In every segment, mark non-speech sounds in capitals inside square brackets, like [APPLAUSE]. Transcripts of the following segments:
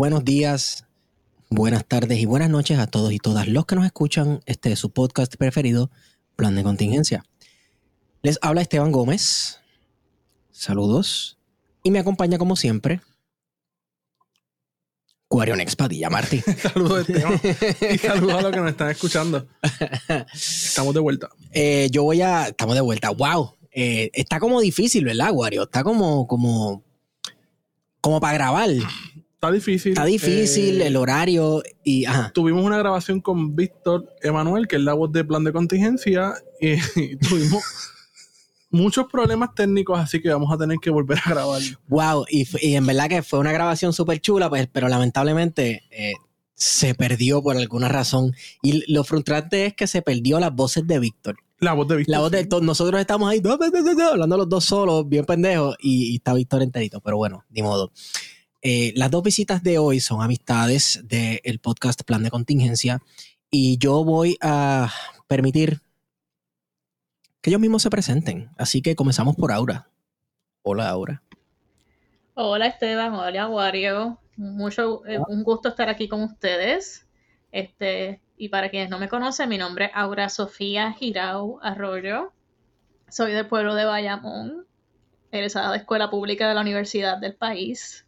Buenos días, buenas tardes y buenas noches a todos y todas los que nos escuchan. Este es su podcast preferido, Plan de Contingencia. Les habla Esteban Gómez. Saludos. Y me acompaña como siempre. Guarion Expadilla, Martí. [LAUGHS] saludos, Esteban. Y saludos a los que nos están escuchando. Estamos de vuelta. Eh, yo voy a. Estamos de vuelta. ¡Wow! Eh, está como difícil, ¿verdad, Wario? Está como, como, como para grabar. Está difícil. Está difícil Eh, el horario y ajá. Tuvimos una grabación con Víctor Emanuel, que es la voz de plan de contingencia, y, [LAUGHS] y tuvimos muchos problemas técnicos, así que vamos a tener que volver a grabar. Wow, y, y en verdad que fue una grabación súper chula, pues, pero lamentablemente eh, se perdió por alguna razón. Y lo frustrante es que se perdió las voces de Víctor. La voz de Víctor. La voz de nosotros estamos ahí hablando los dos solos, bien pendejos, y, y está Víctor enterito, pero bueno, ni modo. Eh, las dos visitas de hoy son amistades del podcast Plan de Contingencia, y yo voy a permitir que ellos mismos se presenten. Así que comenzamos por Aura. Hola, Aura. Hola Esteban, hola Wario. Mucho, eh, un gusto estar aquí con ustedes. Este, y para quienes no me conocen, mi nombre es Aura Sofía Girau Arroyo. Soy del pueblo de Bayamón, egresada de escuela pública de la Universidad del país,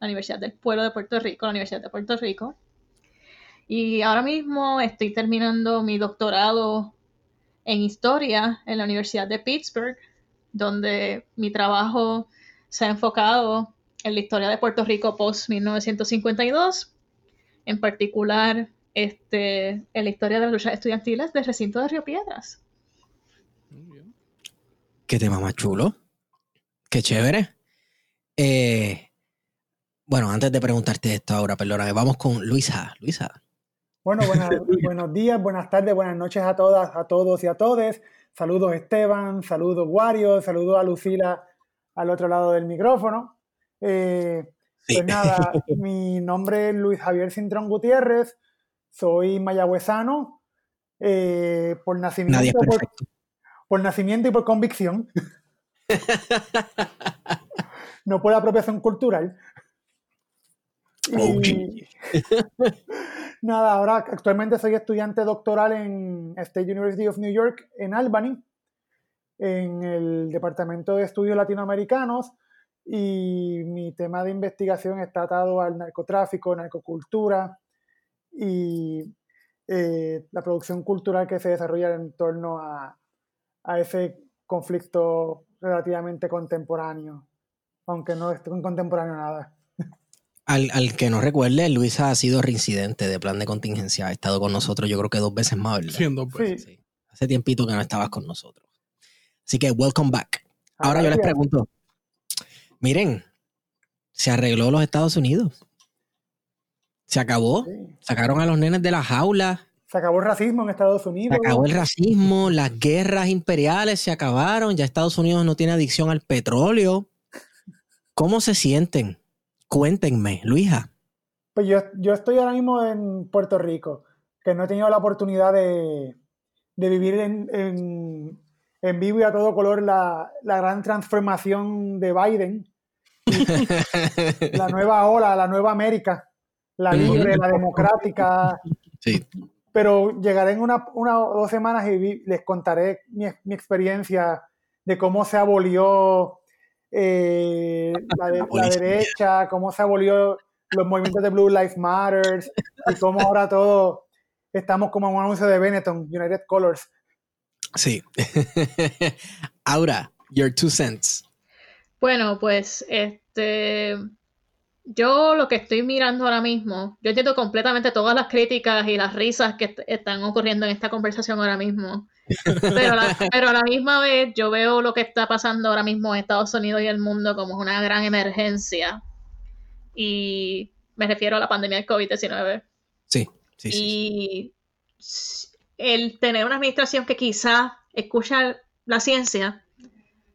la Universidad del Pueblo de Puerto Rico, la Universidad de Puerto Rico. Y ahora mismo estoy terminando mi doctorado en historia en la Universidad de Pittsburgh, donde mi trabajo se ha enfocado en la historia de Puerto Rico post 1952, en particular este, en la historia de las luchas estudiantiles del recinto de Río Piedras. Qué tema más chulo. Qué chévere. Eh, bueno, antes de preguntarte esto ahora, perdóname, vamos con Luisa. Luisa. Bueno, buenas- [LAUGHS] buenos días, buenas tardes, buenas noches a todas, a todos y a todes. Saludos Esteban, saludos Wario, saludos a Lucila al otro lado del micrófono. Eh, Sí. Pues nada, [LAUGHS] mi nombre es Luis Javier Cintrón Gutiérrez, soy mayagüezano eh, por Nadie es nacimiento, por, por nacimiento y por convicción. [LAUGHS] no por apropiación cultural. Y- [LAUGHS] Nada, ahora actualmente soy estudiante doctoral en State University of New York en Albany, en el Departamento de Estudios Latinoamericanos, y mi tema de investigación está atado al narcotráfico, narcocultura y eh, la producción cultural que se desarrolla en torno a, a ese conflicto relativamente contemporáneo, aunque no es contemporáneo nada. Al, al que no recuerde, Luisa ha sido reincidente de plan de contingencia. Ha estado con nosotros, yo creo que dos veces más, ¿verdad? Siendo pues. Sí. Sí. Hace tiempito que no estabas con nosotros. Así que, welcome back. Ahora yo les pregunto, miren, se arregló los Estados Unidos. Se acabó. Sí. Sacaron a los nenes de la jaula. Se acabó el racismo en Estados Unidos. Se acabó el racismo, las guerras imperiales se acabaron, ya Estados Unidos no tiene adicción al petróleo. ¿Cómo se sienten? Cuéntenme, Luisa. Pues yo, yo estoy ahora mismo en Puerto Rico, que no he tenido la oportunidad de, de vivir en, en- en vivo y a todo color la, la gran transformación de Biden, la nueva ola, la nueva América, la libre, la democrática. Sí. Pero llegaré en una, una o dos semanas y vi- les contaré mi, mi experiencia de cómo se abolió eh, la, de- la Abolición. derecha, cómo se abolió los movimientos de Blue Lives Matter y cómo ahora todo estamos como en un anuncio de Benetton, United Colors. Sí. [LAUGHS] Aura, your two cents. Bueno, pues este, yo lo que estoy mirando ahora mismo, yo entiendo completamente todas las críticas y las risas que est- están ocurriendo en esta conversación ahora mismo, pero, la- pero a la misma vez yo veo lo que está pasando ahora mismo en Estados Unidos y el mundo como una gran emergencia y me refiero a la pandemia del COVID-19 Sí, sí, sí. y s- el tener una administración que quizá escucha la ciencia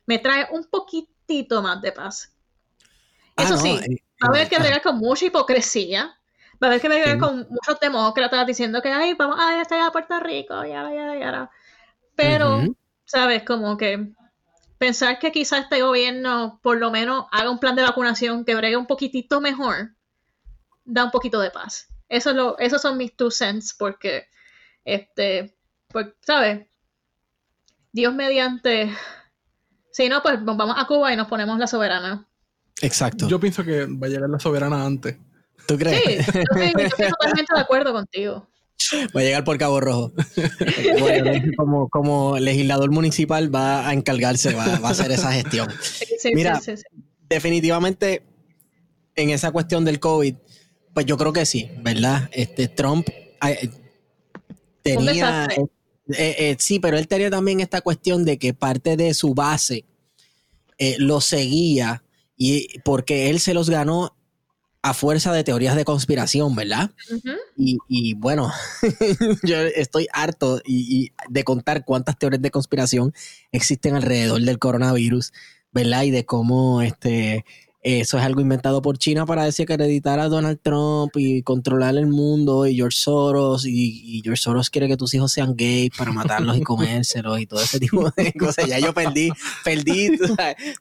me trae un poquitito más de paz. Ah, Eso no, sí, eh, va a haber que ah, bregar con mucha hipocresía. Va a haber que bregar Sí. con muchos demócratas diciendo que ay, vamos a estar a Puerto Rico, ya, ya, ya. Pero. ¿sabes? Como que pensar que quizás este gobierno por lo menos haga un plan de vacunación que bregue un poquitito mejor, da un poquito de paz. Eso es lo, esos son mis two cents, porque, este, pues, ¿sabes? Dios mediante. Si no, pues vamos a Cuba y nos ponemos la soberana. Exacto. Yo pienso que va a llegar la soberana antes. ¿Tú crees? Sí, yo estoy, yo estoy totalmente de acuerdo contigo. Va a llegar por Cabo Rojo. [LAUGHS] como, como legislador municipal va a encargarse, va, va a hacer esa gestión. [LAUGHS] Mira, sí, sí, sí. definitivamente en esa cuestión del COVID, pues yo creo que sí, ¿verdad? Este Trump eh, tenía eh, eh, sí, pero él tenía también esta cuestión de que parte de su base eh, lo seguía y porque él se los ganó a fuerza de teorías de conspiración, ¿verdad? Y, y bueno, [LAUGHS] yo estoy harto y, y de contar cuántas teorías de conspiración existen alrededor del coronavirus, ¿verdad? Y de cómo este eso es algo inventado por China para desacreditar a Donald Trump y controlar el mundo y George Soros y, y George Soros quiere que tus hijos sean gays para matarlos y comérselos y todo ese tipo de [LAUGHS] cosas. Ya yo perdí, perdí,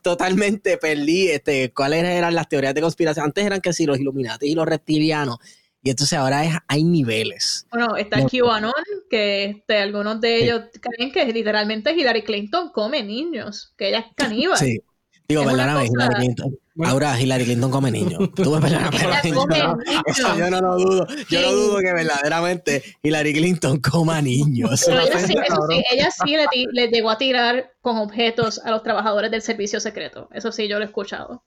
totalmente perdí este, cuáles eran las teorías de conspiración. Antes eran que si los Illuminati y los reptilianos y entonces ahora es, hay niveles. Bueno, está No. QAnon, que este, algunos de ellos creen que literalmente Hillary Clinton come niños, que ella es caníbal. Sí. Digo, Es perdóname, Hillary Clinton. Bueno. Ahora Hillary Clinton come niños. [LAUGHS] Tú me perdonas, pero yo no- niños. [LAUGHS] eso yo no lo dudo. Yo no Sí. dudo que verdaderamente Hillary Clinton coma niños. Pero ella sí, eso sí, ella sí le, llegó a tirar con objetos a los trabajadores del servicio secreto. Eso sí, yo lo he escuchado.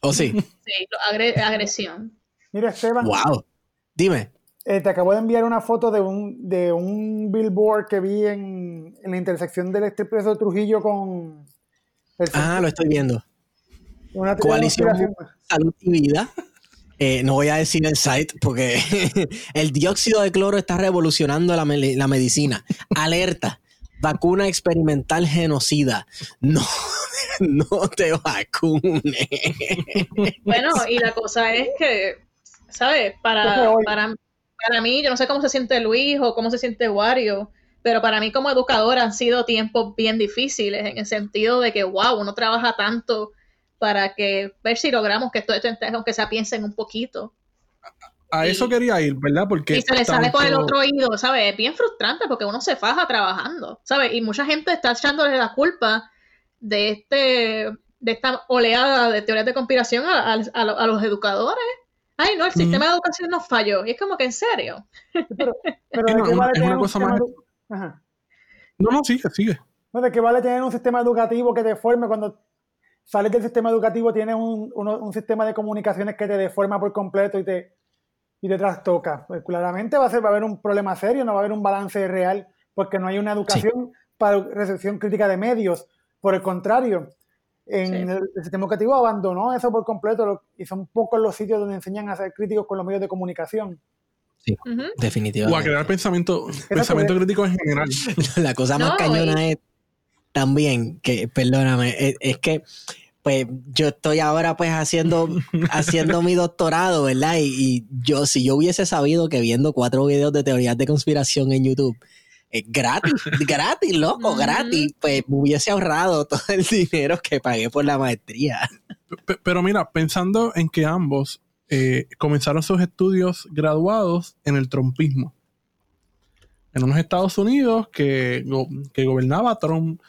¿O sí? Sí, agre- agresión. Mira, Esteban, Wow. Dime. eh, te acabo de enviar una foto de un, de un billboard que vi en, en la intersección del Expreso de Trujillo con Ah, lo estoy viendo. una Coalición. Salud y Vida. Eh, no voy a decir el site porque [LAUGHS] el dióxido de cloro está revolucionando la, me- la medicina. Alerta. Vacuna experimental genocida. No, [LAUGHS] no te vacunes. Bueno, y la cosa es que, ¿sabes? Para, para, para mí, yo no sé cómo se siente Luis o cómo se siente Wario, pero para mí como educador han sido tiempos bien difíciles en el sentido de que, wow, uno trabaja tanto para que ver si logramos que todo esto, entre- aunque sea piensen un poquito. A Y- eso quería ir, ¿verdad? Porque Y se le sale por el otro oído, ¿sabes? Es bien frustrante porque uno se faja trabajando, ¿sabes? Y mucha gente está echándole la culpa de este de esta oleada de teorías de conspiración a, a- a lo- a los educadores. Ay, no, el sistema de educación nos falló. Y es como que en serio. Pero [LAUGHS] Es ¿de una- qué vale es tener una un cosa sistema más- Ajá. No, no, sigue, sigue. No, ¿De qué vale tener un sistema educativo que te forme cuando sales del sistema educativo tienes un, uno- un sistema de comunicaciones que te deforma por completo y te, y te trastoca? Pues claramente va a, ser, va a haber un problema serio, no va a haber un balance real porque no hay una educación para recepción crítica de medios. Por el contrario, en Sí. el, el sistema educativo abandonó eso por completo lo- y son pocos los sitios donde enseñan a ser críticos con los medios de comunicación. Ujú. O a Definitivamente. crear pensamiento, pensamiento crítico en general. [LAUGHS] La cosa más No, cañona es también que, perdóname, es, es que pues yo estoy ahora pues haciendo, [LAUGHS] haciendo mi doctorado, ¿verdad? Y, y yo, si yo hubiese sabido que viendo cuatro videos de teorías de conspiración en YouTube, es gratis, [LAUGHS] gratis, loco, gratis, pues me hubiese ahorrado todo el dinero que pagué por la maestría. Pero mira, pensando en que ambos eh, comenzaron sus estudios graduados en el trompismo. En unos Estados Unidos que, que gobernaba Trump.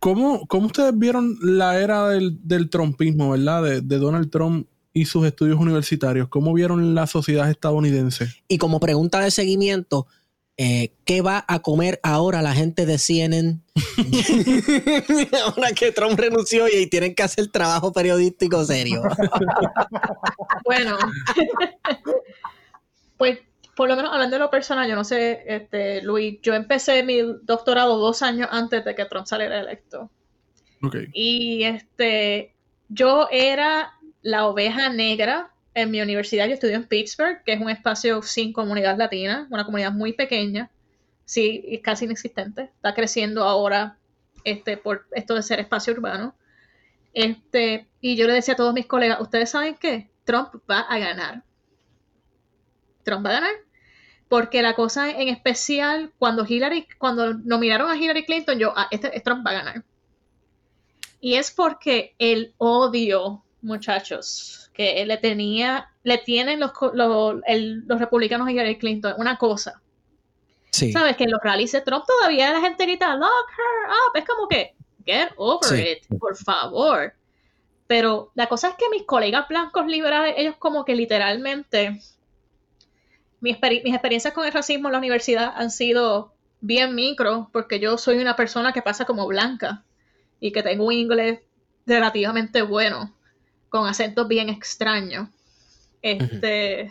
¿Cómo, cómo ustedes vieron la era del, del trompismo, verdad? De, de Donald Trump y sus estudios universitarios. ¿Cómo vieron la sociedad estadounidense? Y como pregunta de seguimiento, eh, ¿qué va a comer ahora la gente de CNN? [LAUGHS] ahora que Trump renunció y tienen que hacer trabajo periodístico serio. [LAUGHS] Bueno, pues por lo menos hablando de lo personal, yo no sé, este, Luis, yo empecé mi doctorado dos años antes de que Trump saliera electo. Y este, yo era la oveja negra en mi universidad. Yo estudié en Pittsburgh, que es un espacio sin comunidad latina, una comunidad muy pequeña, sí, casi inexistente. Está creciendo ahora este, por esto de ser espacio urbano. Este, y yo le decía a todos mis colegas, ¿ustedes saben qué? Trump va a ganar. Trump va a ganar. Porque la cosa en especial, cuando Hillary, cuando nominaron a Hillary Clinton, yo, ah, este, este Trump va a ganar. Y es porque el odio, muchachos, que le tenía, le tienen los, los, republicanos a Hillary Clinton, una cosa. Sí. Sabes que en los rallies de Trump todavía la gente grita, lock her up. Es como que, get over it, por favor. Pero la cosa es que mis colegas blancos liberales, ellos como que literalmente, mis, experiencias con el racismo en la universidad han sido bien micro, porque yo soy una persona que pasa como blanca y que tengo un inglés relativamente bueno, con acentos bien extraños. Este,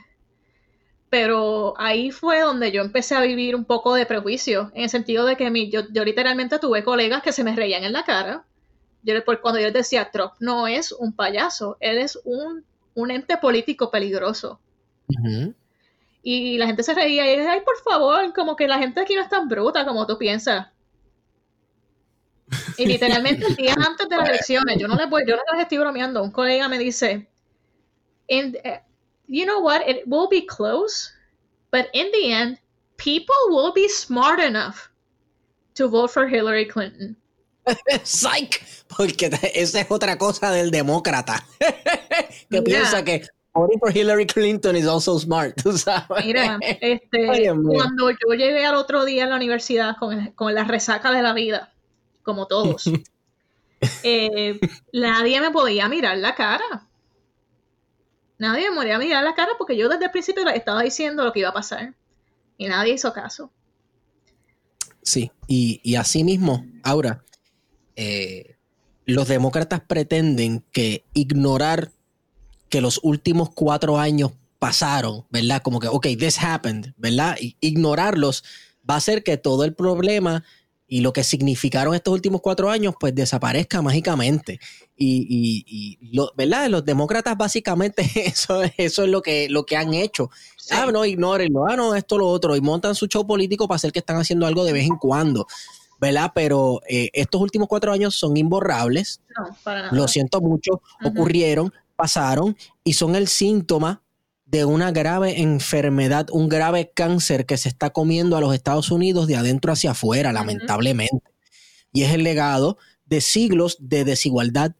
pero ahí fue donde yo empecé a vivir un poco de prejuicio, en el sentido de que mi, yo, yo literalmente tuve colegas que se me reían en la cara yo, cuando yo decía, Trump no es un payaso, él es un, ente político peligroso. Y la gente se reía y decía, ay, por favor, como que la gente aquí no es tan bruta como tú piensas. Y literalmente el día antes de las elecciones, yo no les voy, yo no les estoy bromeando, un colega me dice, eh, you know what, it will be close, but in the end, people will be smart enough to vote for Hillary Clinton. [LAUGHS] Psych, porque esa es otra cosa del demócrata. [LAUGHS] Que piensa que voting for Hillary Clinton is also smart, Mira, [LAUGHS] este, cuando yo llegué al otro día en la universidad con, con la resaca de la vida, como todos, eh, nadie me podía mirar la cara. Nadie me podía mirar la cara porque yo desde el principio estaba diciendo lo que iba a pasar y nadie hizo caso. Sí, y, y así mismo, Aura, eh, los demócratas pretenden que ignorar que los últimos cuatro años pasaron, ¿verdad? Como que, ok, this happened, ¿verdad? ignorarlos va a hacer que todo el problema y lo que significaron estos últimos cuatro años, pues desaparezca mágicamente. Y, ¿verdad? Los demócratas básicamente [LAUGHS] eso, eso es lo que, lo que han hecho. Ah, no, ignórenlo, ah, no, esto, lo otro, y montan su show político para hacer que están haciendo algo de vez en cuando. ¿verdad? Pero eh, estos últimos cuatro años son imborrables. No, para nada. Lo siento mucho, ocurrieron, pasaron y son el síntoma de una grave enfermedad, un grave cáncer que se está comiendo a los Estados Unidos de adentro hacia afuera, lamentablemente. Y es el legado de siglos de desigualdad,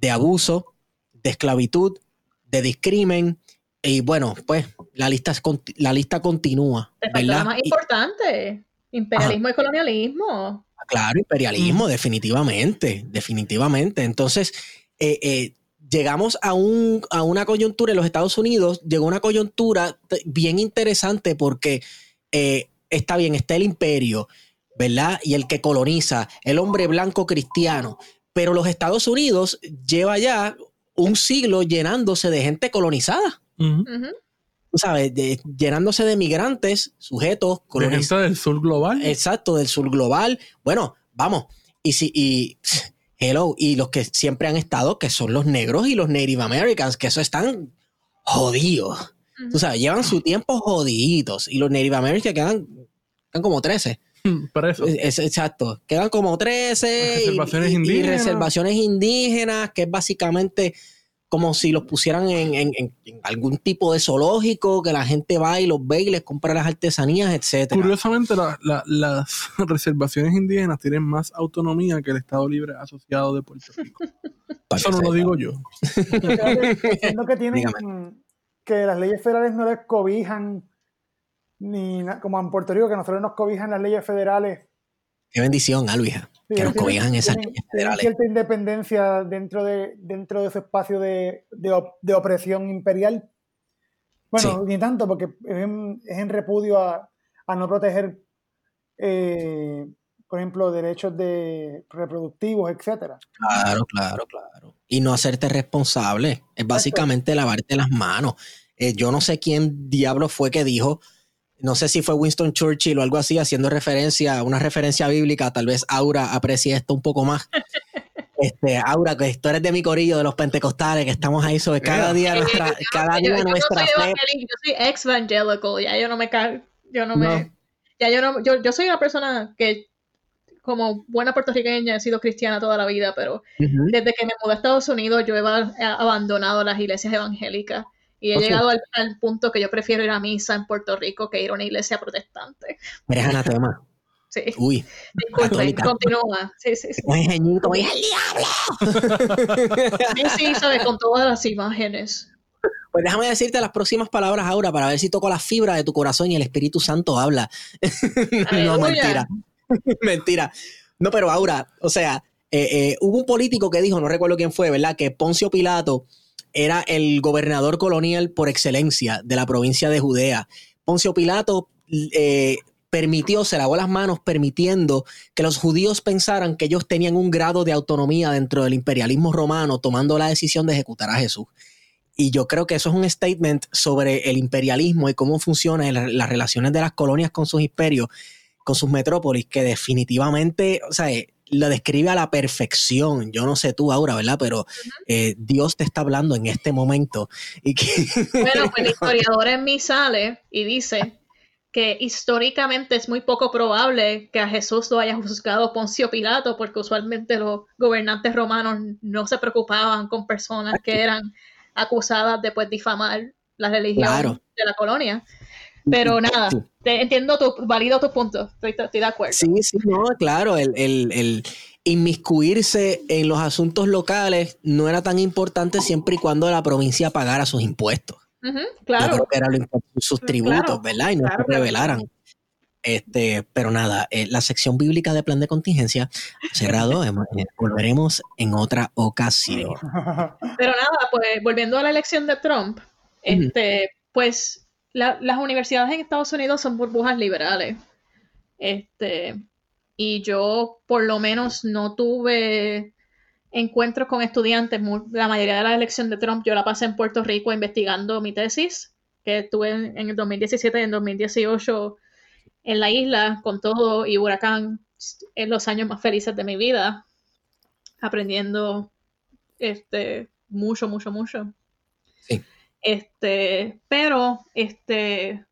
de abuso, de esclavitud, de discrimen. Y bueno, pues la lista, la lista continúa. ¿verdad? más importante. Imperialismo y colonialismo. Claro, imperialismo, definitivamente, definitivamente. Entonces, eh, eh, llegamos a, un, a una coyuntura en los Estados Unidos, llegó una coyuntura bien interesante porque eh, está bien, está el imperio, ¿verdad? Y el que coloniza, el hombre blanco cristiano, pero los Estados Unidos lleva ya un siglo llenándose de gente colonizada tú sabes, llenándose de migrantes, sujetos. colonizados del sur global. Exacto, del sur global. Bueno, vamos. Y si, y, hello, y los que siempre han estado, que son los negros y los Native Americans, que eso están jodidos. Tú sabes, llevan su tiempo jodidos. Y los Native Americans quedan, quedan como 13. [LAUGHS] eso. Es, exacto. Quedan como 13. Reservaciones indígenas. Y reservaciones indígenas, que es básicamente como si los pusieran en, algún tipo de zoológico, que la gente va y los ve y les compra las artesanías, etcétera. Curiosamente, las [LAUGHS] reservaciones indígenas tienen más autonomía que el Estado Libre Asociado de Puerto Rico. [LAUGHS] Eso no lo digo yo. Siendo que tienen que las leyes federales no les cobijan, ni como en Puerto Rico, que nosotros nos cobijan las leyes federales. Qué bendición, Alvija que nos cobijan esas leyes federales. cierta independencia dentro de, dentro de ese espacio de, de, opresión imperial. Bueno, ni tanto, porque es en, repudio a, a, no proteger, eh, por ejemplo, derechos de reproductivos, etcétera. Claro, claro, claro. Y no hacerte responsable. Es básicamente lavarte las manos. Eh, yo no sé quién diablo fue que dijo no sé si fue Winston Churchill o algo así, haciendo referencia, una referencia bíblica, tal vez Aura aprecie esto un poco más. [LAUGHS] Este, Aura, que tú eres de mi corillo de los pentecostales, que estamos ahí sobre cada día [LAUGHS] nuestra, cada día yo, nuestra yo soy fe. Yo soy ex evangelical, ya yo no me yo no, me, ya yo no, yo, yo soy una persona que como buena puertorriqueña he sido cristiana toda la vida, pero desde que me mudé a Estados Unidos yo he abandonado las iglesias evangélicas y he llegado al, punto que yo prefiero ir a misa en Puerto Rico que ir a una iglesia protestante. Eres anatema. [LAUGHS] Sí. Uy. Disculpe, continúa. Sí, sí, sí. Un ingenito, ¡el diablo! [LAUGHS] Sí, sí, sabes, con todas las imágenes. Pues déjame decirte las próximas palabras ahora para ver si toco la fibra de tu corazón y el Espíritu Santo habla. [LAUGHS] no, mentira. mentira. No, pero Aura, o sea, eh, eh, hubo un político que dijo, no recuerdo quién fue, ¿verdad? Que Poncio Pilato era el gobernador colonial por excelencia de la provincia de Judea. Poncio Pilato eh, permitió, se lavó las manos permitiendo que los judíos pensaran que ellos tenían un grado de autonomía dentro del imperialismo romano, tomando la decisión de ejecutar a Jesús. Y yo creo que eso es un statement sobre el imperialismo y cómo funcionan la- las relaciones de las colonias con sus imperios, con sus metrópolis, que definitivamente, o sea, eh, lo describe a la perfección. Yo no sé tú ahora, ¿verdad? Pero eh, Dios te está hablando en este momento. Y que, Bueno, pues el historiador en mí sale y dice que históricamente es muy poco probable que a Jesús lo haya juzgado Poncio Pilato, porque usualmente los gobernantes romanos no se preocupaban con personas que eran acusadas de pues, difamar la religión Claro. de la colonia. Pero nada, te entiendo tu, valido tu punto, estoy, estoy de acuerdo. Sí, sí, no, claro, el, el- el inmiscuirse en los asuntos locales no era tan importante siempre y cuando la provincia pagara sus impuestos. Claro, creo que era lo importante, sus tributos, Claro, ¿verdad? Y no claro, se claro, revelaran. Este, pero nada, eh, la sección bíblica de plan de contingencia cerrado, [LAUGHS] eh, volveremos en otra ocasión. [LAUGHS] Pero nada, pues volviendo a la elección de Trump, este, pues la- las universidades en Estados Unidos son burbujas liberales. Este, y yo por lo menos no tuve encuentros con estudiantes. La mayoría de la elección de Trump yo la pasé en Puerto Rico investigando mi tesis, que tuve en, en el 2017 y en 2018 en la isla con todo y huracán en los años más felices de mi vida, aprendiendo este, mucho, mucho, mucho. Sí. Este, pero este,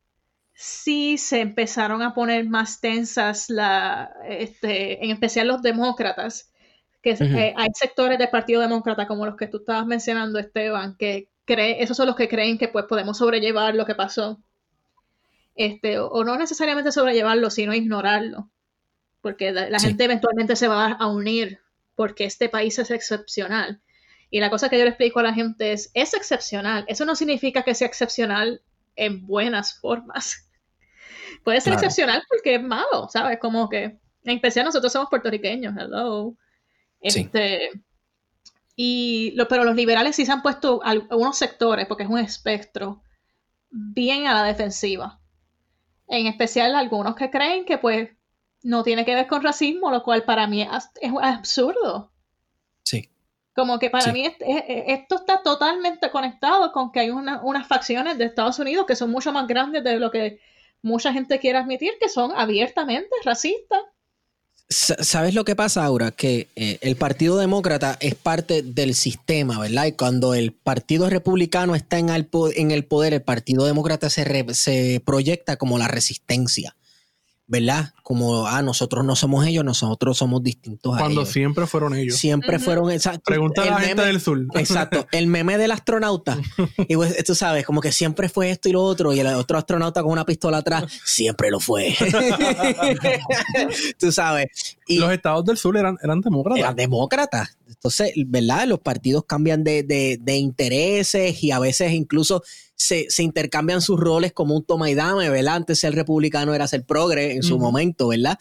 sí se empezaron a poner más tensas, la, este, en especial los demócratas, que eh, hay sectores del Partido Demócrata, como los que tú estabas mencionando, Esteban, que cree, esos son los que creen que pues, podemos sobrellevar lo que pasó. Este, o, o no necesariamente sobrellevarlo, sino ignorarlo. Porque la, la Sí. gente eventualmente se va a unir, porque este país es excepcional. Y la cosa que yo le explico a la gente es, es excepcional. Eso no significa que sea excepcional en buenas formas. [LAUGHS] Puede ser Claro. excepcional porque es malo, ¿sabes? Como que, en especial nosotros somos puertorriqueños, hello. Sí. Este, y lo, pero los liberales sí se han puesto al- algunos sectores, porque es un espectro, bien a la defensiva. En especial algunos que creen que pues no tiene que ver con racismo, lo cual para mí es, es absurdo. Sí. Como que para Sí. mí es- es- esto está totalmente conectado con que hay una- unas facciones de Estados Unidos que son mucho más grandes de lo que mucha gente quiere admitir, que son abiertamente racistas. Sa- ¿Sabes lo que pasa, Aura? Que eh, el Partido Demócrata es parte del sistema, ¿verdad? Y cuando el Partido Republicano está en el, en el poder, el Partido Demócrata se, re- se proyecta como la resistencia, ¿verdad? Como, ah, nosotros no somos ellos, nosotros somos distintos a Cuando ellos. siempre fueron ellos. Siempre fueron exacto. Pregunta a la gente meme- del sur. Exacto, el meme del astronauta. [LAUGHS] Y pues, tú sabes, como que siempre fue esto y lo otro, y el otro astronauta con una pistola atrás, siempre lo fue. [LAUGHS] tú sabes. Y Los estados del sur eran, eran demócratas. eran demócratas. Entonces, ¿verdad? Los partidos cambian de, de- de intereses y a veces incluso se, se intercambian sus roles como un toma y dame, ¿verdad? Antes ser republicano era ser progre en su momento, ¿verdad?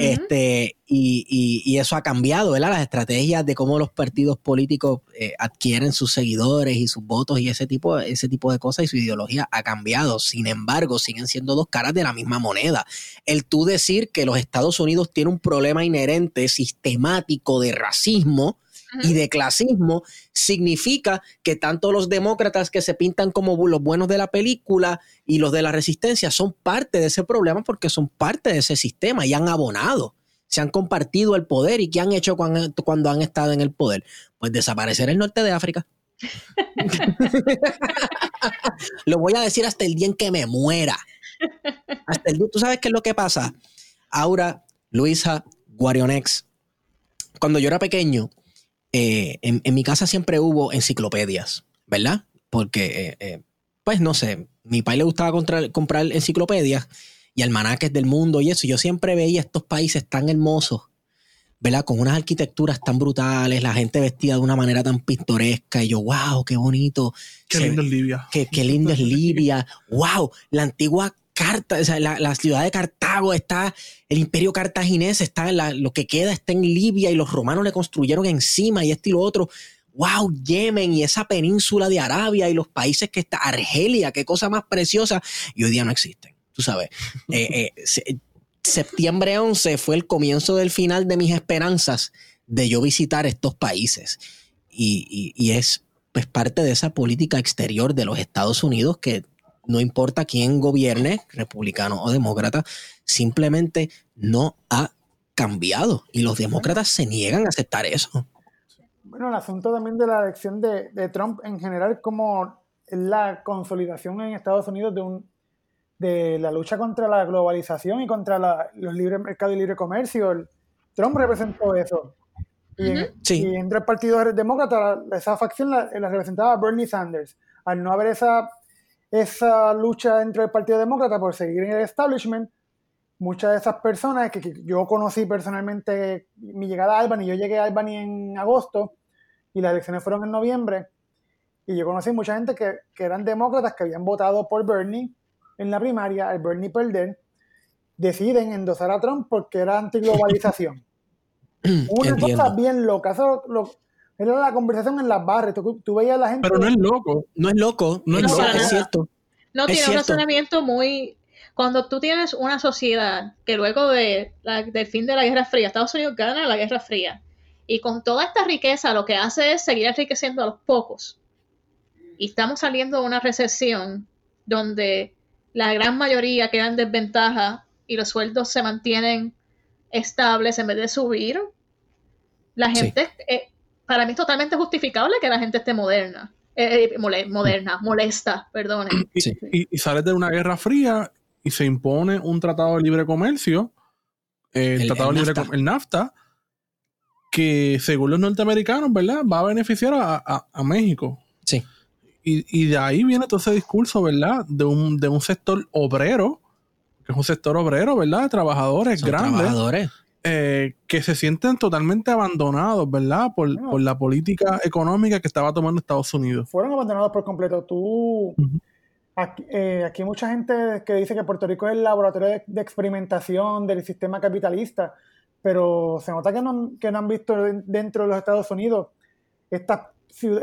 Este, y, y- y eso ha cambiado, ¿verdad? Las estrategias de cómo los partidos políticos eh, adquieren sus seguidores y sus votos y ese tipo, ese tipo de cosas y su ideología ha cambiado. Sin embargo, siguen siendo dos caras de la misma moneda. El tú decir que los Estados Unidos tienen un problema inherente, sistemático de racismo y de clasismo, significa que tanto los demócratas que se pintan como los buenos de la película y los de la resistencia son parte de ese problema porque son parte de ese sistema y han abonado, se han compartido el poder y ¿qué han hecho cuando, cuando han estado en el poder? Pues desaparecer el norte de África. [LAUGHS] Lo voy a decir hasta el día en que me muera. Hasta el día, ¿tú sabes qué es lo que pasa? Aura, Luisa, Guarionex, cuando yo era pequeño, eh, en, en mi casa siempre hubo enciclopedias, ¿verdad? Porque, eh, eh, pues no sé, mi padre le gustaba comprar, comprar enciclopedias y almanaques del mundo y eso. Yo siempre veía estos países tan hermosos, ¿verdad? Con unas arquitecturas tan brutales, la gente vestida de una manera tan pintoresca. Y yo, wow, qué bonito. Qué lindo es Libia. Qué, qué lindo es Libia. [LAUGHS] wow, la antigua Carta, o sea, la, ciudad de Cartago está, el imperio cartaginés está, en lo que queda está en Libia y los romanos le construyeron encima y esto y lo otro. ¡Wow! Yemen y esa península de Arabia y los países que está, Argelia, qué cosa más preciosa. Y hoy día no existen, tú sabes. [LAUGHS] Eh, eh, septiembre 11 fue el comienzo del final de mis esperanzas de yo visitar estos países. Y, y es pues, parte de esa política exterior de los Estados Unidos que no importa quién gobierne, republicano o demócrata, simplemente no ha cambiado y los demócratas se niegan a aceptar eso. Bueno, el asunto también de la elección de, Trump en general, como la consolidación en Estados Unidos de, un, de la lucha contra la globalización y contra los libres mercados y libre comercio. Trump representó eso. Y, entre el Partido Demócrata, esa facción la representaba Bernie Sanders. Al no haber esa esa lucha dentro del Partido Demócrata por seguir en el establishment, muchas de esas personas que, yo conocí personalmente, mi llegada a Albany, yo llegué a Albany en agosto y las elecciones fueron en noviembre, y yo conocí mucha gente que, eran demócratas que habían votado por Bernie en la primaria, al Bernie perder, deciden endosar a Trump porque era antiglobalización. [CLEARS THROAT] Una cosa bien loca. Eso lo, era la conversación en las barras. Tú, veías a la gente. Pero no es loco. No es loco. No, es loco. Es cierto. No, tiene un razonamiento muy. Cuando tú tienes una sociedad que luego de del fin de la Guerra Fría, Estados Unidos gana la Guerra Fría, y con toda esta riqueza lo que hace es seguir enriqueciendo a los pocos. Y estamos saliendo de una recesión donde la gran mayoría queda en desventaja y los sueldos se mantienen estables en vez de subir. La gente, eh, para mí es totalmente justificable que la gente esté moderna. Eh, eh, moderna, molesta, perdone. [CLEARS THROAT] Y, sales de una guerra fría y se impone un tratado de libre comercio, eh, el, tratado de libre NAFTA. el NAFTA, que según los norteamericanos, ¿verdad? Va a beneficiar a, México. Sí. Y, de ahí viene todo ese discurso, ¿verdad? De un, de un sector obrero, que es un sector obrero, ¿verdad? De trabajadores grandes. Trabajadores eh, que se sienten totalmente abandonados, ¿verdad? Por, la política económica que estaba tomando Estados Unidos. Fueron abandonados por completo. Tú, eh, aquí, hay mucha gente que dice que Puerto Rico es el laboratorio de, experimentación del sistema capitalista, pero se nota que no, que no han visto dentro de los Estados Unidos estas,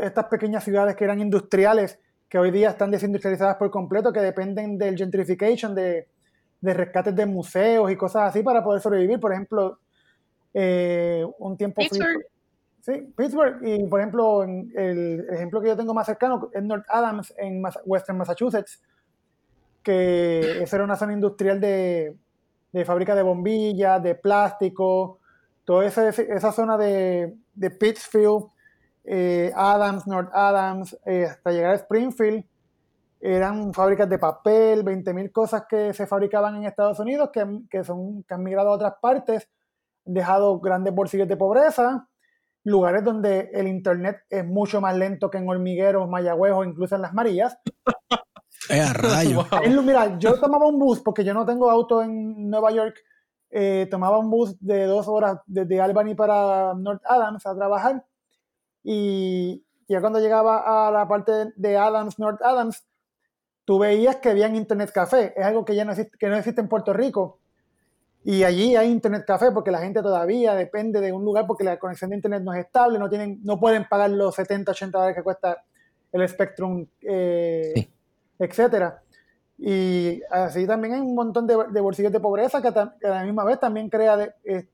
estas pequeñas ciudades que eran industriales, que hoy día están desindustrializadas por completo, que dependen del gentrification, de, de rescates de museos y cosas así para poder sobrevivir. Por ejemplo, eh, un tiempo... Pittsburgh. sí, Pittsburgh. Y por ejemplo, el ejemplo que yo tengo más cercano es North Adams en Western Massachusetts, que esa era una zona industrial de, de fábrica de bombillas, de plástico, toda esa, esa zona de, de Pittsfield, eh, Adams, North Adams, eh, hasta llegar a Springfield, eran fábricas de papel, 20.000 cosas que se fabricaban en Estados Unidos que, son, que han migrado a otras partes, dejado grandes bolsillos de pobreza, lugares donde el internet es mucho más lento que en Hormigueros, Mayagüez o incluso en Las Marías. [LAUGHS] Eh, rayo. Mira, yo tomaba un bus, porque yo no tengo auto en Nueva York, eh, tomaba un bus de dos horas desde Albany para North Adams a trabajar y ya cuando llegaba a la parte de Adams, North Adams, tú veías que había internet café. Es algo que ya no existe, que no existe en Puerto Rico. Y allí hay internet café porque la gente todavía depende de un lugar porque la conexión de internet no es estable, no, tienen, no pueden pagar los 70, 80 dólares que cuesta el Spectrum, eh, etcétera. Y así también hay un montón de, bolsillos de pobreza que, a la misma vez también crea eh,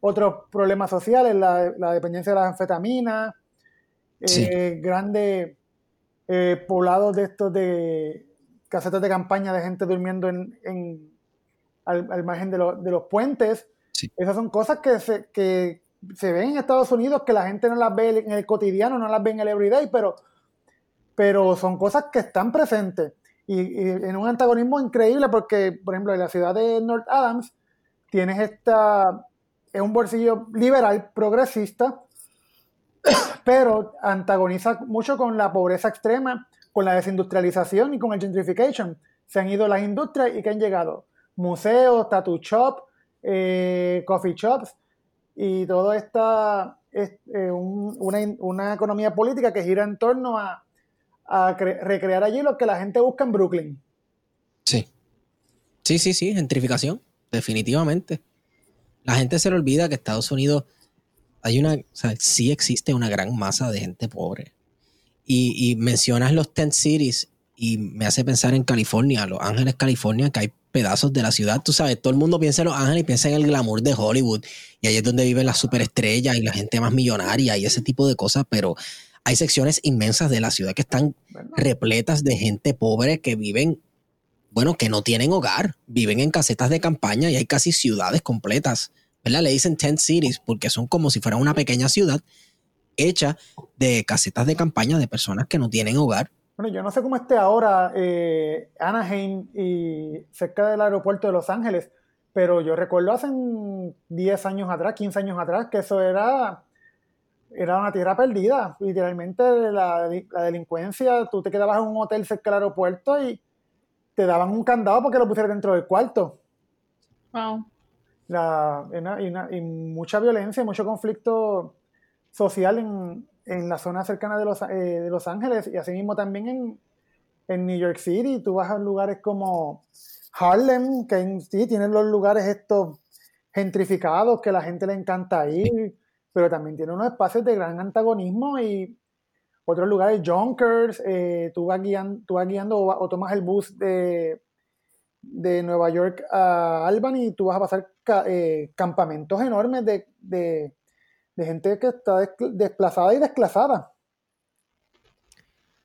otros problemas sociales, la, dependencia de las anfetaminas, eh, grandes poblados de estos de casetas de campaña de gente durmiendo en, al, margen de, los puentes. Esas son cosas que se, que se ven en Estados Unidos, que la gente no las ve en el cotidiano, no las ve en el everyday, pero, pero son cosas que están presentes. Y, en un antagonismo increíble porque, por ejemplo, en la ciudad de North Adams tienes esta, es un bolsillo liberal, progresista, [COUGHS] pero antagoniza mucho con la pobreza extrema con la desindustrialización y con el gentrification. Se han ido las industrias y que han llegado museos, tattoo shop, eh, coffee shops y todo esta es eh, una, una, economía política que gira en torno a, a recrear allí lo que la gente busca en Brooklyn. Sí. Sí, sí, sí, gentrificación, definitivamente. La gente se le olvida que Estados Unidos hay una, o sea, sí existe una gran masa de gente pobre. Y, y mencionas los tent cities y me hace pensar en California, Los Ángeles, California, que hay pedazos de la ciudad. Tú sabes, todo el mundo piensa en Los Ángeles y piensa en el glamour de Hollywood. Y ahí es donde viven las superestrellas y la gente más millonaria y ese tipo de cosas. Pero hay secciones inmensas de la ciudad que están repletas de gente pobre que viven, bueno, que no tienen hogar, viven en casetas de campaña y hay casi ciudades completas. ¿Verdad? Le dicen tent cities porque son como si fuera una pequeña ciudad hecha de casetas de campaña de personas que no tienen hogar bueno, yo no sé cómo esté ahora eh, Anaheim y cerca del aeropuerto de Los Ángeles, pero yo recuerdo hace 10 años atrás, 15 años atrás, que eso era, era una tierra perdida. Literalmente la, delincuencia, tú te quedabas en un hotel cerca del aeropuerto y te daban un candado porque lo pusieras dentro del cuarto. Wow. y, mucha violencia, mucho conflicto social en, en la zona cercana de Los, eh, de Los Ángeles y así mismo también en, en, New York City. Tú vas a lugares como Harlem, que en, sí tienen los lugares estos gentrificados que la gente le encanta ir, pero también tiene unos espacios de gran antagonismo y otros lugares, Junkers, eh, tú, vas guiando, tú vas guiando o, tomas el bus de, de Nueva York a Albany y tú vas a pasar eh, campamentos enormes de de gente que está desplazada y desclasada.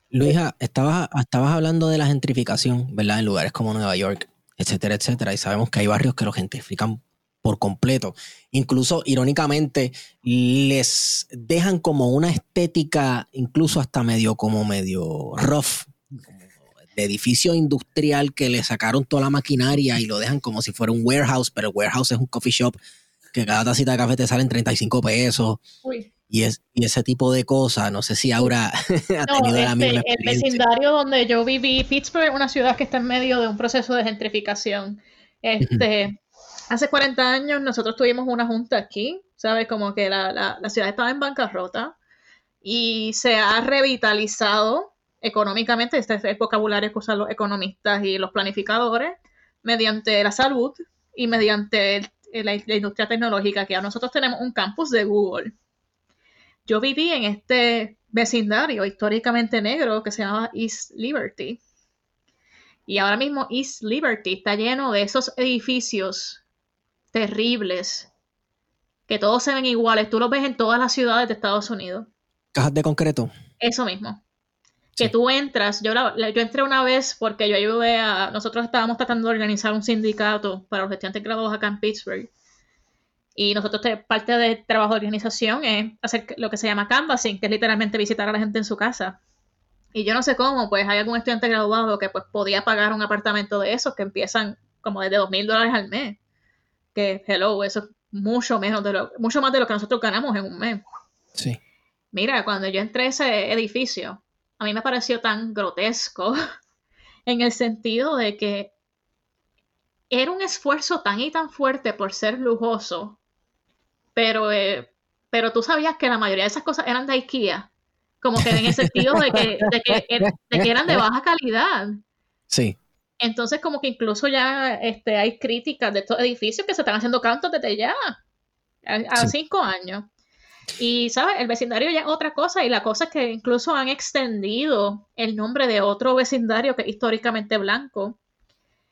Luisa, estabas, estabas hablando de la gentrificación, ¿verdad? En lugares como Nueva York, etcétera, etcétera. Y sabemos que hay barrios que lo gentrifican por completo. Incluso, irónicamente, les dejan como una estética, incluso hasta medio como medio rough, de edificio industrial que le sacaron toda la maquinaria y lo dejan como si fuera un warehouse, pero el warehouse es un coffee shop que cada tacita de café te salen 35 pesos. Y, es, y ese tipo de cosas, no sé si Aura [LAUGHS] ha tenido la este, misma El vecindario donde yo viví, Pittsburgh, una ciudad que está en medio de un proceso de gentrificación. Este, hace 40 años nosotros tuvimos una junta aquí, ¿sabes? Como que la, la ciudad estaba en bancarrota y se ha revitalizado económicamente, este es el vocabulario que usan los economistas y los planificadores, mediante la salud y mediante el eh, la, industria tecnológica, que nosotros tenemos un campus de Google. Yo viví en este vecindario históricamente negro que se llama East Liberty. Y ahora mismo East Liberty está lleno de esos edificios terribles que todos se ven iguales. Tú los ves en todas las ciudades de Estados Unidos. Cajas de concreto. Eso mismo que tú entras, yo, yo entré una vez porque yo ayudé a, nosotros estábamos tratando de organizar un sindicato para los estudiantes graduados acá en Pittsburgh. Y nosotros, parte del trabajo de organización es hacer lo que se llama canvassing, que es literalmente visitar a la gente en su casa. Y yo no sé cómo, pues hay algún estudiante graduado que pues podía pagar un apartamento de esos que empiezan como desde dos mil dólares al mes. Que, hello, eso es mucho menos de lo, mucho más de lo que nosotros ganamos en un mes. Sí. Mira, cuando yo entré a ese edificio, a mí me pareció tan grotesco [LAUGHS] en el sentido de que era un esfuerzo tan y tan fuerte por ser lujoso, pero, eh, pero tú sabías que la mayoría de esas cosas eran de IKEA, como que en el sentido de que, eran de baja calidad. Sí. Entonces, como que incluso ya este, hay críticas de estos edificios que se están haciendo cantos desde ya, a, cinco años. Y, ¿sabes? El vecindario ya es otra cosa y la cosa es que incluso han extendido el nombre de otro vecindario que es históricamente blanco,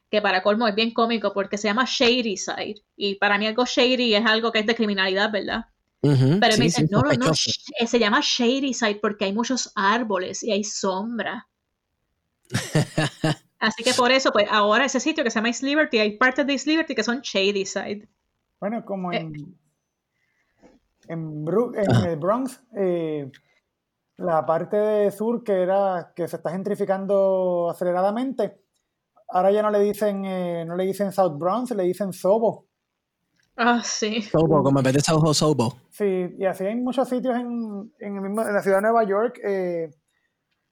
que para colmo es bien cómico porque se llama Shady Side. Y para mí algo shady es algo que es de criminalidad, ¿verdad? Pero me dicen, no, no, no, eh, se llama Shady Side porque hay muchos árboles y hay sombra. [LAUGHS] Así que por eso, pues ahora ese sitio que se llama East Liberty, hay partes de East Liberty que son Shady Side. Bueno, como eh, en, en, el Bronx, eh, la parte de sur que era que se está gentrificando aceleradamente, ahora ya no le dicen eh, no le dicen South Bronx, le dicen Sobo. Ah, sí. Sobo, como en vez de Soho, Sobo. Sí, y así hay muchos sitios en, en, el mismo, en la ciudad de Nueva York. Eh,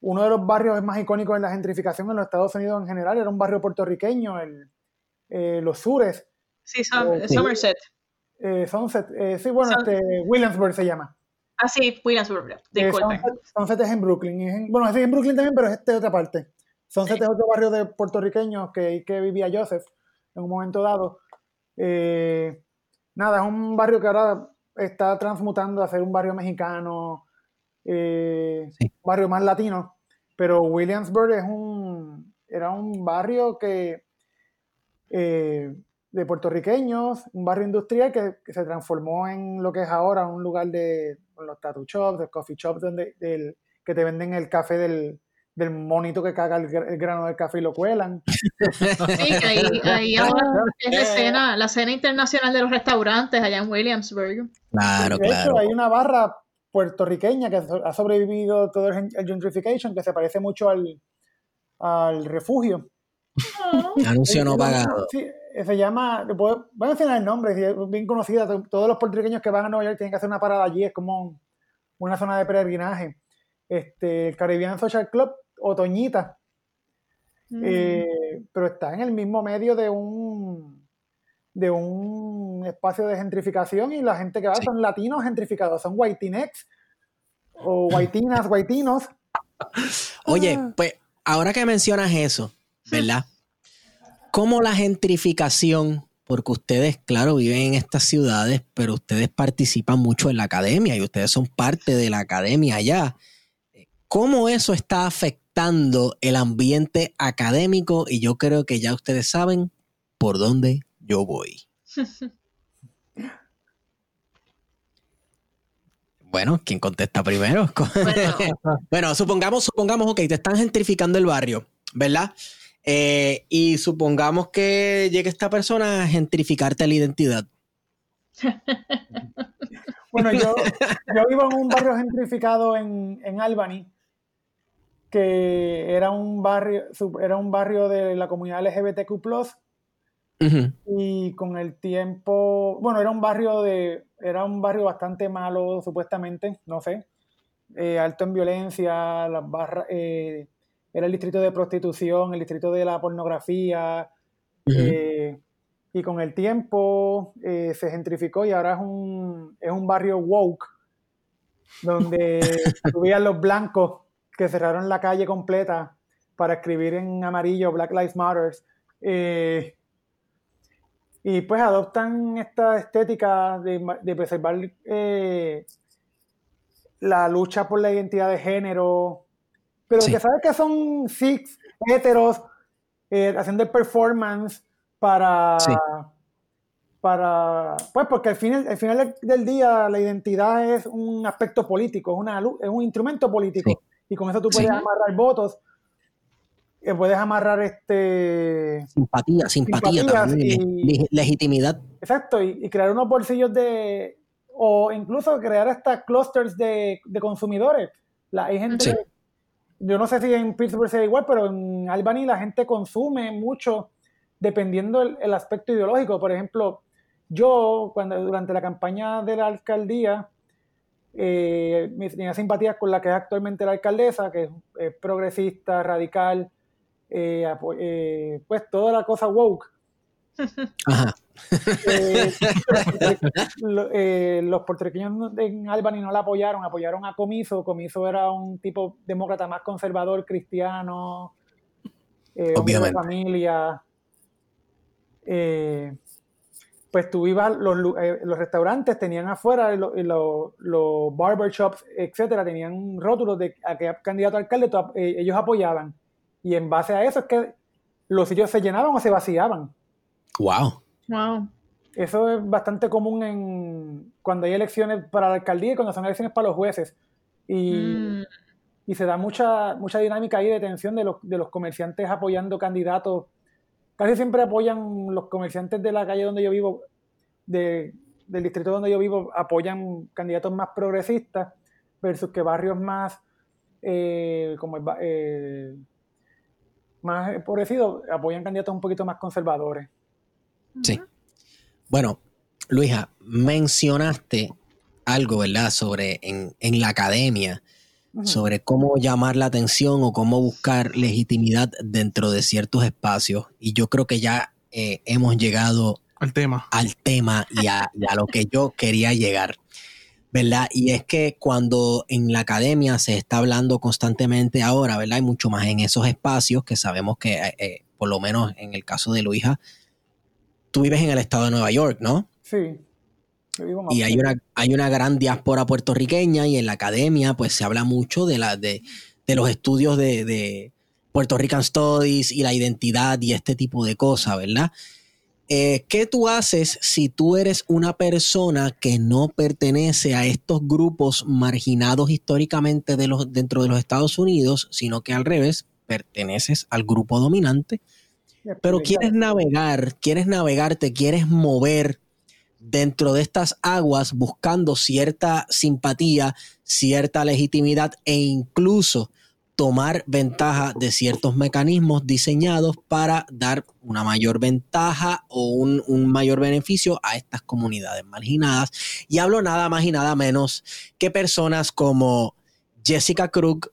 uno de los barrios más icónicos en la gentrificación en los Estados Unidos en general era un barrio puertorriqueño, el, eh, los sures. Sí, Somerset. Sunset, sí, bueno, este, Williamsburg se llama. Ah, sí, Williamsburg, disculpe. Sunset, es en Brooklyn. bueno, es en Brooklyn también, pero es de otra parte. Sunset es otro barrio de puertorriqueños que, que vivía Joseph en un momento dado. nada, es un barrio que ahora está transmutando a ser un barrio mexicano, un barrio más latino. Pero Williamsburg es un, era un barrio que, eh, de puertorriqueños, un barrio industrial que, se transformó en lo que es ahora un lugar de los tattoo shops, de coffee shops, donde, del, que te venden el café del, del monito que caga el, grano del café y lo cuelan. [LAUGHS] Sí, que ahí, ahí [LAUGHS] ahora es la escena, la escena internacional de los restaurantes allá en Williamsburg. Claro, de claro. Hecho, hay una barra puertorriqueña que ha sobrevivido todo el, gentrification, que se parece mucho al, al refugio. Anuncio no pagado. Sí, se llama, voy a mencionar el nombre, es bien conocida. Todos los puertorriqueños que van a Nueva York tienen que hacer una parada allí, es como una zona de peregrinaje. Este, el Caribbean Social Club, Otoñita. Mm. Eh, pero está en el mismo medio de un de un espacio de gentrificación y la gente que va son latinos gentrificados, son whiteinex o whitinas, whitinos. [LAUGHS] Oye, ah. pues ahora que mencionas eso, ¿verdad? ¿Cómo la gentrificación, porque ustedes, claro, viven en estas ciudades, pero ustedes participan mucho en la academia y ustedes son parte de la academia allá, ¿cómo eso está afectando el ambiente académico? Y yo creo que ya ustedes saben por dónde yo voy. [LAUGHS] Bueno, ¿quién contesta primero? [LAUGHS] Bueno. supongamos, supongamos, ok, te están gentrificando el barrio, ¿verdad? Eh, y supongamos que llegue esta persona a gentrificarte la identidad. [LAUGHS] bueno, yo, vivo en un barrio gentrificado en, en Albany, que era un barrio, era un barrio de la comunidad LGBTQ y con el tiempo, bueno, era un barrio de, era un barrio bastante malo, supuestamente, no sé, eh, alto en violencia, las barras, eh, era el distrito de prostitución, el distrito de la pornografía, eh, y con el tiempo se gentrificó y ahora es un, es un barrio woke, donde [LAUGHS] subían los blancos que cerraron la calle completa para escribir en amarillo Black Lives Matter. Y pues adoptan esta estética de, preservar eh, la lucha por la identidad de género, pero que sabes que son six heteros eh, haciendo performance para, para, pues porque al final, al final del día la identidad es un aspecto político, es, una, es un instrumento político. Y con eso tú puedes amarrar votos que puedes amarrar este simpatía, simpatía, también, legitimidad. Exacto, y, crear unos bolsillos de o incluso crear hasta clusters de, consumidores. La, hay gente, yo no sé si en Pittsburgh sea igual, pero en Albany la gente consume mucho dependiendo el, aspecto ideológico. Por ejemplo, yo cuando durante la campaña de la alcaldía eh, tenía simpatías con la que es actualmente la alcaldesa, que es progresista, radical, eh, eh, pues toda la cosa woke. Eh, los puertorriqueños en Albany no la apoyaron, apoyaron a Comiso. Comiso era un tipo demócrata más conservador, cristiano, de familia. pues tú ibas, los, los, restaurantes tenían afuera, los, los, barbershops, etcétera, tenían rótulos de a qué candidato a alcalde ellos apoyaban. Y en base a eso es que los sitios se llenaban o se vaciaban. Wow. Wow. Eso es bastante común en cuando hay elecciones para la alcaldía y cuando son elecciones para los jueces. Y, mm. y se da mucha, mucha dinámica ahí de tensión de los, de los comerciantes apoyando candidatos. Casi siempre apoyan los comerciantes de la calle donde yo vivo, de, del distrito donde yo vivo, apoyan candidatos más progresistas versus que barrios más eh, como el, eh, más empobrecidos apoyan candidatos un poquito más conservadores. Sí. Bueno, Luisa, mencionaste algo, ¿verdad?, sobre en, la academia, sobre cómo llamar la atención o cómo buscar legitimidad dentro de ciertos espacios. Y yo creo que ya eh, hemos llegado al tema, al tema y a, lo que yo quería llegar. ¿verdad? Y es que cuando en la academia se está hablando constantemente ahora, ¿verdad? Hay mucho más en esos espacios que sabemos que, eh, eh, por lo menos en el caso de Luisa, tú vives en el estado de Nueva York, ¿no? Sí. y hay una, hay una gran diáspora puertorriqueña y en la academia pues se habla mucho de, la, de, los estudios de, de Puerto Rican Studies y la identidad y este tipo de cosas, ¿verdad? Eh, ¿Qué tú haces si tú eres una persona que no pertenece a estos grupos marginados históricamente de los, dentro de los Estados Unidos, sino que al revés, perteneces al grupo dominante, pero quieres navegar, quieres navegarte, quieres mover dentro de estas aguas buscando cierta simpatía, cierta legitimidad e incluso tomar ventaja de ciertos mecanismos diseñados para dar una mayor ventaja o un, mayor beneficio a estas comunidades marginadas. Y hablo nada más y nada menos que personas como Jessica Krug,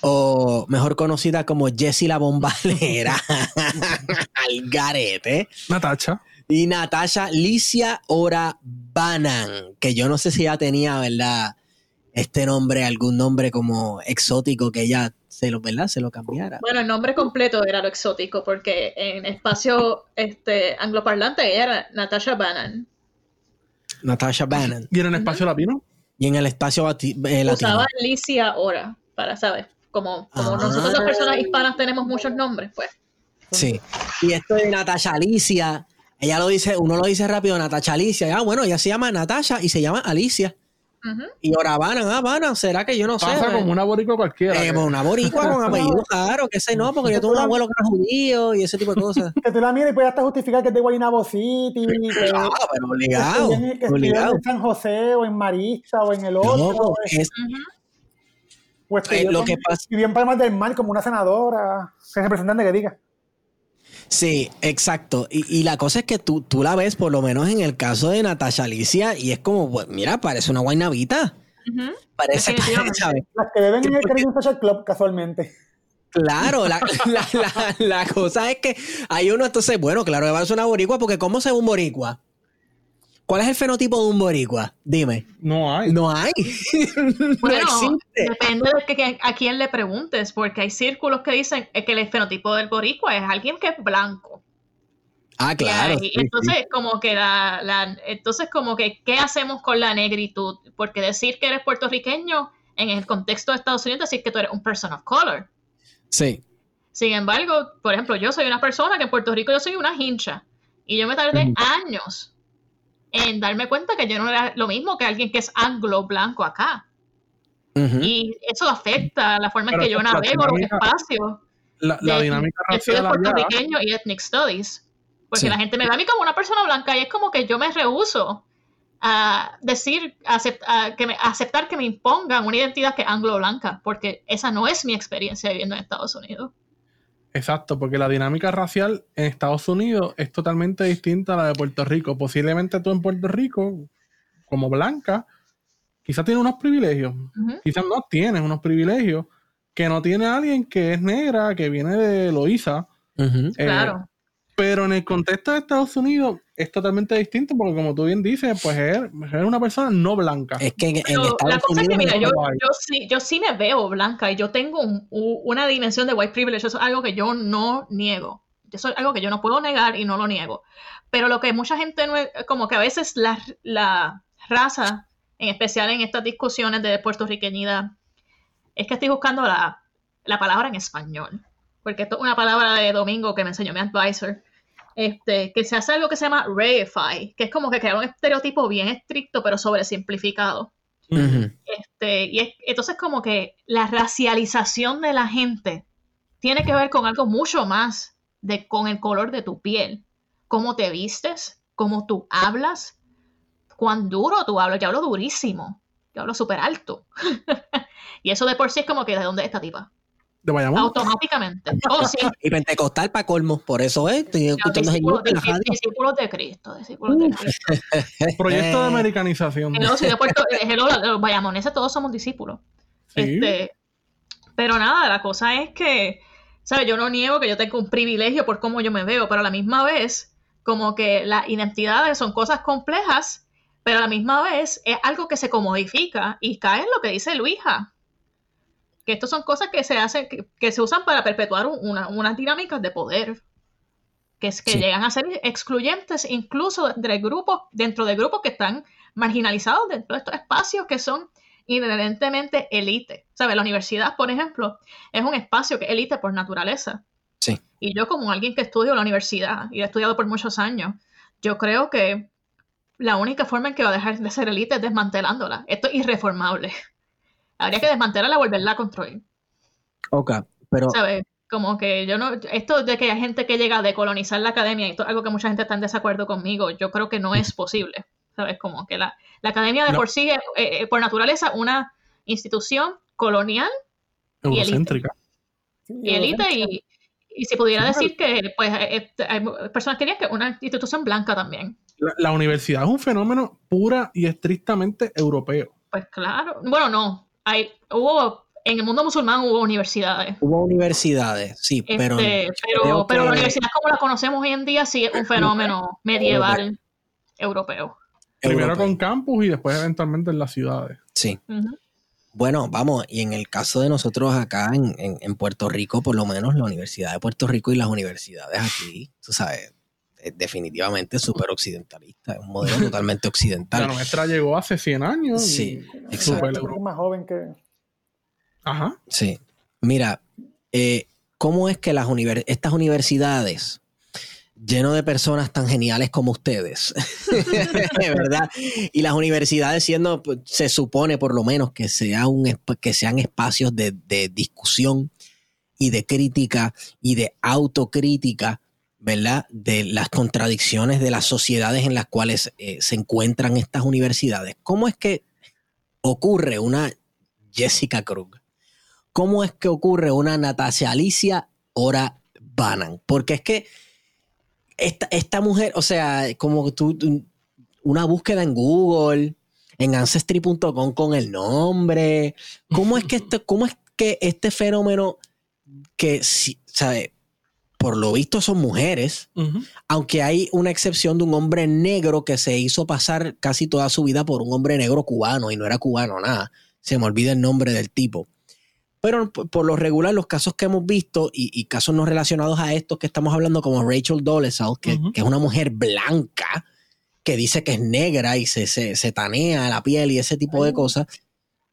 o mejor conocida como Jessie la Bombalera, [LAUGHS] al garete. Natacha. Y Natasha Licia Ora Banan, que yo no sé si ya tenía, ¿verdad? este nombre, algún nombre como exótico que ella se lo, ¿verdad? Se lo cambiara. Bueno, el nombre completo era lo exótico, porque en espacio este, angloparlante ella era Natasha Bannon. Natasha Bannon. ¿Y en el espacio latino? Y en el espacio eh, latino. Usaba Alicia ahora, para, ¿sabes? Como, como nosotros las personas ah. hispanas tenemos muchos nombres, pues. Sí. Y esto de Natasha Alicia, ella lo dice, uno lo dice rápido, Natasha Alicia. Ah, bueno, ella se llama Natasha y se llama Alicia. Y ahora van, ah, van, será que yo no sé. Pasa como una boricua cualquiera. Eh, una boricua con [LAUGHS] apellido claro, que sé, no, porque yo tuve un abuelo que era judío y ese tipo de cosas. [LAUGHS] que tú la miras y puedes hasta justificar que es de Guaynabo City. Que, ah, pero obligado. Que, obligado. en San José o en Marista o en el otro. No, es, pues que eh, lo que pasa. Y bien Palmas del Mar como una senadora, que representante que diga. Sí, exacto. Y, la cosa es que tú, tú la ves, por lo menos en el caso de Natasha Alicia, y es como, pues, mira, parece una guaynavita. Parece, ¿sabes? Las que deben ir al Social Club, casualmente. Claro, [LAUGHS] la, la, la, cosa es que hay uno, entonces, bueno, claro va a ser una boricua, porque ¿cómo se ve un boricua? ¿Cuál es el fenotipo de un boricua? Dime. No hay. No hay. [LAUGHS] Bueno, depende de que, a quién le preguntes, porque hay círculos que dicen que el fenotipo del boricua es alguien que es blanco. Ah, claro. Y, entonces, como que la, entonces, como que, ¿qué hacemos con la negritud? Porque decir que eres puertorriqueño en el contexto de Estados Unidos es decir que tú eres un person of color. Sí. Sin embargo, por ejemplo, yo soy una persona que en Puerto Rico yo soy una hincha. Y yo me tardé años en darme cuenta que yo no era lo mismo que alguien que es anglo blanco acá. Y eso afecta la forma en que yo navego los espacios. La, la dinámica racial. De puertorriqueño y ethnic studies. Porque la gente me ve a mí como una persona blanca y es como que yo me rehuso a decir, a que me, aceptar que me impongan una identidad que es anglo-blanca, porque esa no es mi experiencia viviendo en Estados Unidos. Exacto, porque la dinámica racial en Estados Unidos es totalmente distinta a la de Puerto Rico. Posiblemente tú en Puerto Rico, como blanca, quizás tienes unos privilegios, quizás no tienes unos privilegios que no tiene alguien que es negra, que viene de Loíza. Eh, claro. Pero en el contexto de Estados Unidos es totalmente distinto porque como tú bien dices, pues es, una persona no blanca. Es que en, Estados la cosa es que, mira, yo, sí, yo sí me veo blanca y yo tengo una dimensión de white privilege, eso es algo que yo no niego. Eso es algo que yo no puedo negar y no lo niego. Pero lo que mucha gente, no es, como que a veces la, la raza, en especial en estas discusiones de puertorriqueñidad, es que estoy buscando la, la palabra en español. Porque esto es una palabra de domingo que me enseñó mi advisor este, que se hace algo que se llama reify, que es como que crear un estereotipo bien estricto pero sobresimplificado. este, y entonces como que la racialización de la gente tiene que ver con algo mucho más de con el color de tu piel, cómo te vistes, cómo tú hablas, cuán duro tú hablas. Yo hablo durísimo, yo hablo súper alto. [LAUGHS] y eso de por sí es como que de dónde es esta tipa. Automáticamente. [LAUGHS] Oh, y Pentecostal para colmo, por eso es. Estoy escuchando discípulos, de, discípulos de Cristo. Discípulos de Cristo. [LAUGHS] Proyecto de americanización. No, si de [LAUGHS] Puerto, los bayamoneses todos somos discípulos. Este, pero nada, la cosa es que ¿sabes? Yo no niego que yo tengo un privilegio por cómo yo me veo, pero a la misma vez, como que las identidades son cosas complejas, pero a la misma vez es algo que se comodifica y cae en lo que dice Luisa. Que estas son cosas que se hacen, que, se usan para perpetuar unas dinámicas de poder. Que, es, que llegan a ser excluyentes incluso de grupos, dentro de grupos que están marginalizados dentro de estos espacios que son inherentemente élite. ¿Sabes? La universidad, por ejemplo, es un espacio que es élite por naturaleza. Sí. Y yo como alguien que estudio la universidad y he estudiado por muchos años, yo creo que la única forma en que va a dejar de ser élite es desmantelándola. Esto es irreformable. Habría que desmantelarla y volverla a construir. Ok, pero... ¿Sabes? Como que yo no... Esto de que hay gente que llega a decolonizar la academia, y esto es algo que mucha gente está en desacuerdo conmigo, yo creo que no es posible. ¿sabes? Como que la, academia de por sí es, eh, eh, por naturaleza, una institución colonial y élite. Y y, y si pudiera decir que pues eh, hay personas que dirían que es una institución blanca también. La, universidad es un fenómeno pura y estrictamente europeo. Pues claro. Bueno, no. Hay, hubo en el mundo musulmán hubo universidades. Hubo universidades, sí, este, pero. pero, pero la universidad como la conocemos hoy en día sí es un [LAUGHS] fenómeno medieval europeo. Primero con campus y después eventualmente en las ciudades. Sí. Bueno, vamos, y en el caso de nosotros acá en, Puerto Rico, por lo menos la Universidad de Puerto Rico y las universidades aquí, tú sabes, es definitivamente súper occidentalista, es un modelo [LAUGHS] totalmente occidental. La nuestra llegó hace 100 años. Sí, exacto. más joven que... Ajá. Sí. Mira, eh, ¿cómo es que las estas universidades lleno de personas tan geniales como ustedes, [LAUGHS] ¿verdad? Y las universidades siendo, pues, se supone por lo menos que, sea un, que sean espacios de, discusión y de crítica y de autocrítica, ¿verdad? De las contradicciones de las sociedades en las cuales eh, se encuentran estas universidades. ¿Cómo es que ocurre una Jessica Krug? ¿Cómo es que ocurre una Natasia Alicia Ora Banan? Porque es que esta, mujer, o sea, como tú, una búsqueda en Google, en ancestry.com con el nombre. ¿Cómo es que este, cómo es que este fenómeno que, sabe, por lo visto son mujeres, aunque hay una excepción de un hombre negro que se hizo pasar casi toda su vida por un hombre negro cubano y no era cubano nada. Se me olvida el nombre del tipo. Pero por lo regular, los casos que hemos visto y, casos no relacionados a estos que estamos hablando, como Rachel Dolezal, que, es una mujer blanca, que dice que es negra y se, se, tanea la piel y ese tipo de cosas.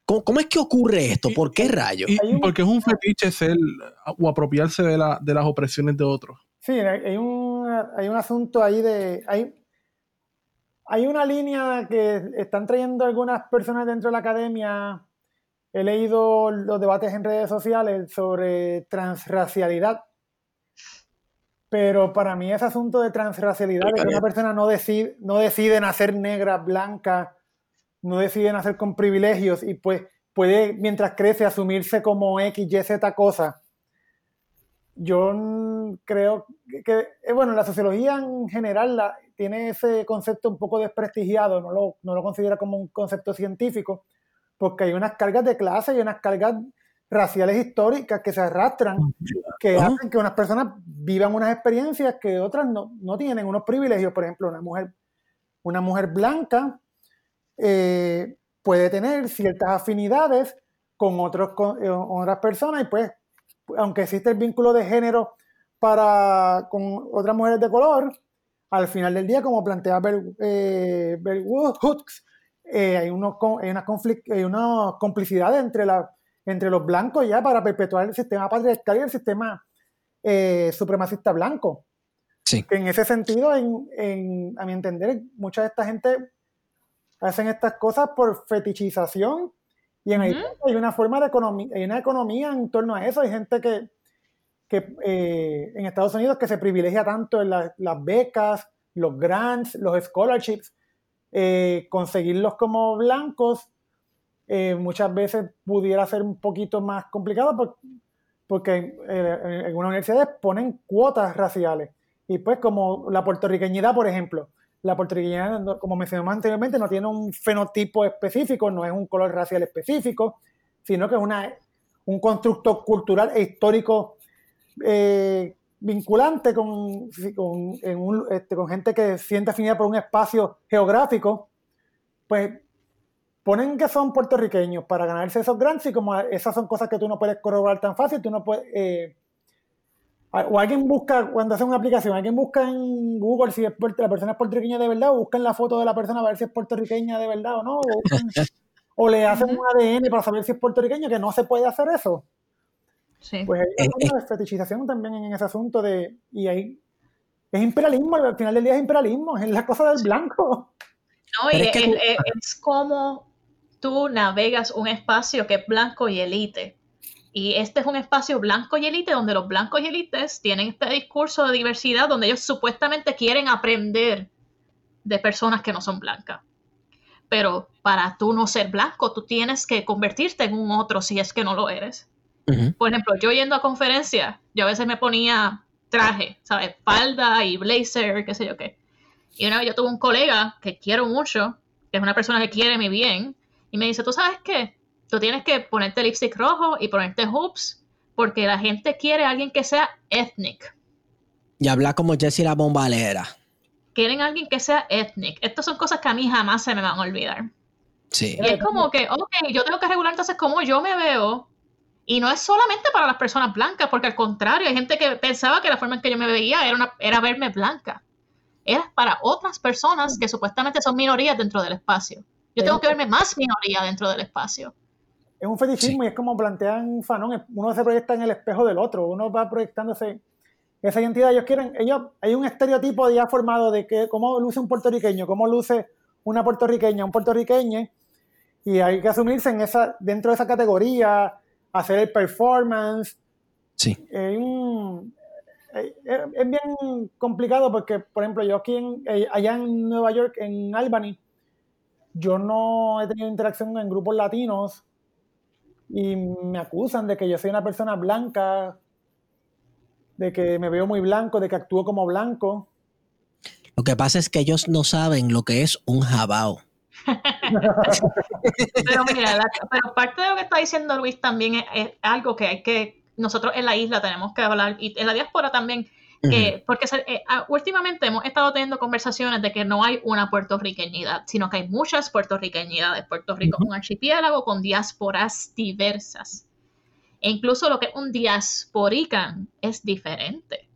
¿Cómo, es que ocurre esto? ¿Por qué rayos? porque es un fetiche ser o apropiarse de, la, de las opresiones de otros. Sí, hay un, hay un asunto ahí de... Hay, hay una línea que están trayendo algunas personas dentro de la academia he leído los debates en redes sociales sobre transracialidad, pero para mí ese asunto de transracialidad, de que una persona no decide, no decide nacer negra, blanca, no decide nacer con privilegios y pues puede, mientras crece, asumirse como X, Y, Z cosa. Yo creo que, eh, bueno, la sociología en general tiene ese concepto un poco desprestigiado, no lo, no lo considera como un concepto científico, porque hay unas cargas de clase y unas cargas raciales históricas que se arrastran, que hacen que unas personas vivan unas experiencias que otras no, tienen, unos privilegios. Por ejemplo, una mujer, una mujer blanca eh, puede tener ciertas afinidades con, otros, con, eh, otras personas y pues, aunque existe el vínculo de género para, con otras mujeres de color, al final del día, como plantea Bell, eh, Hooks, eh, hay, unos, hay, una hay una complicidad entre, la, entre los blancos ya para perpetuar el sistema patriarcal y el sistema supremacista blanco. Sí. Que en ese sentido, en, a mi entender, mucha de esta gente hacen estas cosas por fetichización y en hay una forma de economía, hay una economía en torno a eso. Hay gente que, que eh, en Estados Unidos que se privilegia tanto en las becas, los grants, los scholarships, eh, conseguirlos como blancos eh, muchas veces pudiera ser un poquito más complicado porque, en algunas universidades ponen cuotas raciales. Y pues como la puertorriqueñidad, por ejemplo, la puertorriqueñidad, como mencionamos anteriormente, no tiene un fenotipo específico, no es un color racial específico, sino que es una, un constructo cultural e histórico eh, vinculante con, con, este, con gente que siente afinidad por un espacio geográfico, pues ponen que son puertorriqueños para ganarse esos grants y como esas son cosas que tú no puedes corroborar tan fácil, tú no puedes... Eh, o alguien busca, cuando hace una aplicación, alguien busca en Google si es, la persona es puertorriqueña de verdad o buscan la foto de la persona para ver si es puertorriqueña de verdad o no. O, [LAUGHS] le hacen un ADN para saber si es puertorriqueño, que no se puede hacer eso. Sí. Pues hay una eh, fetichización también en ese asunto de. Y ahí. Es imperialismo, al final del día es imperialismo, es la cosa del blanco. No, y es, como tú navegas un espacio que es blanco y elite. Y este es un espacio blanco y elite donde los blancos y elites tienen este discurso de diversidad donde ellos supuestamente quieren aprender de personas que no son blancas. Pero para tú no ser blanco, tú tienes que convertirte en un otro si es que no lo eres. Por ejemplo, yo yendo a conferencias, yo a veces me ponía traje, ¿sabes? Falda y blazer, qué sé yo qué. Y una vez yo tuve un colega que quiero mucho, que es una persona que quiere mi bien, y me dice, ¿tú sabes qué? Tú tienes que ponerte lipstick rojo y ponerte hoops, porque la gente quiere a alguien que sea ethnic. Y habla como Jessie la bombalera. Quieren a alguien que sea ethnic. Estas son cosas que a mí jamás se me van a olvidar. Sí. Y es como que, ok, yo tengo que regular entonces cómo yo me veo y no es solamente para las personas blancas, porque al contrario, hay gente que pensaba que la forma en que yo me veía era, una, era verme blanca. Era para otras personas que supuestamente son minorías dentro del espacio. Yo tengo que verme más minoría dentro del espacio. Es un fetichismo y es como plantean Fanon, uno se proyecta en el espejo del otro, uno va proyectándose esa identidad. Ellos quieren, ellos, hay un estereotipo ya formado de que cómo luce un puertorriqueño, cómo luce una puertorriqueña, un puertorriqueño, y hay que asumirse en esa, dentro de esa categoría, hacer el performance. Sí. Es, bien complicado porque, por ejemplo, yo aquí en, eh, allá en Nueva York, en Albany, yo no he tenido interacción en grupos latinos y me acusan de que yo soy una persona blanca, de que me veo muy blanco, de que actúo como blanco. Lo que pasa es que ellos no saben lo que es un jabao pero mira, pero parte de lo que está diciendo Luis también es, algo que hay que, nosotros en la isla tenemos que hablar, y en la diáspora también, que, porque eh, últimamente hemos estado teniendo conversaciones de que no hay una puertorriqueñidad, sino que hay muchas puertorriqueñidades. Puerto Rico es un archipiélago con diásporas diversas. E incluso lo que es un diasporican es diferente.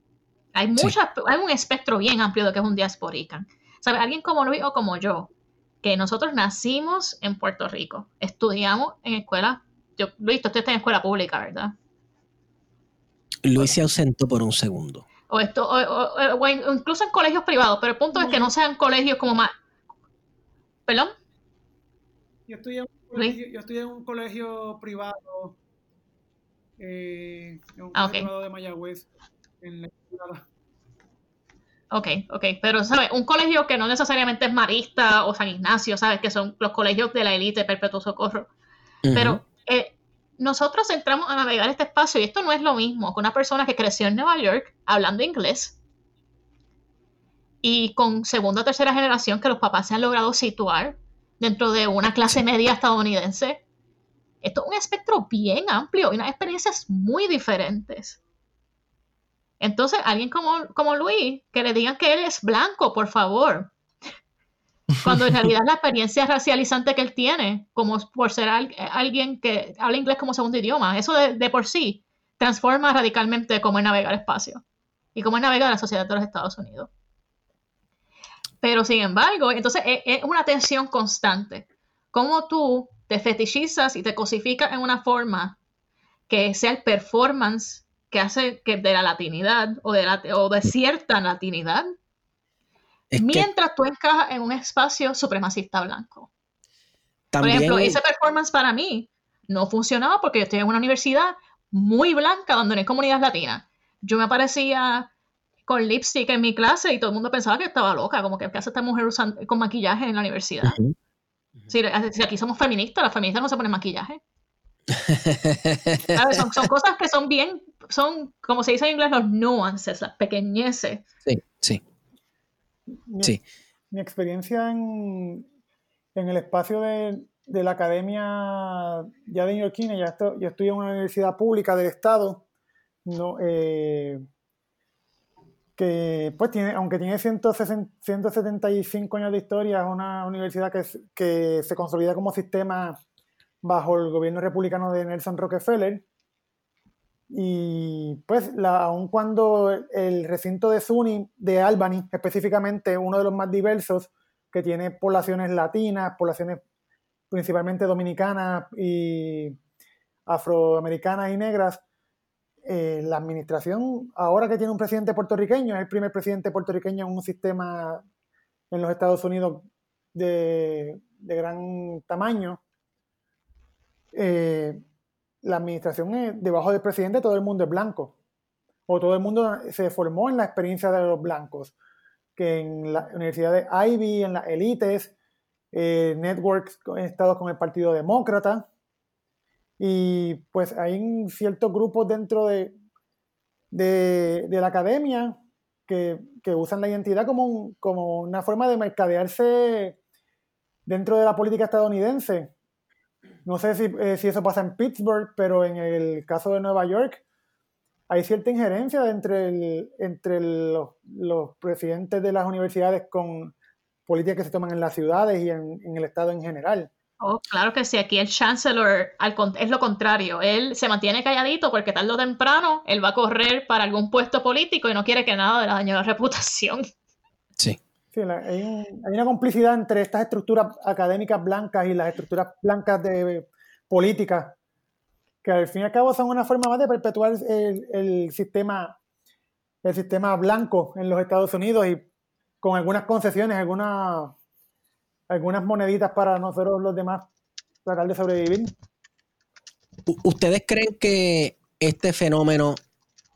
Hay, muchas, hay un espectro bien amplio de que es un diasporican. ¿Sabe? Alguien como Luis o como yo, que nosotros nacimos en Puerto Rico, estudiamos en escuela, yo, Luis, tú estás en escuela pública, ¿verdad? Luis se ausentó por un segundo. O, esto, o, incluso en colegios privados, pero el punto es que no sean colegios como más... ¿Perdón? Yo estudié en un colegio, yo estudié en un colegio privado, eh, en un ah, colegio privado de Mayagüez, en la escuela Ok, ok, pero ¿sabes? Un colegio que no necesariamente es Marista o San Ignacio, ¿sabes? Que son los colegios de la élite Perpetuo Socorro. Pero eh, nosotros entramos a navegar este espacio y esto no es lo mismo que una persona que creció en Nueva York hablando inglés y con segunda o tercera generación que los papás se han logrado situar dentro de una clase media estadounidense. Esto es un espectro bien amplio y unas experiencias muy diferentes. Entonces, alguien como, como Luis, que le digan que él es blanco, por favor. Cuando en realidad [LAUGHS] la experiencia racializante que él tiene, como por ser alguien que habla inglés como segundo idioma, eso de, por sí transforma radicalmente cómo es navegar espacio y cómo es navegar la sociedad de los Estados Unidos. Pero sin embargo, entonces es, es una tensión constante. Cómo tú te fetichizas y te cosificas en una forma que sea el performance que hace que de la latinidad o de, la, o de cierta latinidad, mientras tú encajas en un espacio supremacista blanco. Por ejemplo, ese performance para mí no funcionaba porque yo estoy en una universidad muy blanca donde no hay comunidad latina. Yo me aparecía con lipstick en mi clase y todo el mundo pensaba que estaba loca, como que ¿qué hace esta mujer con maquillaje en la universidad? si, aquí somos feministas, las feministas no se ponen maquillaje. Son, son, [LAUGHS] cosas que son bien son, como se dice en inglés, los nuances, las pequeñeces. Sí. Mi, sí. mi experiencia en, en, el espacio de, de, la academia ya de neoyorquina, ya estoy, yo estoy en una universidad pública del estado, no, eh, que pues tiene, aunque tiene 175 años de historia, es una universidad que, que se consolida como sistema bajo el gobierno republicano de Nelson Rockefeller. Y pues, la, aun cuando el recinto de SUNY, de Albany, específicamente uno de los más diversos, que tiene poblaciones latinas, poblaciones principalmente dominicanas y afroamericanas y negras, eh, la administración, ahora que tiene un presidente puertorriqueño, es el primer presidente puertorriqueño en un sistema en los Estados Unidos de, gran tamaño, eh, la administración es, debajo del presidente todo el mundo es blanco, o todo el mundo se formó en la experiencia de los blancos, que en la Universidad de Ivy, en las élites, eh, networks estados con el Partido Demócrata, y pues hay ciertos grupos dentro de, de, la academia que, usan la identidad como, como una forma de mercadearse dentro de la política estadounidense. No sé si, eh, si, eso pasa en Pittsburgh, pero en el caso de Nueva York hay cierta injerencia entre, el, entre los, los, presidentes de las universidades con políticas que se toman en las ciudades y en, en el estado en general. Oh, claro que sí, aquí el chancellor es lo contrario, él se mantiene calladito porque tarde o temprano él va a correr para algún puesto político y no quiere que nada le dañe la reputación. Sí. Sí hay, una complicidad entre estas estructuras académicas blancas y las estructuras blancas de política, que al fin y al cabo son una forma más de perpetuar el, el sistema el sistema blanco en los Estados Unidos y con algunas concesiones, algunas algunas moneditas para nosotros los demás tratar de sobrevivir. ¿Ustedes creen que este fenómeno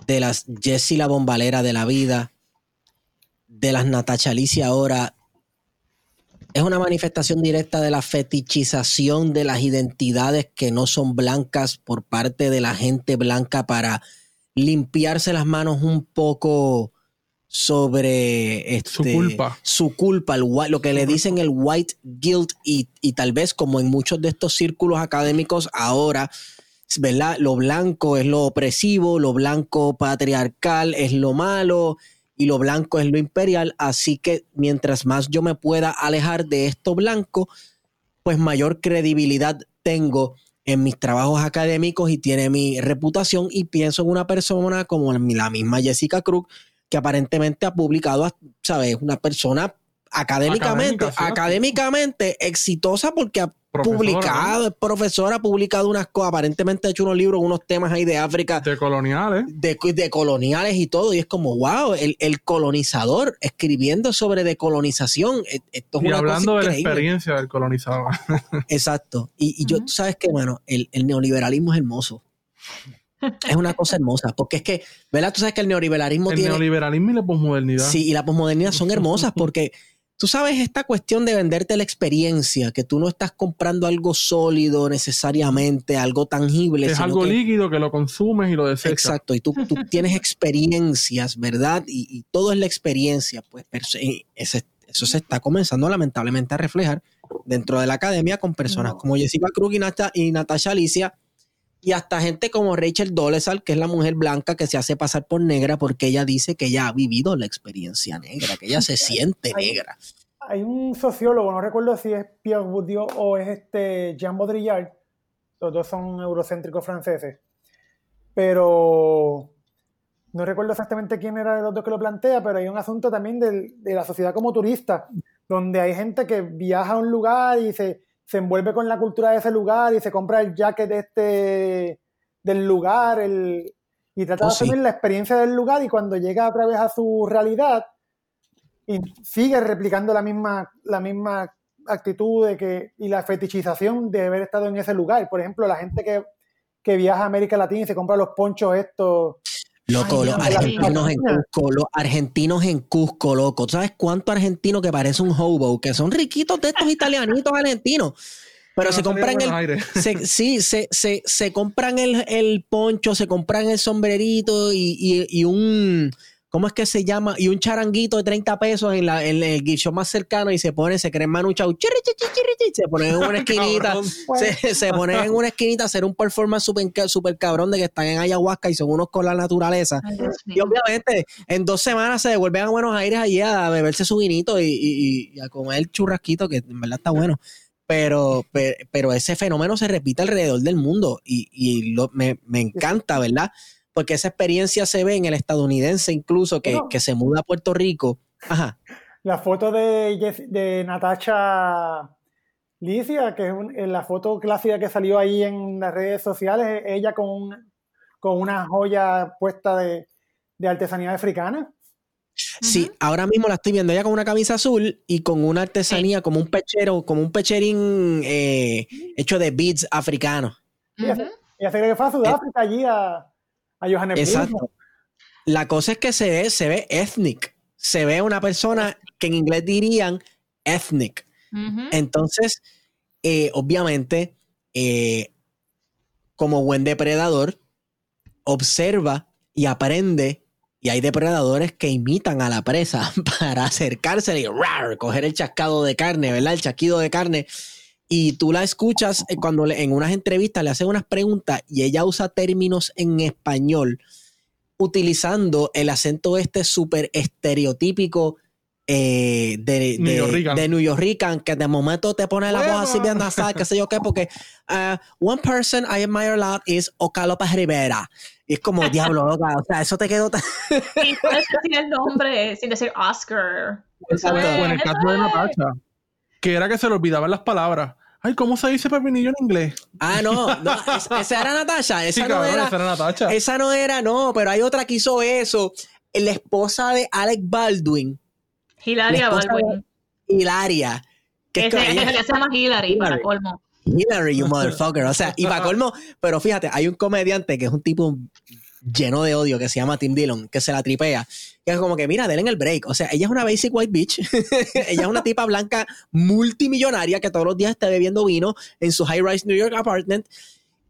de las Jessie la bombalera de la vida, de las Natacha Alicia ahora, es una manifestación directa de la fetichización de las identidades que no son blancas por parte de la gente blanca para limpiarse las manos un poco sobre este, su culpa, su culpa lo que le dicen el white guilt y, tal vez como en muchos de estos círculos académicos ahora, ¿verdad? Lo blanco es lo opresivo, lo blanco patriarcal es lo malo y lo blanco es lo imperial, así que mientras más yo me pueda alejar de esto blanco, pues mayor credibilidad tengo en mis trabajos académicos y tiene mi reputación y pienso en una persona como la misma Jessica Cruz que aparentemente ha publicado, ¿sabes? Una persona académicamente, académicamente exitosa porque ha publicado, es profesora, ha publicado unas cosas, aparentemente ha hecho unos libros, unos temas ahí de África. De coloniales. De, de coloniales y todo, y es como, wow, el, el colonizador escribiendo sobre decolonización. E, esto es y hablando de la experiencia del colonizador. [LAUGHS] Exacto. Y, y yo, tú sabes que, bueno, el, el neoliberalismo es hermoso es una cosa hermosa, porque es que, ¿verdad? Tú sabes que el neoliberalismo el neoliberalismo y la posmodernidad. Sí, y la posmodernidad son hermosas porque tú sabes esta cuestión de venderte la experiencia, que tú no estás comprando algo sólido necesariamente, algo tangible. Es algo líquido que lo consumes y lo desechas. Exacto, y tú, tú [LAUGHS] tienes experiencias, ¿verdad? Y, todo es la experiencia, pues eso se está comenzando lamentablemente a reflejar dentro de la academia con personas como Jessica Cruz y, Natasha Alicia, y hasta gente como Rachel Dolezal, que es la mujer blanca que se hace pasar por negra porque ella dice que ella ha vivido la experiencia negra, que ella se [LAUGHS] siente negra. Hay un sociólogo, no recuerdo si es Pierre Bourdieu o es este Jean Baudrillard, los dos son eurocéntricos franceses, pero no recuerdo exactamente quién era de los dos que lo plantea, pero hay un asunto también de, de la sociedad como turista, donde hay gente que viaja a un lugar y se se envuelve con la cultura de ese lugar y se compra el jacket de este, del lugar el, y trata de oh, tener la experiencia del lugar y cuando llega otra vez a su realidad y sigue replicando la misma, la misma actitud de que, y la fetichización de haber estado en ese lugar. Por ejemplo, la gente que, que viaja a América Latina y se compra los ponchos estos Loco, los argentinos en Cusco, los argentinos en Cusco, loco. ¿Sabes cuánto argentino que parece un hobo? Que son riquitos de estos italianitos argentinos. Pero se compran el. sí, se, se, se compran el, el, poncho, se compran el sombrerito y, y, y, un. ¿Cómo es que se llama? Y un charanguito de 30 pesos en, la, en el guicho más cercano y se pone, se creen manuchao, chirri, chirri, chirri, se pone en una [LAUGHS] esquinita, se, se pone en una esquinita a hacer un performance super, super cabrón de que están en ayahuasca y son unos con la naturaleza. y obviamente en dos semanas se devuelven a Buenos Aires allí a beberse su vinito y, y, y a comer churrasquito, que en verdad está bueno pero, pero, ese fenómeno se repite alrededor del mundo y, y lo, me, me, encanta, ¿verdad? Porque esa experiencia se ve en el estadounidense incluso que, que se muda a Puerto Rico. Ajá. La foto de, de Natasha Licia, que es la foto clásica que salió ahí en las redes sociales, ella con, con una joya puesta de, de artesanía africana. Sí, ahora mismo la estoy viendo ella con una camisa azul y con una artesanía como un pechero, como un pecherín eh, hecho de beads africanos. Y hace que fue a Sudáfrica allí a, a. Exacto. La cosa es que se ve, se ve ethnic. Se ve una persona que en inglés dirían ethnic. Entonces, eh, obviamente, eh, como buen depredador, observa y aprende y hay depredadores que imitan a la presa [LAUGHS] para acercarse y rar, coger el chascado de carne, ¿verdad? El chasquido de carne. Y tú la escuchas eh, cuando en unas entrevistas le hacen unas preguntas y ella usa términos en español utilizando el acento este súper estereotípico eh, de, New de, New que de momento te pone la voz así bien nasal, qué sé yo qué, porque uh, one person I admire a lot is Ocalopa Rivera. Y es como, diablo, [LAUGHS] loca, o sea, eso te quedó tan... y puedes decir el nombre sin decir Oscar. Exacto. en el caso de Natasha, que era que se le olvidaban las palabras. Ay, ¿cómo se dice pepinillo en inglés? Ah, no, no [LAUGHS] esa era Natasha. Esa, no era, esa era Natasha. Esa no era, no, pero hay otra que hizo eso. La esposa de Alec Baldwin Hilaria Baldwin. Hilaria. Que es ella, se llama Hilary, para colmo. Hillary, you motherfucker. O sea, y para colmo, pero fíjate, hay un comediante que es un tipo lleno de odio que se llama Tim Dillon, que se la tripea, que es como que, mira, denle el break. O sea, ella es una basic white bitch. [LAUGHS] ella es una tipa blanca multimillonaria que todos los días está bebiendo vino en su high-rise New York apartment.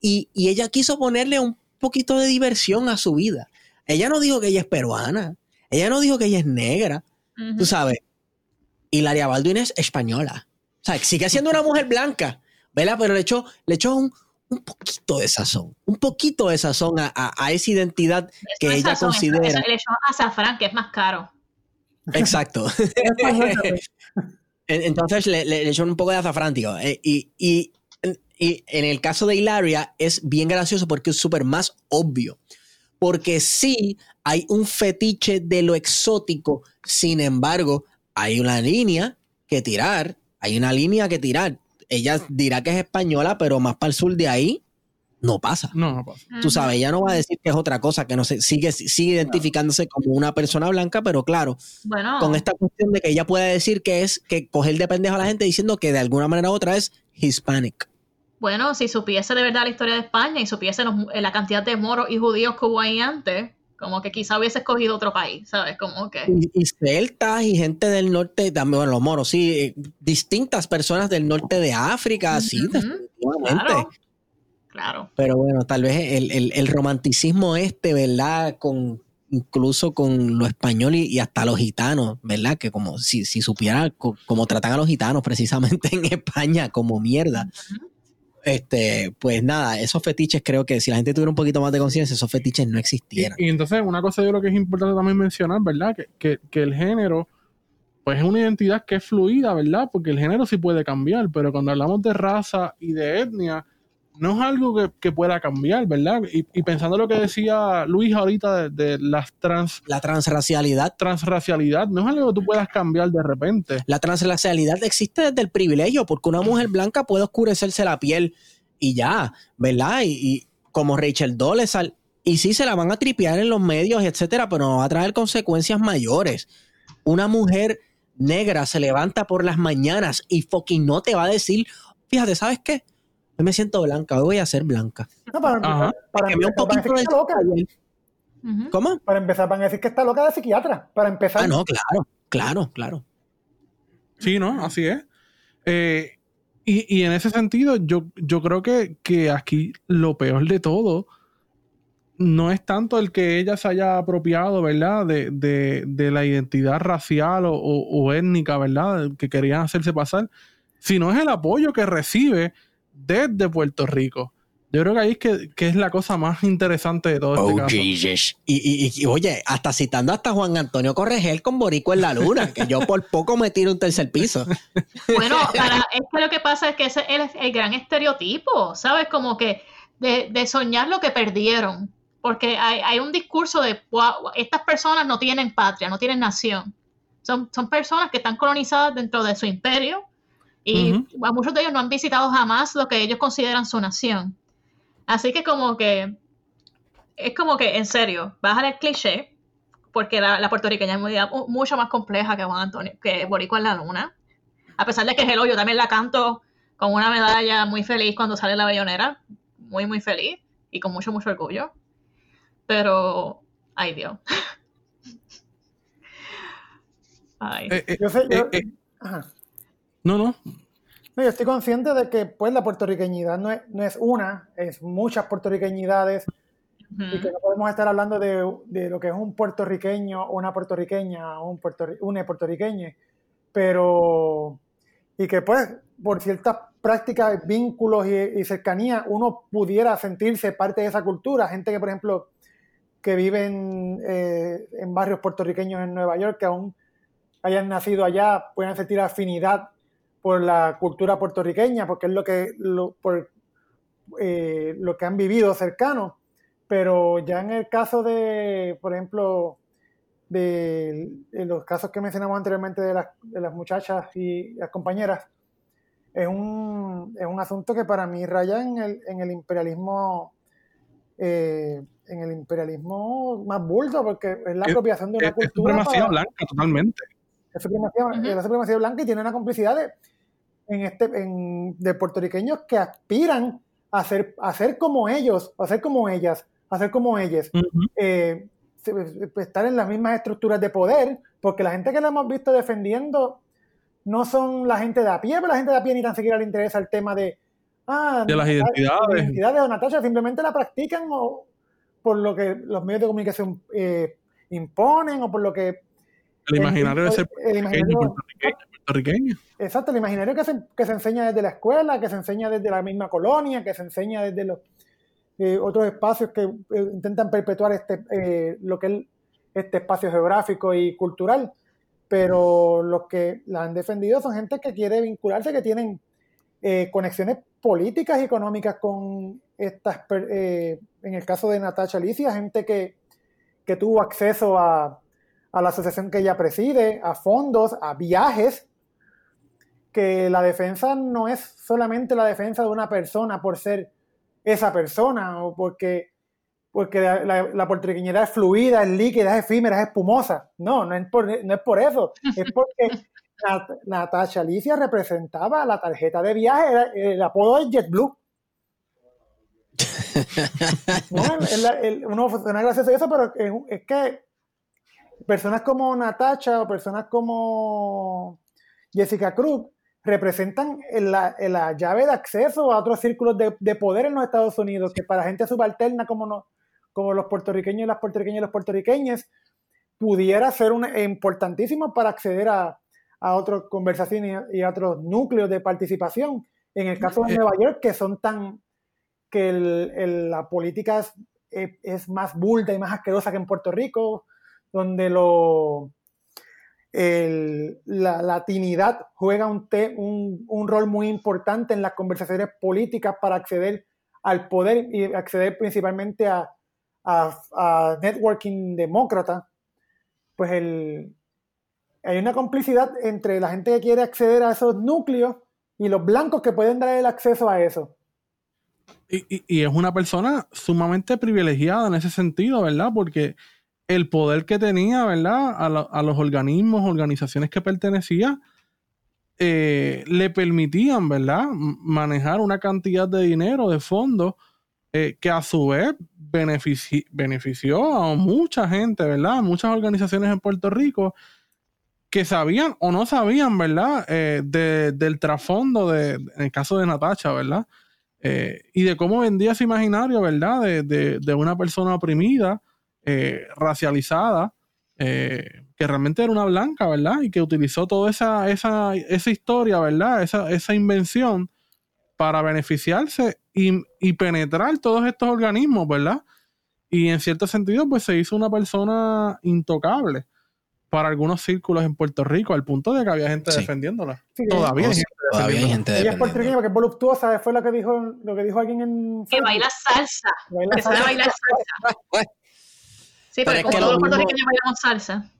Y, y ella quiso ponerle un poquito de diversión a su vida. Ella no dijo que ella es peruana. Ella no dijo que ella es negra. Tú sabes. Hilaria Baldwin es española. O sea, sigue siendo una mujer blanca, ¿verdad? Pero le echó, le echó un, un poquito de sazón, un poquito de sazón a, a, esa identidad que ella considera. le echó azafrán, que es más caro. Exacto. [LAUGHS] Entonces le, le, echó un poco de azafrán, tío. Eh, y, y, y, en el caso de Hilaria es bien gracioso porque es súper más obvio. Porque sí hay un fetiche de lo exótico, sin embargo, hay una línea que tirar, hay una línea que tirar. Ella dirá que es española, pero más para el sur de ahí no pasa. No, no pasa. Tú sabes, ella no va a decir que es otra cosa, que no se sigue, sigue identificándose como una persona blanca, pero claro, con esta cuestión de que ella puede decir que es que coger de pendejo a la gente diciendo que de alguna manera u otra es hispanic. Bueno, si supiese de verdad la historia de España y supiese la cantidad de moros y judíos que hubo ahí antes, como que quizá hubiese escogido otro país, ¿sabes? Como que... Y, celtas y gente del norte, también, bueno, los moros, sí, eh, distintas personas del norte de África, sí, Claro. claro. Pero bueno, tal vez el, romanticismo este, ¿verdad? Con incluso con lo español y, hasta los gitanos, ¿verdad? Que como si, si supiera cómo tratan a los gitanos precisamente [LAUGHS] en España, como mierda este, pues nada, esos fetiches creo que si la gente tuviera un poquito más de conciencia, esos fetiches no existieran. Y, entonces, una cosa yo creo que es importante también mencionar, ¿verdad? Que, que, el género, pues es una identidad que es fluida, ¿verdad? Porque el género sí puede cambiar, pero cuando hablamos de raza y de etnia, no es algo que, pueda cambiar, ¿verdad? Y, y, pensando lo que decía Luis ahorita de, las trans... La transracialidad. Transracialidad, no es algo que tú puedas cambiar de repente. La transracialidad existe desde el privilegio, porque una mujer blanca puede oscurecerse la piel y ya, ¿verdad? Y, como Rachel Dolezal, y sí se la van a tripear en los medios, etcétera, pero no va a traer consecuencias mayores. Una mujer negra se levanta por las mañanas y fucking no te va a decir, fíjate, ¿sabes qué? Yo me siento blanca, hoy voy a ser blanca. No, para, empezar, para, empezar, un poquito de loca. ¿Cómo? Para empezar, van a decir que está loca de psiquiatra. Para empezar. Ah, no, claro, claro, claro. Sí, ¿no? Así es. Eh, y, y, en ese sentido, yo, yo creo que, que aquí lo peor de todo no es tanto el que ella se haya apropiado, ¿verdad? De, de, de la identidad racial o, o, étnica, ¿verdad? Que querían hacerse pasar, sino es el apoyo que recibe desde Puerto Rico. Yo creo que ahí es que, que es la cosa más interesante de todo este oh, caso. Jesus. Y, y, y, oye, hasta citando hasta Juan Antonio Corregel con Borico en la luna, que yo por poco me tiro un tercer piso. Bueno, para, es que lo que pasa es que ese es el, el gran estereotipo, ¿sabes? Como que de, de soñar lo que perdieron porque hay, hay, un discurso de wow, estas personas no tienen patria, no tienen nación. Son, son personas que están colonizadas dentro de su imperio y uh -huh. muchos de ellos no han visitado jamás lo que ellos consideran su nación. Así que como que es como que, en serio, bajar el cliché, porque la, la puertorriqueña es muy, mucho más compleja que Juan Antonio, que Boricua en la Luna. A pesar de que Hello, yo también la canto con una medalla muy feliz cuando sale la bellonera, muy, muy feliz y con mucho, mucho orgullo. Pero, ay Dios. [LAUGHS] ay. Eh, eh, yo sé, yo, eh, no, no. No, yo estoy consciente de que pues la puertorriqueñidad no es, no es una, es muchas puertorriqueñidades uh -huh. y que no podemos estar hablando de, de, lo que es un puertorriqueño o una puertorriqueña o un puerto, una puertorriqueña, pero y que pues por ciertas prácticas, vínculos y, y cercanía uno pudiera sentirse parte de esa cultura, gente que por ejemplo que viven eh, en barrios puertorriqueños en Nueva York, que aún hayan nacido allá, puedan sentir afinidad por la cultura puertorriqueña, porque es lo que, lo, por, eh, lo que han vivido cercano. Pero ya en el caso de, por ejemplo, de, de los casos que mencionamos anteriormente de las, de las muchachas y las compañeras, es un, es un asunto que para mí raya en el, en el imperialismo eh, en el imperialismo más bulto, porque es la apropiación de una es, cultura. Es supremacía blanca, totalmente. Es supremacía, uh -huh. la supremacía blanca y tiene una complicidad de, en este, en, de puertorriqueños que aspiran a ser, a ser como ellos, a ser como ellas, a ser como ellas. Uh -huh. eh, estar en las mismas estructuras de poder, porque la gente que la hemos visto defendiendo no son la gente de a pie, pero la gente de a pie ni tan siquiera le interesa el tema de, ah, de las identidades. Las identidades o Natasha, simplemente la practican o por lo que los medios de comunicación eh, imponen o por lo que... El imaginario el, de ser el imaginario, puertorriqueño. Exacto, el imaginario que se, que se enseña desde la escuela, que se enseña desde la misma colonia, que se enseña desde los eh, otros espacios que eh, intentan perpetuar este, eh, lo que es este espacio geográfico y cultural. Pero los que la han defendido son gente que quiere vincularse, que tienen eh, conexiones políticas y económicas con estas, en el caso de Natasha Alicia, gente que, que tuvo acceso a, a, la asociación que ella preside, a fondos, a viajes, que la defensa no es solamente la defensa de una persona por ser esa persona o porque, porque la, la, la puertorriqueñidad es fluida, es líquida, es efímera, es espumosa. No, no es por, no es por eso, es porque [LAUGHS] Nat Natasha Alicia representaba la tarjeta de viaje, era, el apodo es JetBlue. [LAUGHS] no, el, el, uno funciona gracias a eso, pero es, es, que personas como Natasha o personas como Jessica Cruz representan la, la, llave de acceso a otros círculos de, de, poder en los Estados Unidos, que para gente subalterna como, no, como los puertorriqueños y las puertorriqueñas y los puertorriqueños pudiera ser un, importantísimo para acceder a, a otras conversaciones y a otros núcleos de participación. En el caso de Nueva York, que son tan que el, el, la política es, es, más bulta y más asquerosa que en Puerto Rico, donde lo, el, la latinidad juega un, te, un, un, rol muy importante en las conversaciones políticas para acceder al poder y acceder principalmente a, a, networking demócrata, pues el, hay una complicidad entre la gente que quiere acceder a esos núcleos y los blancos que pueden dar el acceso a eso. Y, y, es una persona sumamente privilegiada en ese sentido, ¿verdad? Porque el poder que tenía, ¿verdad? A, los organismos, organizaciones que pertenecía, eh, le permitían, ¿verdad? Manejar una cantidad de dinero, de fondos, eh, que a su vez benefici benefició a mucha gente, ¿verdad? Muchas organizaciones en Puerto Rico que sabían o no sabían, ¿verdad? Eh, de, del trasfondo, de, en el caso de Natacha, ¿verdad? y de cómo vendía ese imaginario, ¿verdad? De, de, una persona oprimida, eh, racializada, eh, que realmente era una blanca, ¿verdad? Y que utilizó toda esa, esa, esa historia, ¿verdad? Esa, esa invención para beneficiarse y, y, penetrar todos estos organismos, ¿verdad? Y en cierto sentido, pues se hizo una persona intocable para algunos círculos en Puerto Rico, al punto de que había gente defendiéndola. todavía, hay gente todavía hay gente Ella es puertorriqueña porque es voluptuosa, fue lo que dijo, lo que dijo alguien en... Que baila salsa. Baila que salsa. sabe bailar salsa. [LAUGHS] sí, pero, como todos los puertorriqueños bailamos salsa.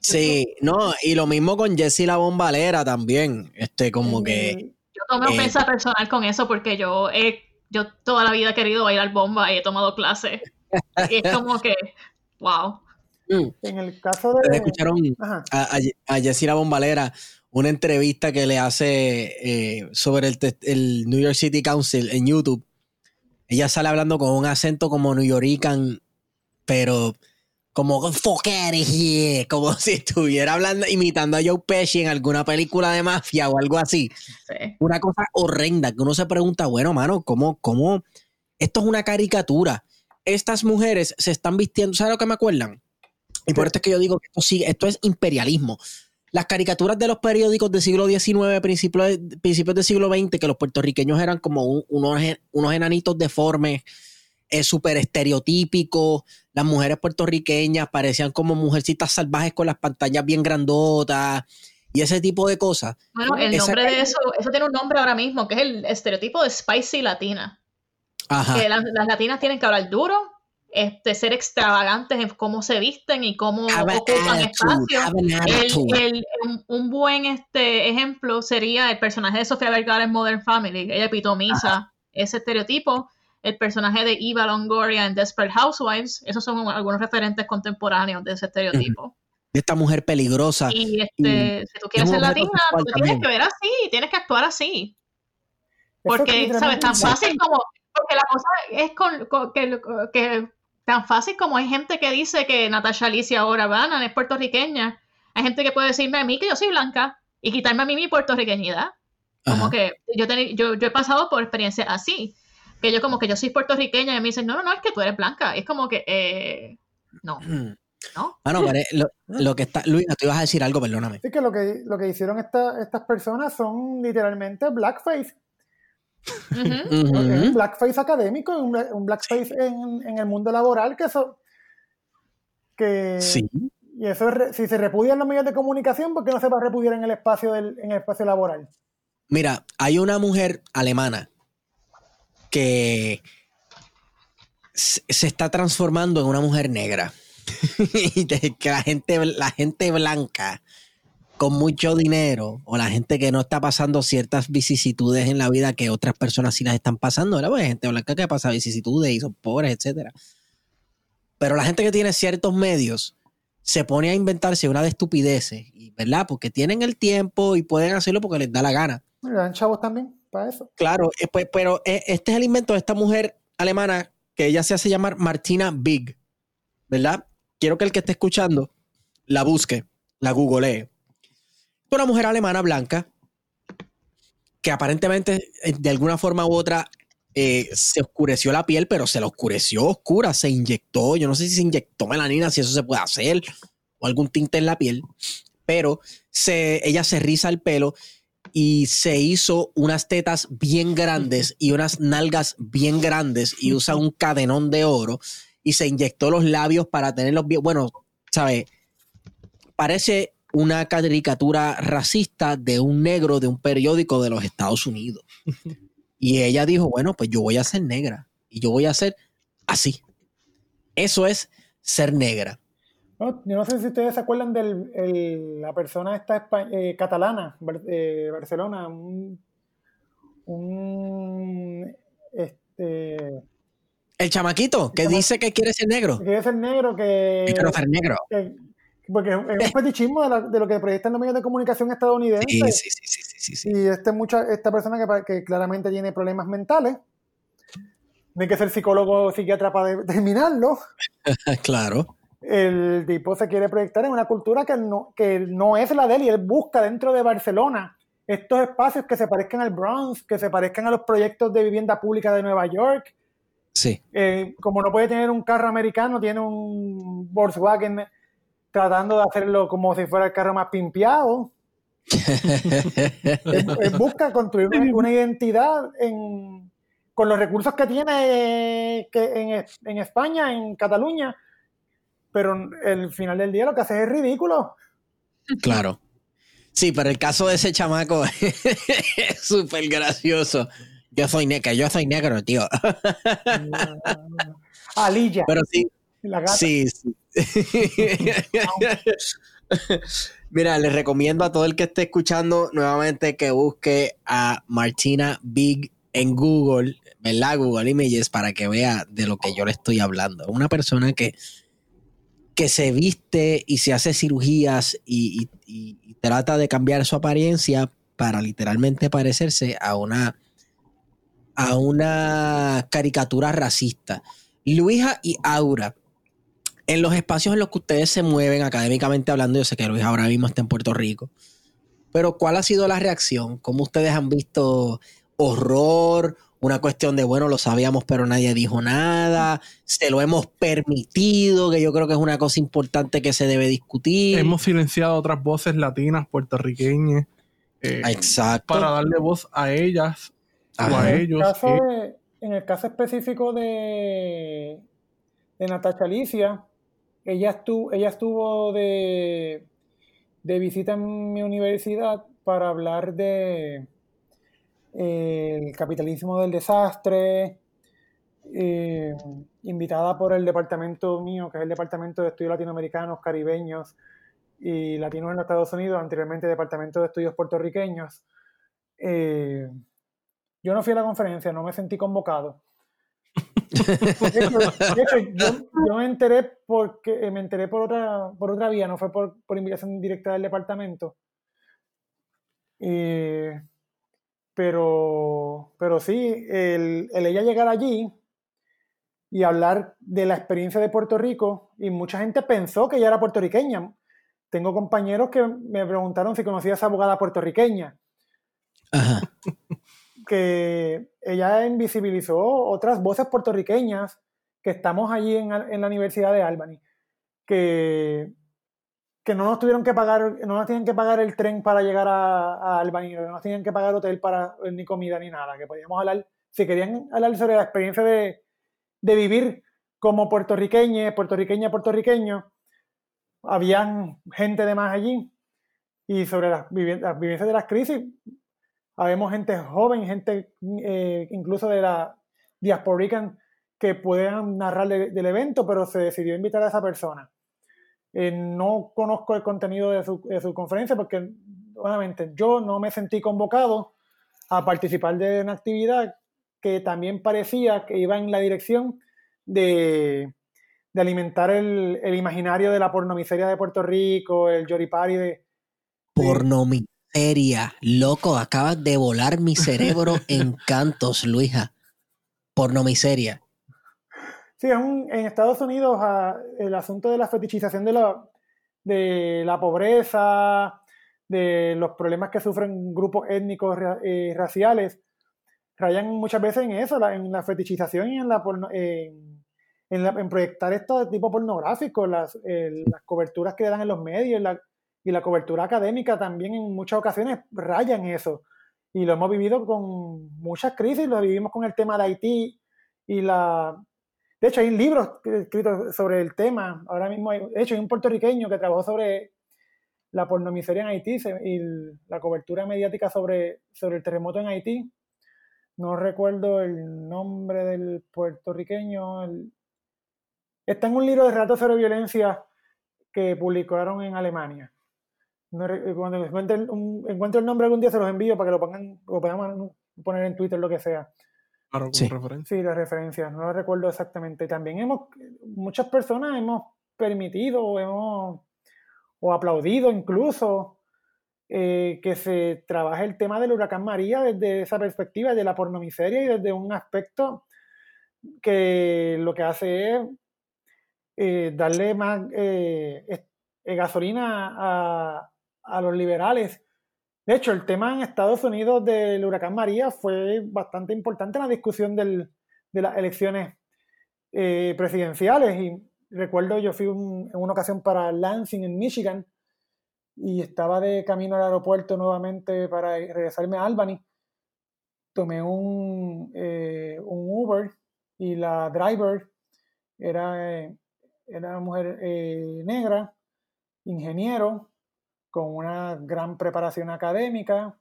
Sí, no, y lo mismo con Jessie la bombalera también. Este, como que. Yo tomé eh, ofensa personal con eso porque yo he, yo toda la vida he querido bailar bomba y he tomado clases. y es como que, wow. Mm. En el caso de. Escucharon a, a, Jessie la bombalera una entrevista que le hace eh, sobre el, el, New York City Council en YouTube. Ella sale hablando con un acento como New Yorican, pero como fuck como [LAUGHS] si estuviera hablando, imitando a Joe Pesci en alguna película de mafia o algo así. Una cosa horrenda que uno se pregunta, bueno, mano, ¿cómo, cómo? Esto es una caricatura. Estas mujeres se están vistiendo, ¿sabes lo que me acuerdan? Y por esto es que yo digo que esto, sí, esto es imperialismo. Las caricaturas de los periódicos del siglo XIX, principios, principios del siglo XX, que los puertorriqueños eran como unos, unos enanitos deformes, es súper estereotípico. Las mujeres puertorriqueñas parecían como mujercitas salvajes con las pantallas bien grandotas y ese tipo de cosas. Bueno, el nombre de eso, eso tiene un nombre ahora mismo, que es el estereotipo de spicy latina. Ajá. Que las, latinas tienen que hablar duro, este, ser extravagantes en cómo se visten y cómo ocupan espacio. El, un, buen este, ejemplo sería el personaje de Sofía Vergara en Modern Family. Ella epitomiza ese estereotipo el personaje de Eva Longoria en Desperate Housewives. Esos son algunos referentes contemporáneos de ese estereotipo. De esta mujer peligrosa. Y este, si tú quieres ser latina, tú tienes que ver así, tienes que actuar así. Porque, ¿sabes? Tan fácil como. Porque la cosa es con, que, tan fácil como hay gente que dice que Natasha Alicia ahora Bannon es puertorriqueña. Hay gente que puede decirme a mí que yo soy blanca y quitarme a mí mi puertorriqueñidad. Como que yo, yo, yo he pasado por experiencias así que yo como que yo soy puertorriqueña y me dicen, no, no, no, es que tú eres blanca. es como que, eh, no. [CLEARS THROAT] ¿No? Ah, no, lo, lo, que está, Luis, te ibas a decir algo, perdóname. Sí, que lo que, lo que hicieron estas personas son literalmente blackface. [LAUGHS] Un blackface académico, un, un blackface en, en, el mundo laboral, que eso. Que, sí. Y eso si se repudia en los medios de comunicación, ¿por qué no se va a repudiar en el espacio, del, en el espacio laboral? Mira, hay una mujer alemana que se está transformando en una mujer negra. [LAUGHS] y que la gente, la gente blanca con mucho dinero o la gente que no está pasando ciertas vicisitudes en la vida que otras personas sí las están pasando, ¿verdad? Pues gente blanca que pasa vicisitudes y son pobres, etcétera. Pero la gente que tiene ciertos medios se pone a inventarse una de estupideces, ¿verdad? Porque tienen el tiempo y pueden hacerlo porque les da la gana. dan chavos también para eso. Claro, eh, pues, pero eh, este es el invento de esta mujer alemana que ella se hace llamar Martina Big, ¿verdad? Quiero que el que esté escuchando la busque, la googlee. Una mujer alemana blanca que aparentemente eh, de alguna forma u otra se oscureció la piel, pero se la oscureció oscura, se inyectó, yo no sé si se inyectó melanina, si eso se puede hacer, o algún tinte en la piel, pero se, ella se riza el pelo y se hizo unas tetas bien grandes y unas nalgas bien grandes y usa un cadenón de oro y se inyectó los labios para tenerlos bien. Bueno, ¿sabes? Parece una caricatura racista de un negro de un periódico de los Estados Unidos. Y ella dijo, bueno, pues yo voy a ser negra y yo voy a ser así. Eso es ser negra. Yo no sé si ustedes se acuerdan de la persona esta eh, catalana, eh, Barcelona, un, este, el chamaquito que dice que quiere ser negro. Que quiere ser negro, que. quiere ser negro. porque es un fetichismo de, lo que proyectan los medios de comunicación estadounidenses. Sí, sí, sí, sí, sí, Y este mucha, esta persona que, claramente tiene problemas mentales, no hay que ser psicólogo o psiquiatra para determinarlo. [LAUGHS] [LAUGHS] claro. El tipo se quiere proyectar en una cultura que no, que no es la de él y él busca dentro de Barcelona estos espacios que se parezcan al Bronx, que se parezcan a los proyectos de vivienda pública de Nueva York. Sí. Eh, como no puede tener un carro americano, tiene un Volkswagen tratando de hacerlo como si fuera el carro más pimpeado. [LAUGHS] busca construir una, identidad con los recursos que tiene que en, España, en Cataluña, pero el final del día lo que hace es ridículo. Claro. Sí, pero el caso de ese chamaco [LAUGHS] es súper gracioso. Yo soy negro, yo soy negro, tío. [LAUGHS] Alilla. Pero sí. Sí, sí. [LAUGHS] Mira, les recomiendo a todo el que esté escuchando nuevamente que busque a Martina Big en Google, ¿verdad? Google Images para que vea de lo que yo le estoy hablando. Una persona que, que se viste y se hace cirugías y, trata de cambiar su apariencia para literalmente parecerse a una, a una caricatura racista. Luisa y Aura en los espacios en los que ustedes se mueven académicamente hablando, yo sé que Luis ahora mismo está en Puerto Rico, pero ¿cuál ha sido la reacción? ¿Cómo ustedes han visto horror? Una cuestión de, bueno, lo sabíamos, pero nadie dijo nada. Se lo hemos permitido, que yo creo que es una cosa importante que se debe discutir. Hemos silenciado otras voces latinas, puertorriqueñas. Eh, Exacto. Para darle voz a ellas o a ellos. en el caso específico de, de Natasha Alicia, ella estuvo, ella estuvo de, visita en mi universidad para hablar de el capitalismo del desastre, eh, invitada por el departamento mío, que es el Departamento de Estudios Latinoamericanos, Caribeños y Latinos en los Estados Unidos, anteriormente Departamento de Estudios Puertorriqueños. Eh, yo no fui a la conferencia, no me sentí convocado. De hecho, yo, me enteré porque eh, me enteré por otra, por otra vía, no fue por, invitación directa del departamento. Pero, pero sí, el, ella llegar allí y hablar de la experiencia de Puerto Rico, y mucha gente pensó que ella era puertorriqueña. Tengo compañeros que me preguntaron si conocía a esa abogada puertorriqueña. Ajá [LAUGHS] que ella invisibilizó otras voces puertorriqueñas que estamos allí en, la Universidad de Albany, que, que no nos tuvieron que pagar, no nos tienen que pagar el tren para llegar a, Albany, no nos tienen que pagar hotel para ni comida ni nada, que podíamos hablar, si querían hablar sobre la experiencia de, vivir como puertorriqueña, puertorriqueña, puertorriqueño, habían gente de más allí y sobre las, las vivencias de las crisis, Habemos gente joven, gente eh, incluso de la diasporican que puedan narrar del evento, pero se decidió invitar a esa persona. Eh, no conozco el contenido de su, conferencia porque, obviamente, yo no me sentí convocado a participar de una actividad que también parecía que iba en la dirección de, alimentar el, imaginario de la pornomiseria de Puerto Rico, el yoripari de... Pornomi seria, loco, acabas de volar mi cerebro en [LAUGHS] cantos, Luisa. Porno miseria. Sí, en Estados Unidos ah, el asunto de la fetichización de la, de la pobreza, de los problemas que sufren grupos étnicos y raciales, rayan muchas veces en eso, en la fetichización y en, la, en, proyectar esto de tipo pornográfico, las, las coberturas que dan en los medios, la, y la cobertura académica también en muchas ocasiones raya en eso. Y lo hemos vivido con muchas crisis, lo vivimos con el tema de Haití y la... De hecho, hay libros escritos sobre el tema. Ahora mismo, hay, de hecho, hay un puertorriqueño que trabajó sobre la pornomiseria en Haití y la cobertura mediática sobre, sobre el terremoto en Haití. No recuerdo el nombre del puertorriqueño. Está en un libro de relatos sobre violencia que publicaron en Alemania. Eh, cuando encuentre, el nombre algún día se los envío para que lo pongan, lo podamos poner en Twitter, lo que sea. Claro, sí. referencia. Sí, la referencia, no lo recuerdo exactamente. También hemos, muchas personas hemos permitido o hemos, o aplaudido incluso eh, que se trabaje el tema del huracán María desde esa perspectiva, de la pornomiseria y desde un aspecto que lo que hace es eh, darle más gasolina a, a los liberales De hecho, el tema en Estados Unidos del huracán María fue bastante importante en la discusión de las elecciones eh, presidenciales. Y recuerdo, yo fui en una ocasión para Lansing, en Michigan, y estaba de camino al aeropuerto nuevamente para regresarme a Albany. Tomé un, eh, Uber y la driver era, eh, era una mujer negra, ingeniero, con una gran preparación académica.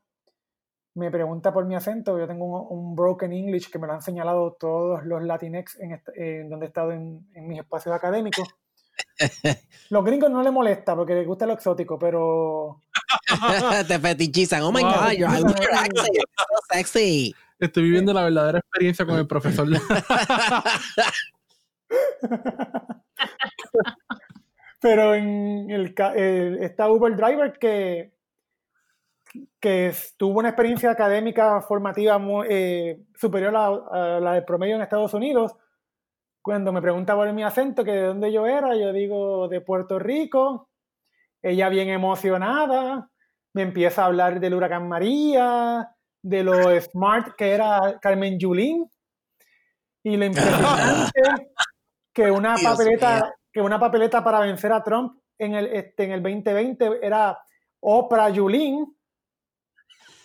Me pregunta por mi acento, yo tengo un, broken English que me lo han señalado todos los Latinex en, donde he estado en, mis espacios académicos. [LAUGHS] Los gringos no les molesta porque les gusta lo exótico, pero. [LAUGHS] Te fetichizan. Oh my God, you're so sexy. Estoy viviendo la verdadera experiencia con el profesor. [LAUGHS] Pero en el, esta Uber Driver que, que tuvo una experiencia académica formativa eh, superior a, la del promedio en Estados Unidos, cuando me pregunta por mi acento, que de dónde yo era, yo digo de Puerto Rico, ella bien emocionada, me empieza a hablar del huracán María, de lo smart que era Carmen Yulín, y lo impresionante [LAUGHS] que una papeleta que una papeleta para vencer a Trump en el, este, en el 2020 era Oprah Yulín.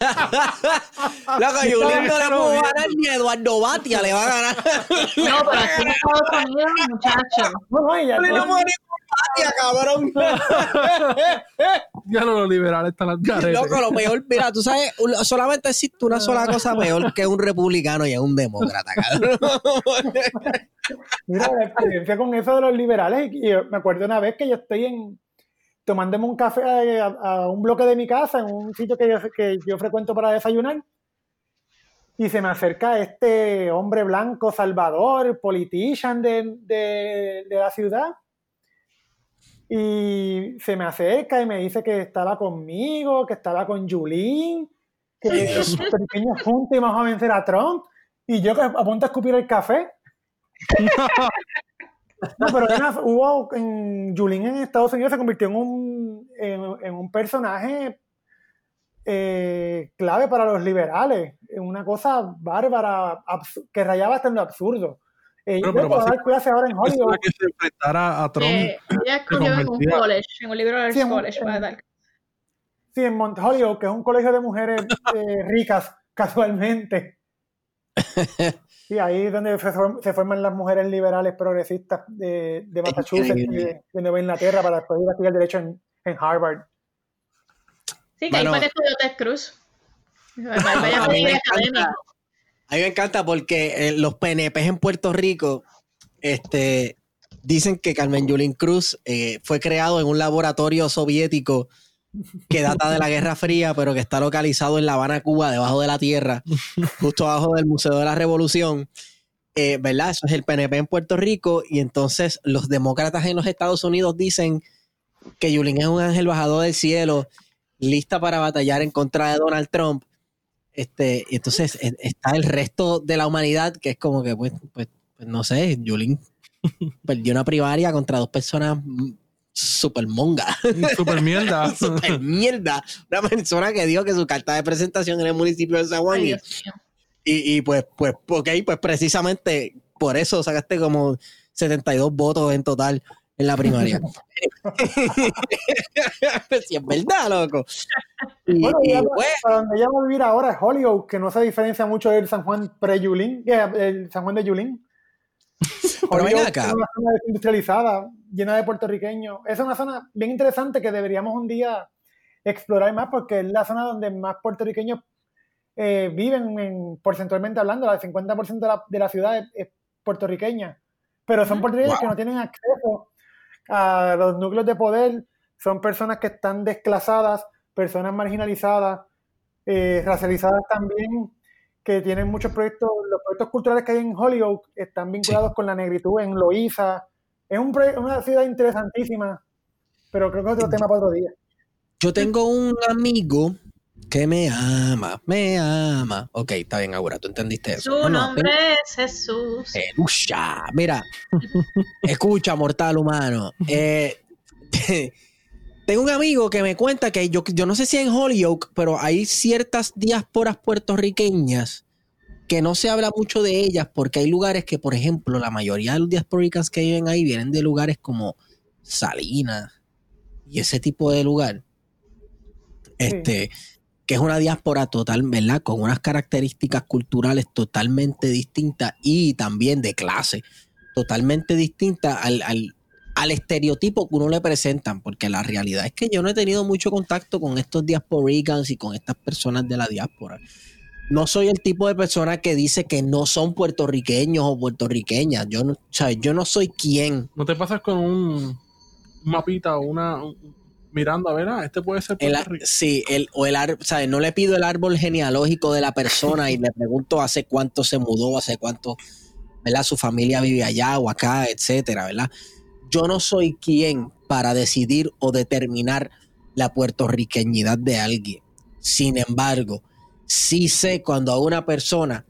[LAUGHS] Loco, Yulín no le pudo ganar ni a Eduardo Batia le va a ganar. No, pero aquí en Estados Unidos, muchachos. No, no, ella. No, Batia, cabrón. ya no los liberales están al garete. Loco, lo peor, mira, tú sabes, solamente existe una sola cosa peor que un republicano y es un demócrata, cabrón. Mira, la experiencia con eso de los liberales, y me acuerdo una vez que yo estoy en tomándome un café a, un bloque de mi casa, en un sitio que yo, que yo frecuento para desayunar, y se me acerca este hombre blanco, salvador, politician de, de, la ciudad, y se me acerca y me dice que estaba conmigo, que estaba con Julín, que [LAUGHS] pequeños juntos íbamos a vencer a Trump, y yo a punto de escupir el café. [LAUGHS] No, pero hubo en Julín en Estados Unidos se convirtió en un, en, un personaje eh, clave para los liberales, una cosa bárbara que rayaba hasta en lo absurdo. Eh, pero, pero dar clase ahora en Hollywood. que se enfrentara a Trump. Eh, ella escogió en un college, en un liberal sí, college, para dar. Sí, en Mount Holyoke, que es un colegio de mujeres [LAUGHS] eh, ricas, casualmente. [LAUGHS] Sí, ahí es donde se, forman las mujeres liberales progresistas de, de Massachusetts y de, Nueva Inglaterra para después ir a estudiar Derecho en, en Harvard. Sí, que ahí fue que estudió Ted Cruz. [LAUGHS] a, mí me encanta, porque eh, los PNP en Puerto Rico este, dicen que Carmen Yulín Cruz eh, fue creado en un laboratorio soviético que data de la Guerra Fría, pero que está localizado en La Habana, Cuba, debajo de la tierra, [LAUGHS] justo abajo del Museo de la Revolución. Eh, ¿Verdad? Eso es el PNP en Puerto Rico. Y entonces los demócratas en los Estados Unidos dicen que Yulín es un ángel bajador del cielo, lista para batallar en contra de Donald Trump. Este, y entonces e, está el resto de la humanidad que es como que, pues, pues, pues no sé, Yulín [LAUGHS] perdió una primaria contra dos personas super monga. Super [LAUGHS] mierda. super mierda. [LAUGHS] Una persona que dijo que su carta de presentación en el municipio de San Juan. Y, y, pues, pues, ok, pues precisamente por eso sacaste como 72 votos en total en la primaria. [LAUGHS] si es verdad, loco. Y, bueno, pues, para donde ella va a vivir ahora es Hollywood, que no se diferencia mucho del San Juan pre-Yulín, el San Juan de Yulín. [LAUGHS] Pero ven acá. Es una zona industrializada, llena de puertorriqueños. Es una zona bien interesante que deberíamos un día explorar más porque es la zona donde más puertorriqueños eh, viven porcentualmente hablando. El 50% de la, de la ciudad es, puertorriqueña. Pero son puertorriqueños que no tienen acceso a los núcleos de poder. Son personas que están desclasadas, personas marginalizadas, eh, racializadas también que tienen muchos proyectos, los proyectos culturales que hay en Hollywood están vinculados con la negritud en Loíza. Es un una ciudad interesantísima, pero creo que es otro tema para otro día. Yo tengo un amigo que me ama, me ama. Ok, está bien, ahora tú entendiste eso. Su nombre es Jesús. Mira, [LAUGHS] escucha, mortal humano. Eh, [LAUGHS] tengo un amigo que me cuenta que yo, yo no sé si en Holyoke, pero hay ciertas diásporas puertorriqueñas que no se habla mucho de ellas porque hay lugares que, por ejemplo, la mayoría de los diasporicans que viven ahí vienen de lugares como Salinas y ese tipo de lugar. Este, que es una diáspora total, ¿verdad? Con unas características culturales totalmente distintas y también de clase totalmente distintas al, al, al estereotipo que uno le presentan, porque la realidad es que yo no he tenido mucho contacto con estos diasporicans y con estas personas de la diáspora no soy el tipo de persona que dice que no son puertorriqueños o puertorriqueñas. Yo no, yo no soy quien. ¿No te pasas con un mapita o una mirando a ver, ah, este puede ser el, Sí, el, o el ¿sabes? No le pido el árbol genealógico de la persona y le pregunto hace cuánto se mudó, hace cuánto, ¿verdad? Su familia vive allá o acá, etcétera, ¿verdad? Yo no soy quien para decidir o determinar la puertorriqueñidad de alguien. Sin embargo, sí sé cuando a una persona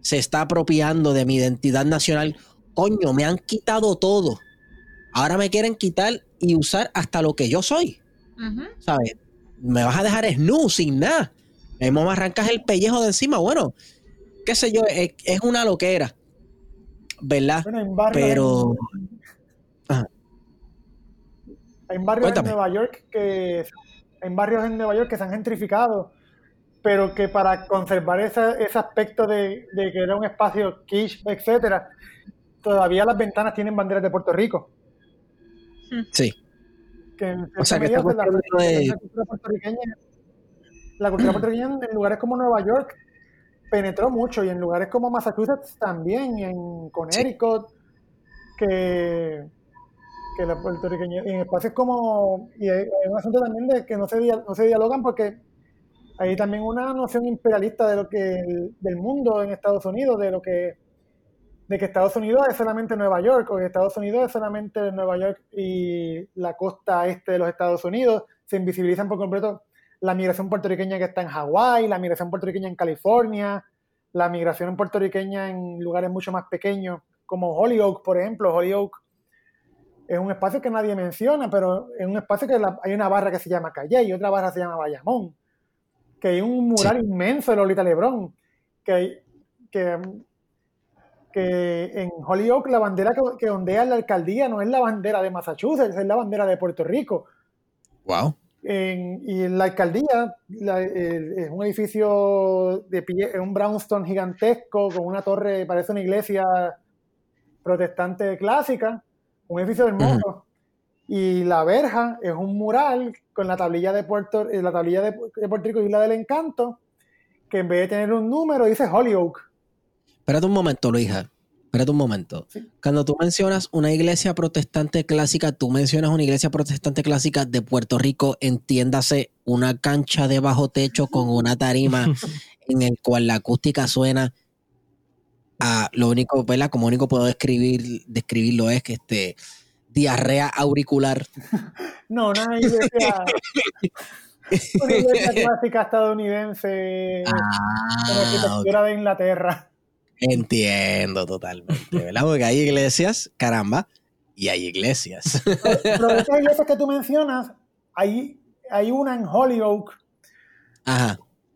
se está apropiando de mi identidad nacional, coño, me han quitado todo. Ahora me quieren quitar y usar hasta lo que yo soy. ¿Sabes? Me vas a dejar snu sin nada. Me arrancas el pellejo de encima. Bueno, qué sé yo, es, una loquera. ¿Verdad? Pero. Hay barrios en Nueva York que. Hay barrios en Nueva York que se han gentrificado pero que para conservar ese, ese aspecto de, que era un espacio quiche, etcétera, todavía las ventanas tienen banderas de Puerto Rico. Sí. o sea, que la, cultura puertorriqueña, la cultura puertorriqueña en lugares como Nueva York penetró mucho y en lugares como Massachusetts también, y en Connecticut, que, que la puertorriqueña, en espacios como, y hay, un asunto también de que no se, no se dialogan porque hay también una noción imperialista de lo que del mundo en Estados Unidos, de lo que de que Estados Unidos es solamente Nueva York o que Estados Unidos es solamente Nueva York y la costa este de los Estados Unidos, se invisibilizan por completo la migración puertorriqueña que está en Hawái, la migración puertorriqueña en California, la migración puertorriqueña en lugares mucho más pequeños como Holyoke, por ejemplo. Holyoke es un espacio que nadie menciona, pero es un espacio que hay una barra que se llama Calle y otra barra se llama Bayamón que hay un mural inmenso de Lolita Lebrón, que, que, que en Holyoke la bandera que, ondea la alcaldía no es la bandera de Massachusetts, es la bandera de Puerto Rico. Wow. y en la alcaldía es un edificio de pie, un brownstone gigantesco con una torre, parece una iglesia protestante clásica, un edificio hermoso. Y la verja es un mural con la tablilla de Puerto, eh, la tablilla de, Puerto Rico Isla del Encanto, que en vez de tener un número dice Holyoke. Espérate un momento, Luisa. Espérate un momento. Cuando tú mencionas una iglesia protestante clásica, tú mencionas una iglesia protestante clásica de Puerto Rico, entiéndase una cancha de bajo techo con una tarima [LAUGHS] en el cual la acústica suena a lo único, ¿verdad? Como único puedo describir, describirlo es que este diarrea auricular. [LAUGHS] no, una iglesia, [LAUGHS] una iglesia clásica estadounidense ah, de Inglaterra. Entiendo totalmente, ¿verdad? Porque hay iglesias, caramba, y hay iglesias. Pero, de esas iglesias que tú mencionas, hay, hay una en Holyoke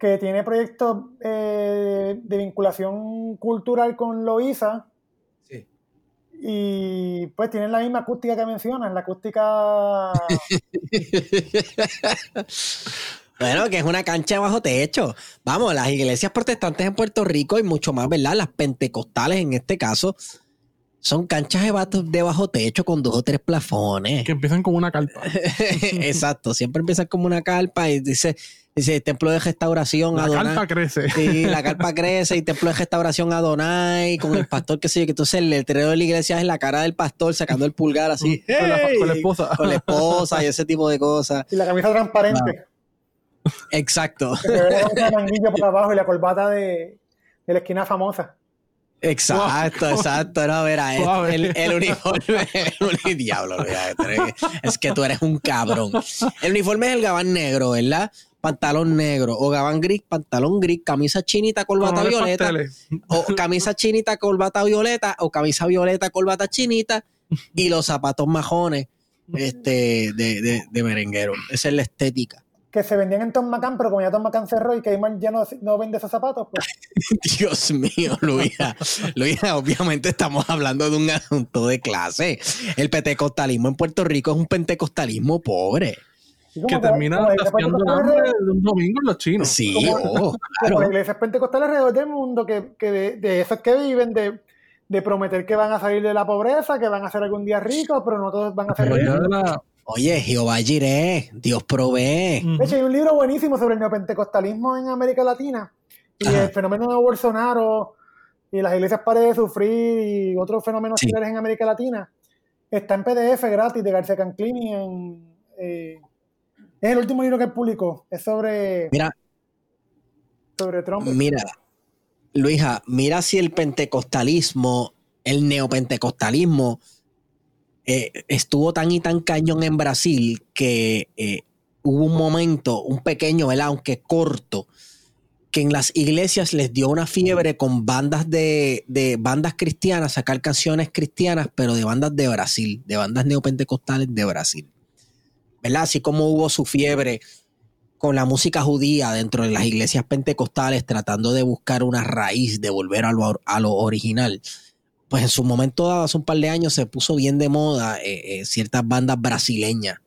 que tiene proyectos eh, de vinculación cultural con Loíza y pues tienen la misma acústica que mencionan, la acústica... [LAUGHS] bueno, que es una cancha bajo techo. Vamos, las iglesias protestantes en Puerto Rico y mucho más, ¿verdad? Las pentecostales en este caso, son canchas de bajo techo con dos o tres plafones. Que empiezan como una carpa. [LAUGHS] Exacto, siempre empiezan como una carpa y dice, dice templo de restauración la Adonai. La carpa crece. Sí, la carpa [LAUGHS] crece y templo de restauración Adonai con el pastor que sé yo, que entonces el letrero de la iglesia es la cara del pastor sacando el pulgar así. [LAUGHS] con, la, esposa. Con la esposa y ese tipo de cosas. Y la camisa transparente. Exacto. Que por abajo y la corbata de, de la esquina famosa. Exacto, exacto. No, mira, [LAUGHS] el, el, uniforme, el diablo, es que tú eres un cabrón. El uniforme es el gabán negro, ¿verdad? Pantalón negro, o gabán gris, pantalón gris, camisa chinita, corbata violeta, o camisa chinita, corbata violeta, o camisa violeta, corbata chinita, y los zapatos majones este, de, de, merenguero. Esa es la estética. Que se vendían en Tom McCann, pero como ya Tom McCann cerró y que ya no, no vende esos zapatos, pues. [LAUGHS] Dios mío, Luisa. Luisa, obviamente estamos hablando de un asunto de clase. El pentecostalismo en Puerto Rico es un pentecostalismo pobre que termina haciendo de un domingo en los chinos. Sí, oh, claro. Como iglesias pentecostales alrededor del mundo que, que de, de, esos que viven, de, de, prometer que van a salir de la pobreza, que van a ser algún día ricos, pero no todos van a ser ricos. Oye, Jehová Jiré, Dios provee. De hecho, hay un libro buenísimo sobre el neopentecostalismo en América Latina y el fenómeno de Bolsonaro y las iglesias pares de sufrir y otros fenómenos similares en América Latina. Está en PDF gratis de García Canclini en... Eh, es el último libro que publicó. Es sobre. Mira. Sobre Trump. Mira, Luisa, mira si el pentecostalismo, el neopentecostalismo, eh, estuvo tan y tan cañón en Brasil que eh, hubo un momento, un pequeño, ¿verdad? aunque corto, que en las iglesias les dio una fiebre con bandas de, de, bandas cristianas, sacar canciones cristianas, pero de bandas de Brasil, de bandas neopentecostales de Brasil. ¿verdad? Así como hubo su fiebre con la música judía dentro de las iglesias pentecostales, tratando de buscar una raíz, de volver a lo, original. Pues en su momento, hace un par de años, se puso bien de moda eh, eh, ciertas bandas brasileñas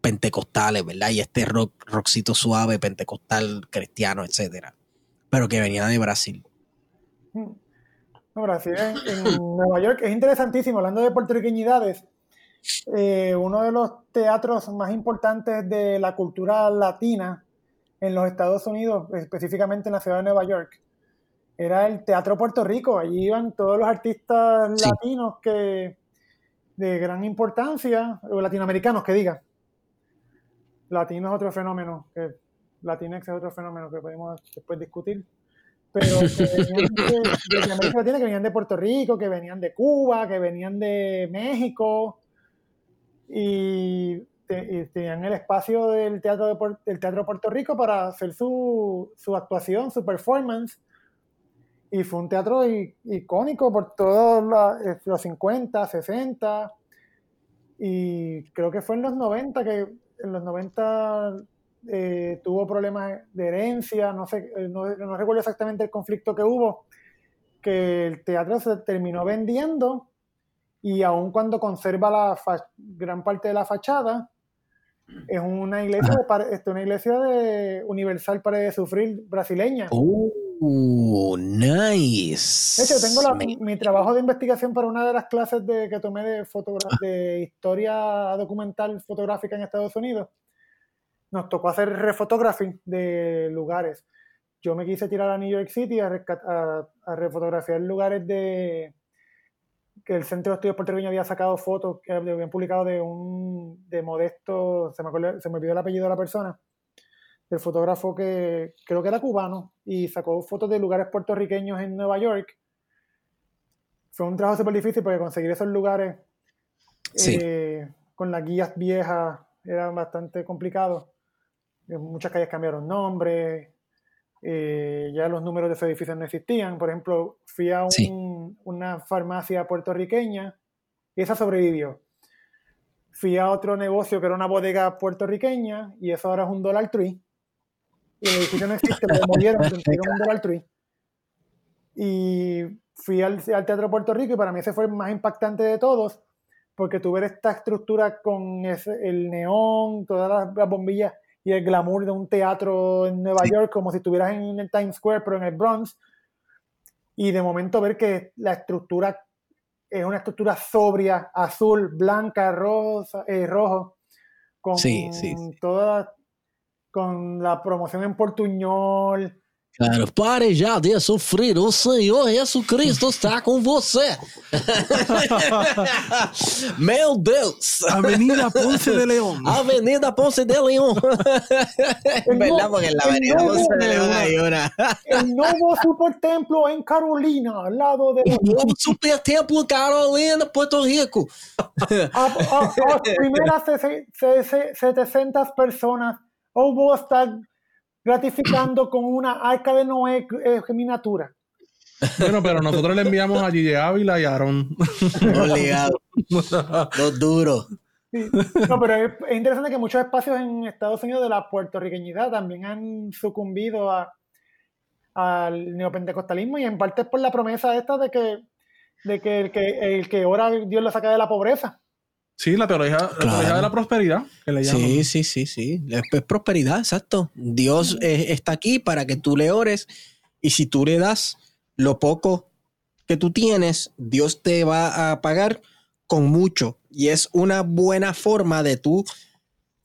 pentecostales, ¿verdad? Y este rock, rockcito suave, pentecostal, cristiano, etcétera. Pero que venía de Brasil. No, Brasil en, Nueva York es interesantísimo, hablando de puertorriqueñidades. Eh, uno de los teatros más importantes de la cultura latina en los Estados Unidos, específicamente en la ciudad de Nueva York, era el Teatro Puerto Rico. Allí iban todos los artistas latinos que de gran importancia, o latinoamericanos que diga. Latino es otro fenómeno, que Latinex es otro fenómeno que podemos después discutir. Pero que [LAUGHS] venían de, América Latina, que venían de Puerto Rico, que venían de Cuba, que venían de México, y, tenían el espacio del teatro, de, del teatro Puerto Rico para hacer su, su, actuación, su performance. Y fue un teatro icónico por todos eh, los 50, 60. Y creo que fue en los 90 que en los 90 eh, tuvo problemas de herencia, no sé, eh, no, no recuerdo exactamente el conflicto que hubo, que el teatro se terminó vendiendo y aun cuando conserva la gran parte de la fachada, es una iglesia de, una iglesia de universal para de sufrir brasileña. Oh, nice. De hecho, tengo mi, trabajo de investigación para una de las clases de, que tomé de, de historia documental fotográfica en Estados Unidos. Nos tocó hacer refotografía de lugares. Yo me quise tirar a New York City a, a, a refotografiar lugares de, que el Centro de Estudios Puertorriqueños había sacado fotos que habían publicado de un de Modesto, se me, se me olvidó el apellido de la persona, del fotógrafo que creo que era cubano y sacó fotos de lugares puertorriqueños en Nueva York. Fue un trabajo súper difícil porque conseguir esos lugares eh, con las guías viejas era bastante complicado. Muchas calles cambiaron nombre, eh, ya los números de esos edificios no existían. Por ejemplo, fui a una farmacia puertorriqueña y esa sobrevivió. Fui a otro negocio que era una bodega puertorriqueña y eso ahora es un Dollar Tree. Y el edificio no existe, lo demolieron, un Dollar Tree. Y fui al, Teatro Puerto Rico y para mí ese fue el más impactante de todos, porque tuve esta estructura con el neón, todas las bombillas y el glamour de un teatro en Nueva York, como si estuvieras en el Times Square, pero en el Bronx. Y de momento ver que la estructura es una estructura sobria, azul, blanca, rosa, eh, rojo, con toda, con la promoción en portuñol, Claro, pare já de sofrer, o Senhor Jesucristo está com você. [LAUGHS] Meu Deus! Avenida Ponce de León. Avenida Ponce de León. [LAUGHS] ¿Verdad? Porque en la Avenida Ponce de León hay una. [LAUGHS] el nuevo supertemplo en Carolina, al lado de. O supertemplo en Carolina, Puerto Rico. las primeras 700 personas hubo hasta gratificando con una arca de Noé eh, miniatura. Bueno, pero nosotros le enviamos a Gigi Ávila y a Aaron. Los duros. No, pero es, interesante que muchos espacios en Estados Unidos de la puertorriqueñidad también han sucumbido a, al neopentecostalismo y en parte es por la promesa esta de que, de que el que, el que ora Dios lo saca de la pobreza. Sí, la teología, la teología de la prosperidad, que le llaman. Sí, sí, sí, sí. Es prosperidad, exacto. Dios eh, está aquí para que tú le ores y si tú le das lo poco que tú tienes, Dios te va a pagar con mucho. Y es una buena forma de tú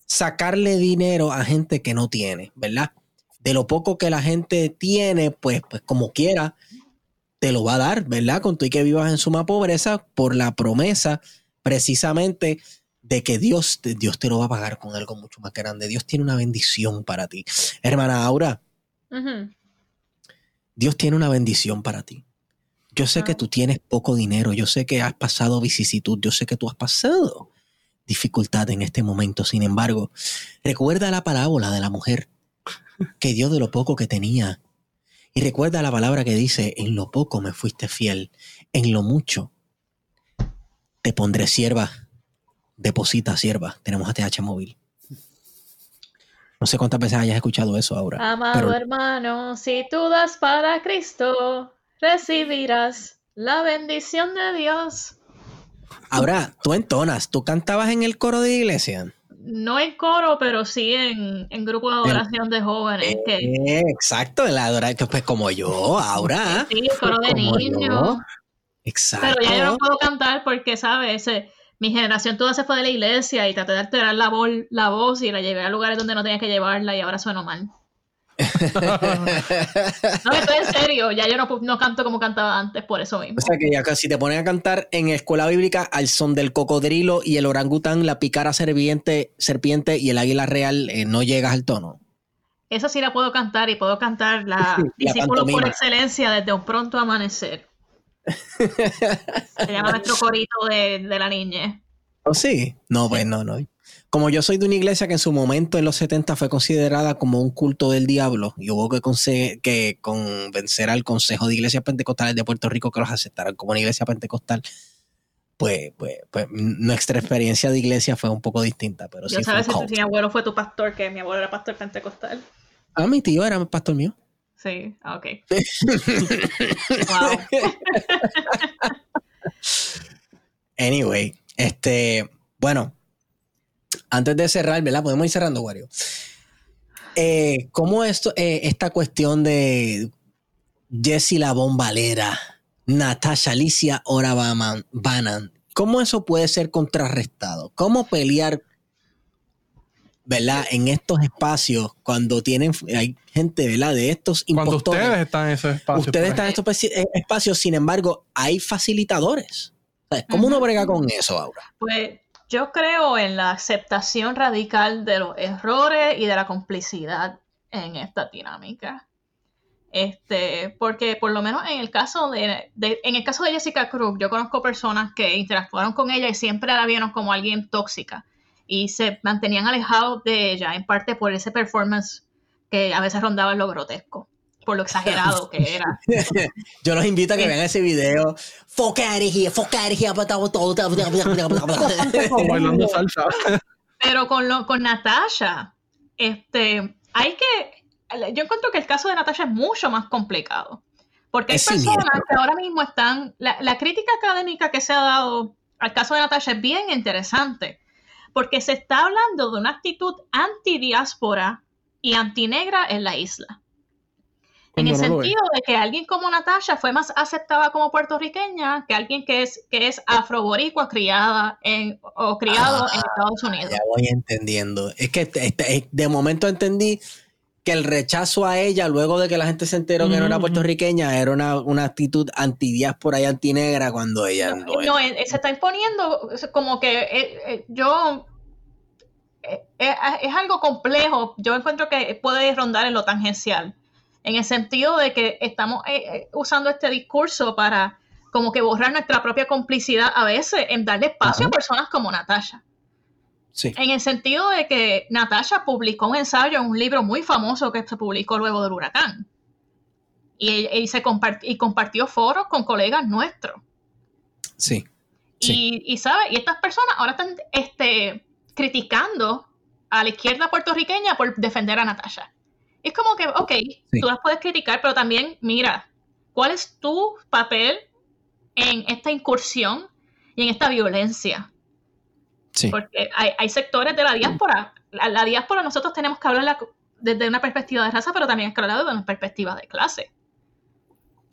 sacarle dinero a gente que no tiene, ¿verdad? De lo poco que la gente tiene, pues, pues como quiera, te lo va a dar, ¿verdad? Con tú y que vivas en suma pobreza por la promesa precisamente de que Dios, Dios te lo va a pagar con algo mucho más grande. Dios tiene una bendición para ti. Hermana Aura, Dios tiene una bendición para ti. Yo sé que tú tienes poco dinero, yo sé que has pasado vicisitud, yo sé que tú has pasado dificultad en este momento. Sin embargo, recuerda la parábola de la mujer que dio de lo poco que tenía. Y recuerda la palabra que dice, en lo poco me fuiste fiel, en lo mucho te pondré sierva. Deposita sierva. Tenemos ATH móvil. No sé cuántas veces hayas escuchado eso ahora. Amado hermano, si tú das para Cristo, recibirás la bendición de Dios. Ahora, tú entonas, ¿tú cantabas en el coro de iglesia? No en coro, pero sí en, en grupo de adoración de jóvenes. Eh, exacto, el adoración, pues como yo, ahora. Sí, el coro de niños. Exacto. Pero ya yo no puedo cantar porque, ¿sabes? mi generación toda se fue de la iglesia y traté de alterar la, la voz y la llevé a lugares donde no tenía que llevarla y ahora sueno mal. [LAUGHS] no, estoy en serio, ya yo no, canto como cantaba antes, por eso mismo. O sea que ya si te ponen a cantar en escuela bíblica al son del cocodrilo y el orangután, la picara serpiente, serpiente y el águila real, eh, no llegas al tono. Esa sí la puedo cantar y puedo cantar la, [LAUGHS] discípulo por excelencia desde un pronto amanecer. Se llama nuestro corito de, la niña. ¿Oh, sí? No, pues no, no. Como yo soy de una iglesia que en su momento en los 70 fue considerada como un culto del diablo y hubo que, que convencer al Consejo de Iglesias Pentecostales de Puerto Rico que los aceptaran como una iglesia pentecostal, pues, pues, pues nuestra experiencia de iglesia fue un poco distinta. Pero yo sabes si mi abuelo fue tu pastor, que mi abuelo era pastor pentecostal. Ah, mi tío era pastor mío. Sí, ah, ok. [LAUGHS] anyway, este, bueno, antes de cerrar, ¿verdad? Podemos ir cerrando, Wario. Eh, ¿Cómo esto, eh, esta cuestión de Jessie la bombalera, Natasha Alicia Ora Bannon, cómo eso puede ser contrarrestado? ¿Cómo pelear ¿verdad? En estos espacios, cuando tienen, hay gente, ¿verdad? De estos Cuando ustedes están en esos espacios. Ustedes están en estos eh, espacios, sin embargo, hay facilitadores. ¿Cómo uno brega con eso ahora? Pues yo creo en la aceptación radical de los errores y de la complicidad en esta dinámica. Este, porque por lo menos en el caso de, en el caso de Jessica Cruz, yo conozco personas que interactuaron con ella y siempre la vieron como alguien tóxica y se mantenían alejados de ella, en parte por ese performance que a veces rondaba lo grotesco, por lo exagerado que era. [LAUGHS] Yo los invito a que vean ese video. Bailando salsa. Pero con, lo, con Natasha, este, hay que. Yo encuentro que el caso de Natasha es mucho más complicado. Porque hay personas que ahora mismo están. La, la crítica académica que se ha dado al caso de Natasha es bien interesante porque se está hablando de una actitud anti-diáspora y antinegra en la isla. en el sentido de que alguien como Natasha fue más aceptada como puertorriqueña que alguien que es, que es afroboricua criada en, o criado en ah, Estados Unidos. Ya voy entendiendo. Es que este, de momento entendí que el rechazo a ella, luego de que la gente se enteró que no era puertorriqueña, era una, una actitud antidiáspora y antinegra cuando ella no. No, eh, se está imponiendo como que eh, eh, yo. es algo complejo. Yo encuentro que puede rondar en lo tangencial. En el sentido de que estamos usando este discurso para como que borrar nuestra propia complicidad a veces en darle espacio a personas como Natasha. En el sentido de que Natasha publicó un ensayo en un libro muy famoso que se publicó luego del huracán. Y, se y compartió foros con colegas nuestros. Sí. Y, y, ¿sabes? Y estas personas ahora están este, criticando a la izquierda puertorriqueña por defender a Natasha. Es como que, ok, tú las puedes criticar, pero también mira, ¿cuál es tu papel en esta incursión y en esta violencia? Sí. Porque hay, sectores de la diáspora. La, diáspora nosotros tenemos que hablarla desde una perspectiva de raza, pero también es que hablar desde una perspectiva de clase.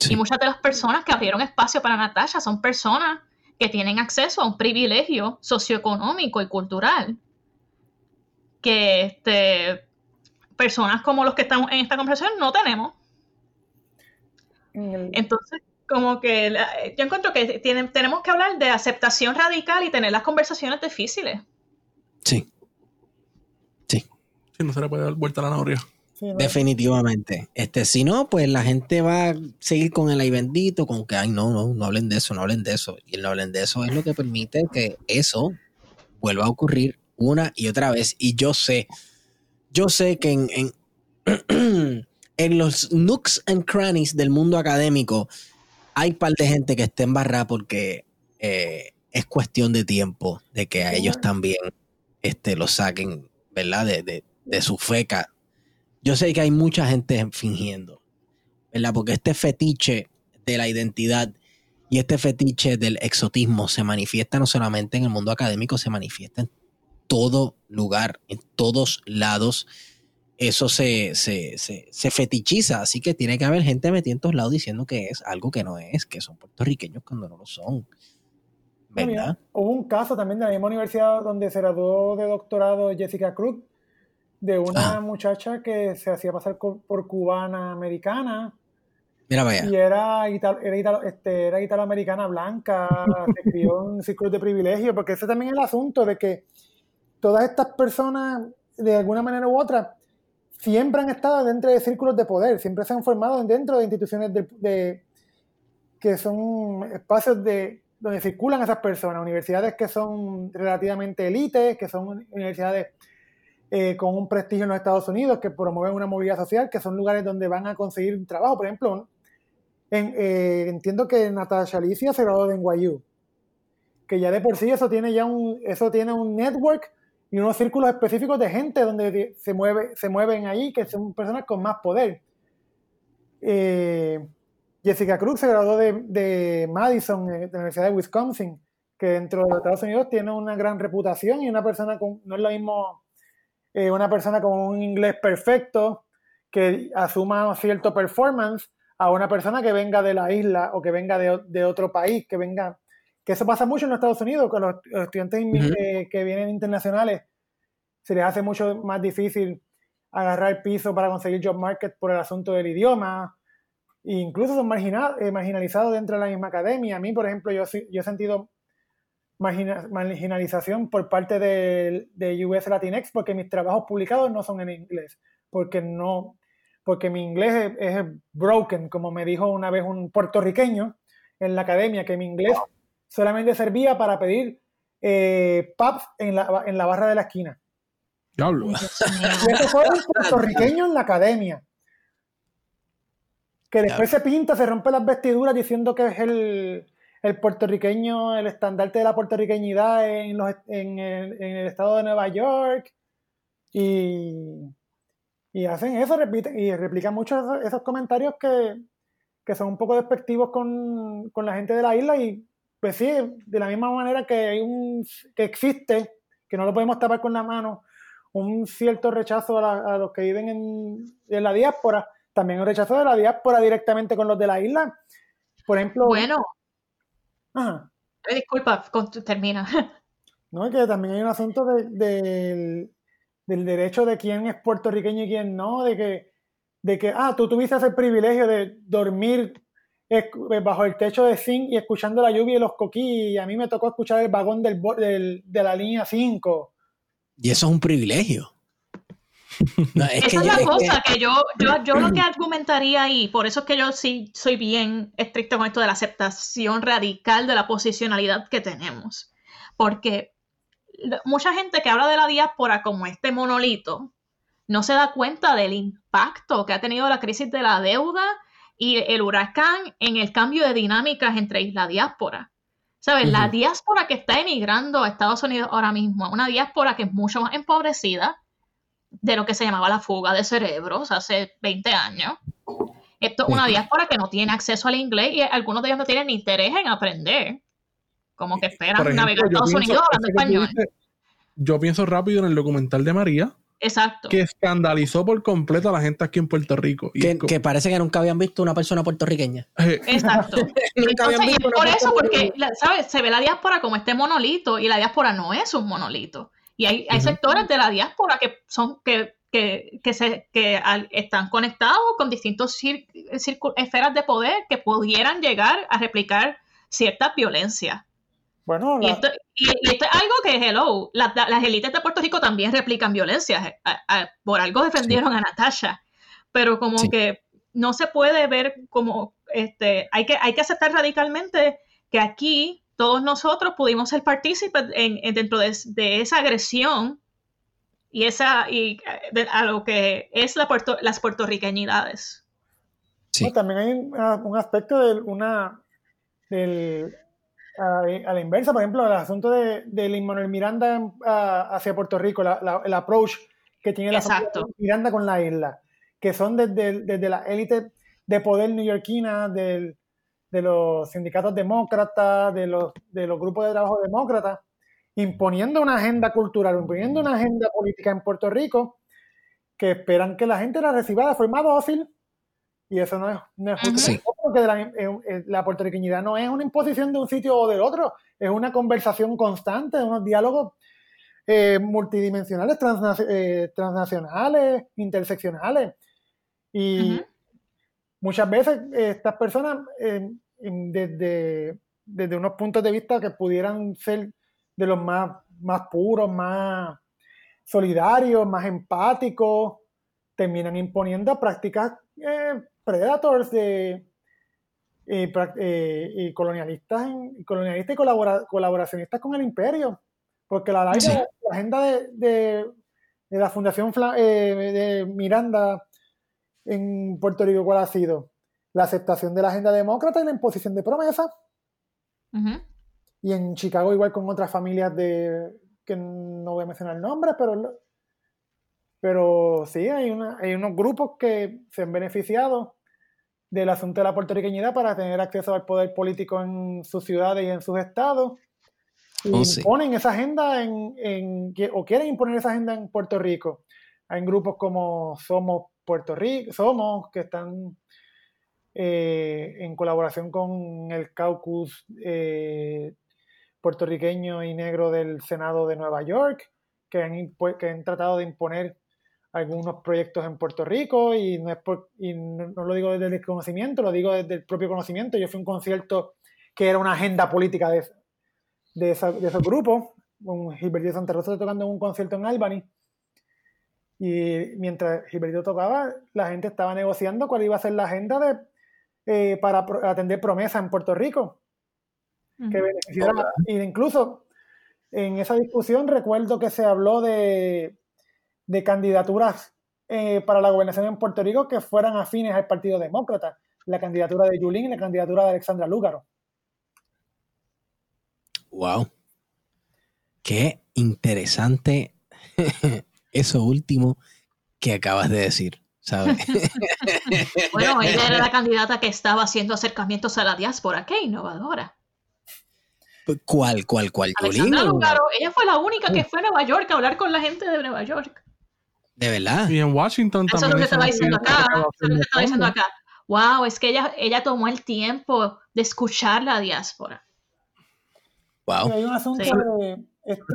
Y muchas de las personas que abrieron espacio para Natasha son personas que tienen acceso a un privilegio socioeconómico y cultural que este, personas como los que estamos en esta conversación no tenemos. Entonces, como que yo encuentro que tenemos que hablar de aceptación radical y tener las conversaciones difíciles. Sí. Sí. Sí, no se le puede dar vuelta a la noria. Definitivamente. Este, si no, pues la gente va a seguir con el ay bendito, con que ay no, no, no hablen de eso, no hablen de eso. Y el no hablen de eso es lo que permite que eso vuelva a ocurrir una y otra vez. Y yo sé, yo sé que en, en, [CLEARS THROAT] en los nooks and crannies del mundo académico hay par de gente que está embarrada porque eh, es cuestión de tiempo de que a ellos también este, lo saquen, ¿verdad? De, de, de su feca yo sé que hay mucha gente fingiendo, ¿verdad? Porque este fetiche de la identidad y este fetiche del exotismo se manifiesta no solamente en el mundo académico, se manifiesta en todo lugar, en todos lados. Eso se, se, se, fetichiza, así que tiene que haber gente metida en todos lados diciendo que es algo que no es, que son puertorriqueños cuando no lo son. ¿Verdad? hubo un caso también de la misma universidad donde se graduó de doctorado Jessica Cruz, de una ah. muchacha que se hacía pasar por cubana americana. Mira, vaya. Y era, era, este, era italoamericana blanca, [LAUGHS] se crió en círculos de privilegio, porque ese también es el asunto de que todas estas personas, de alguna manera u otra, siempre han estado dentro de círculos de poder, siempre se han formado dentro de instituciones de, que son espacios de donde circulan esas personas, universidades que son relativamente élites, que son universidades eh, con un prestigio en los Estados Unidos, que promueven una movilidad social, que son lugares donde van a conseguir trabajo. Por ejemplo, eh, entiendo que Natasha Alicia se graduó de NYU, que ya de por sí eso tiene ya un, eso tiene un network y unos círculos específicos de gente donde se, mueve, se mueven ahí, que son personas con más poder. Eh, Jessica Cruz se graduó de, de Madison, de la Universidad de Wisconsin, que dentro de Estados Unidos tiene una gran reputación y una persona con, no es lo mismo eh, una persona con un inglés perfecto que asuma cierto performance a una persona que venga de la isla o que venga de, otro país, que venga, que eso pasa mucho en los Estados Unidos, con los, estudiantes eh, que vienen internacionales, se les hace mucho más difícil agarrar piso para conseguir job market por el asunto del idioma, e incluso son eh, marginalizados dentro de la misma academia. A mí, por ejemplo, yo, yo he sentido marginalización por parte de, de, US Latinx porque mis trabajos publicados no son en inglés, porque no, porque mi inglés es, broken, como me dijo una vez un puertorriqueño en la academia, que mi inglés solamente servía para pedir eh, pubs en la, en la barra de la esquina. Diablo. [LAUGHS] Y eso fue un puertorriqueño en la academia. Que después se pinta, se rompe las vestiduras diciendo que es el, el puertorriqueño, el estandarte de la puertorriqueñidad en, los, en, el, estado de Nueva York. Y, y hacen eso, repiten, y replican muchos esos, comentarios que, son un poco despectivos con, la gente de la isla. Y pues sí, de la misma manera que hay un que existe, que no lo podemos tapar con la mano, un cierto rechazo a, los que viven en, en, la diáspora, también un rechazo de la diáspora directamente con los de la isla. Por ejemplo, bueno, Disculpa, termina. [LAUGHS] No, es que también hay un asunto del derecho de quién es puertorriqueño y quién no, de que, de que ah, tú tuviste ese privilegio de dormir bajo el techo de zinc y escuchando la lluvia y los coquí, y a mí me tocó escuchar el vagón del, de la línea 5. Y eso es un privilegio. Esa es, la cosa que, yo, yo, lo que argumentaría ahí, por eso es que yo sí soy bien estricto con esto de la aceptación radical de la posicionalidad que tenemos. Porque mucha gente que habla de la diáspora como este monolito no se da cuenta del impacto que ha tenido la crisis de la deuda y el huracán en el cambio de dinámicas entre isla diáspora. ¿Sabes? La diáspora que está emigrando a Estados Unidos ahora mismo, una diáspora que es mucho más empobrecida de lo que se llamaba la fuga de cerebros hace 20 años. Esto es una diáspora que no tiene acceso al inglés y algunos de ellos no tienen interés en aprender. Como que esperan navegar a Estados Unidos hablando español. yo pienso rápido en el documental de María. Exacto. Que escandalizó por completo a la gente aquí en Puerto Rico. que, parece que nunca habían visto una persona puertorriqueña. Eh, Exacto. [LAUGHS] Entonces, y por eso, porque, ¿sabes? Se ve la diáspora como este monolito y la diáspora no es un monolito. Y hay, hay sectores de la diáspora que son que que, que, se, que están conectados con distintos esferas de poder que pudieran llegar a replicar cierta violencia. Bueno, y, esto, es algo que, hello, las élites de Puerto Rico también replican violencia. por algo defendieron a Natasha. Pero como que no se puede ver como, este, hay que, hay que aceptar radicalmente que aquí todos nosotros pudimos ser partícipes en, dentro de, de esa agresión y esa y eh, a lo que es la las puertorriqueñidades. Sí. también hay un, aspecto de una del, a, la inversa, por ejemplo, el asunto de, de Manuel Miranda hacia Puerto Rico, el approach que tiene la Miranda con la isla, que son desde, desde la élite de poder neoyorquina, del, de los sindicatos demócratas, de los, de los grupos de trabajo demócratas, imponiendo una agenda cultural, imponiendo una agenda política en Puerto Rico, que esperan que la gente la reciba de forma dócil, y eso no es, no es porque la, eh, eh, la, puertorriqueñidad no es una imposición de un sitio o del otro, es una conversación constante, unos diálogos eh, multidimensionales, transnacionales, interseccionales. Y muchas veces estas personas, desde, desde unos puntos de vista que pudieran ser de los más, más puros, más solidarios, más empáticos, terminan imponiendo prácticas eh, predators de, eh, eh, y colonialistas, y colonialistas y colaboracionistas con el imperio. Porque la, la agenda de, la Fundación de Miranda en Puerto Rico, ¿cuál ha sido? La aceptación de la agenda demócrata y la imposición de promesas y en Chicago igual con otras familias de que no voy a mencionar el nombre, pero pero sí hay una, hay unos grupos que se han beneficiado del asunto de la puertorriqueñidad para tener acceso al poder político en sus ciudades y en sus estados y oh, imponen esa agenda en, en, o quieren imponer esa agenda en Puerto Rico. Hay grupos como Somos Puerto Rico, Somos, que están eh, en colaboración con el caucus eh, puertorriqueño y negro del Senado de Nueva York, que han, que han tratado de imponer algunos proyectos en Puerto Rico y no, es y no, lo digo desde el desconocimiento, lo digo desde el propio conocimiento. Yo fui a un concierto que era una agenda política de, de, esa, de esos grupos, un Gilberto Santa Rosa tocando en un concierto en Albany. Y mientras Gilberto tocaba, la gente estaba negociando cuál iba a ser la agenda de, eh, para atender promesas en Puerto Rico que beneficiara. incluso en esa discusión recuerdo que se habló de, de candidaturas eh, para la gobernación en Puerto Rico que fueran afines al Partido Demócrata. La candidatura de Yulín y la candidatura de Alexandra Lúgaro. Wow. Qué interesante [LAUGHS] eso último que acabas de decir. ¿sabes? [LAUGHS] bueno, [LAUGHS] ella era la candidata que estaba haciendo acercamientos a la diáspora. Qué innovadora. ¿Cuál, cuál, cuál? ella fue la única que fue a Nueva York a hablar con la gente de Nueva York. ¿De verdad? Y en Washington Eso también. Eso es lo que estaba diciendo acá. Eso es lo que estaba diciendo acá. Wow, es que ella, ella tomó el tiempo de escuchar la diáspora. Wow. hay un asunto de...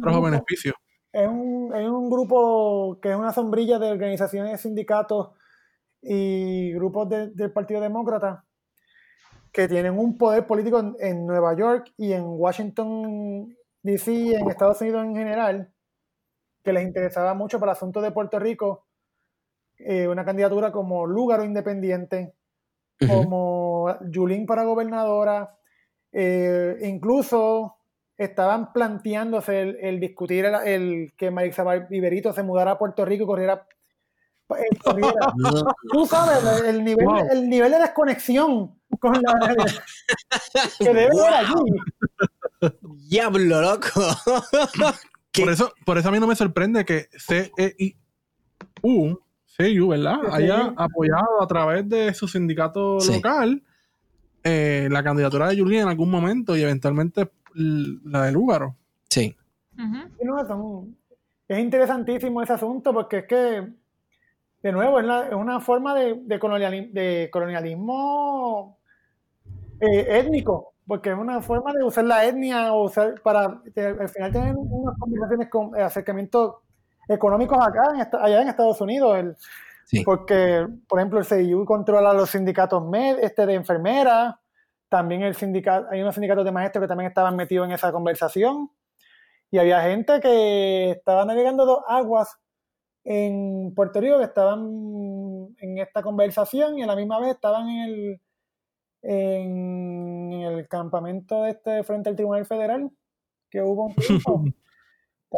Trajo beneficio. Es un, es un grupo que es una sombrilla de organizaciones, sindicatos y grupos del Partido Demócrata que tienen un poder político en, Nueva York y en Washington, D.C., en Estados Unidos en general, que les interesaba mucho para el asunto de Puerto Rico, eh, una candidatura como Lúgaro Independiente, como Yulín para gobernadora, eh, incluso estaban planteándose el, discutir el, que Marisa Viverito se mudara a Puerto Rico y corriera [LAUGHS] Tú sabes, el nivel, el nivel de desconexión con la que debe haber allí. [LAUGHS] Diablo, loco. [LAUGHS] por, eso, por eso a mí no me sorprende que CEIU, CEIU, ¿verdad? Haya apoyado a través de su sindicato local eh, la candidatura de Julián en algún momento y eventualmente la de Lúgaro. Sí. es interesantísimo ese asunto porque es que, de nuevo, es, una forma de, colonialismo, eh, étnico, porque es una forma de usar la etnia o usar para al final tener unas conversaciones con acercamientos económicos acá allá en Estados Unidos. El, porque, por ejemplo, el CIU controla los sindicatos med, este de enfermeras, también el sindicato, hay unos sindicatos de maestros que también estaban metidos en esa conversación. Y había gente que estaba navegando dos aguas en Puerto Rico que estaban en esta conversación y a la misma vez estaban en el, en el campamento este frente al Tribunal Federal que hubo un tiempo. [LAUGHS]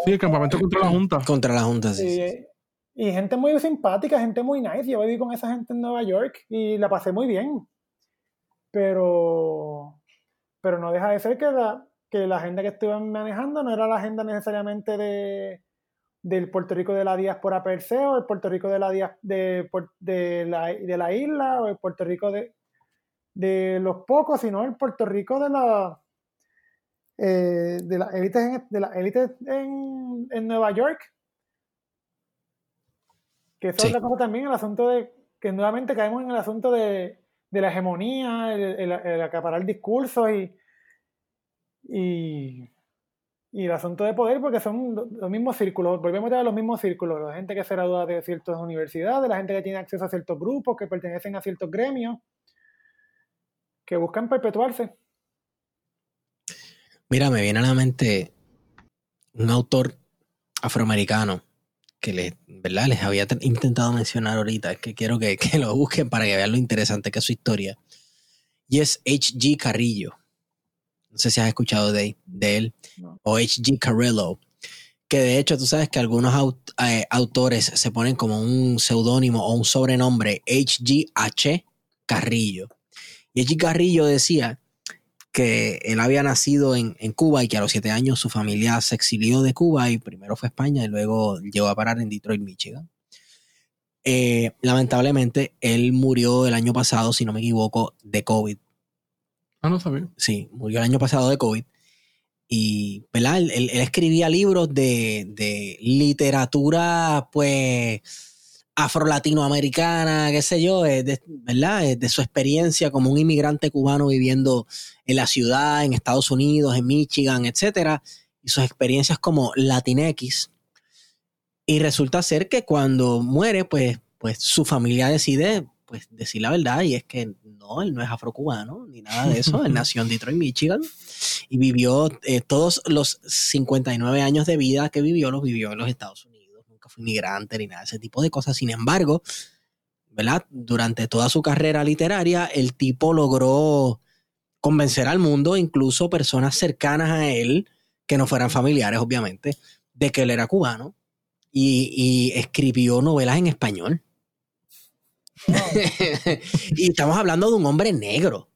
Sí, el campamento contra la Junta. Contra la Junta, sí. Y, gente muy simpática, gente muy nice. Yo viví con esa gente en Nueva York y la pasé muy bien. Pero, pero no deja de ser que la, que la agenda que estuvieron manejando no era la agenda necesariamente de, del Puerto Rico de la diáspora per se, o el Puerto Rico de la, de, de, la, de la isla, o el Puerto Rico de, de los pocos, sino el Puerto Rico de la eh, de las élites en, de la élite en, en, Nueva York. Que eso es otra cosa también, el asunto de que nuevamente caemos en el asunto de, de la hegemonía, el, el, acaparar discursos y, y, y, el asunto de poder, porque son los mismos círculos, volvemos a los mismos círculos, la gente que se gradúa de ciertas universidades, la gente que tiene acceso a ciertos grupos, que pertenecen a ciertos gremios, que buscan perpetuarse. Mira, me viene a la mente un autor afroamericano que les, ¿verdad? les había intentado mencionar ahorita. Es que quiero [LAUGHS] que, lo busquen para que vean lo interesante que es su historia. Y es H.G. Carrillo. No sé si has escuchado de, de él. O H.G. Carrillo. Que de hecho, tú sabes que algunos eh, autores se ponen como un seudónimo o un sobrenombre H.G. H. Carrillo. Y H.G. Carrillo decía que él había nacido en, Cuba y que a los siete años su familia se exilió de Cuba y primero fue a España y luego llegó a parar en Detroit, Michigan. Eh, lamentablemente, él murió el año pasado, si no me equivoco, de COVID. Ah, no sabía. Sí, murió el año pasado de COVID. Y, ¿verdad? Él, escribía libros de, de literatura, pues afro-latinoamericana, qué sé yo, de, ¿verdad? De su experiencia como un inmigrante cubano viviendo en la ciudad, en Estados Unidos, en Michigan, etcétera, y sus experiencias como Latinex. Y resulta ser que cuando muere, pues, pues su familia decide pues decir la verdad y es que no, él no es afrocubano ni nada de eso, él [LAUGHS] nació en Detroit, Michigan y vivió eh, todos los 59 años de vida que vivió, los vivió en los Estados Unidos fue inmigrante ni nada ese tipo de cosas. Sin embargo, ¿verdad? Durante toda su carrera literaria, el tipo logró convencer al mundo, incluso personas cercanas a él, que no fueran familiares, obviamente, de que él era cubano y, escribió novelas en español. [LAUGHS] y estamos hablando de un hombre negro.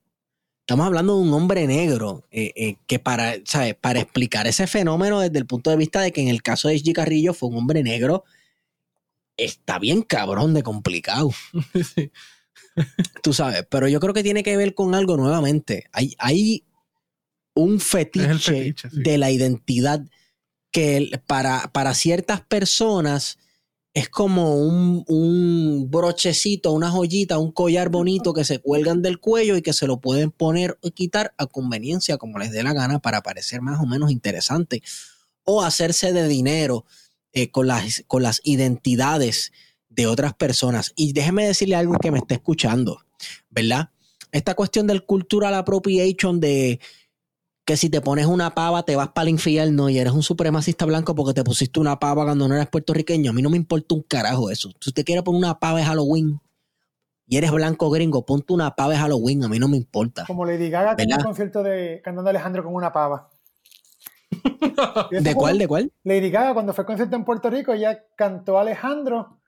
Estamos hablando de un hombre negro eh, eh, que para, para explicar ese fenómeno desde el punto de vista de que en el caso de G. Carrillo fue un hombre negro, está bien cabrón de complicado. [LAUGHS] Tú sabes, pero yo creo que tiene que ver con algo nuevamente. Hay, hay un fetiche, de la identidad que para, para ciertas personas es como un, brochecito, una joyita, un collar bonito que se cuelgan del cuello y que se lo pueden poner o quitar a conveniencia como les dé la gana para parecer más o menos interesante o hacerse de dinero eh, con, las, con las identidades de otras personas. Y déjeme decirle algo que me esté escuchando, ¿verdad? Esta cuestión del cultural appropriation de que si te pones una pava te vas para el infierno y eres un supremacista blanco porque te pusiste una pava cuando no eres puertorriqueño. A mí no me importa un carajo eso. Si usted quiere poner una pava de Halloween y eres blanco gringo, ponte una pava de Halloween. A mí no me importa. Como Lady Gaga en un concierto de cantando Alejandro con una pava. ¿De cuál? ¿De cuál? Lady Gaga cuando fue al concierto en Puerto Rico ella cantó Alejandro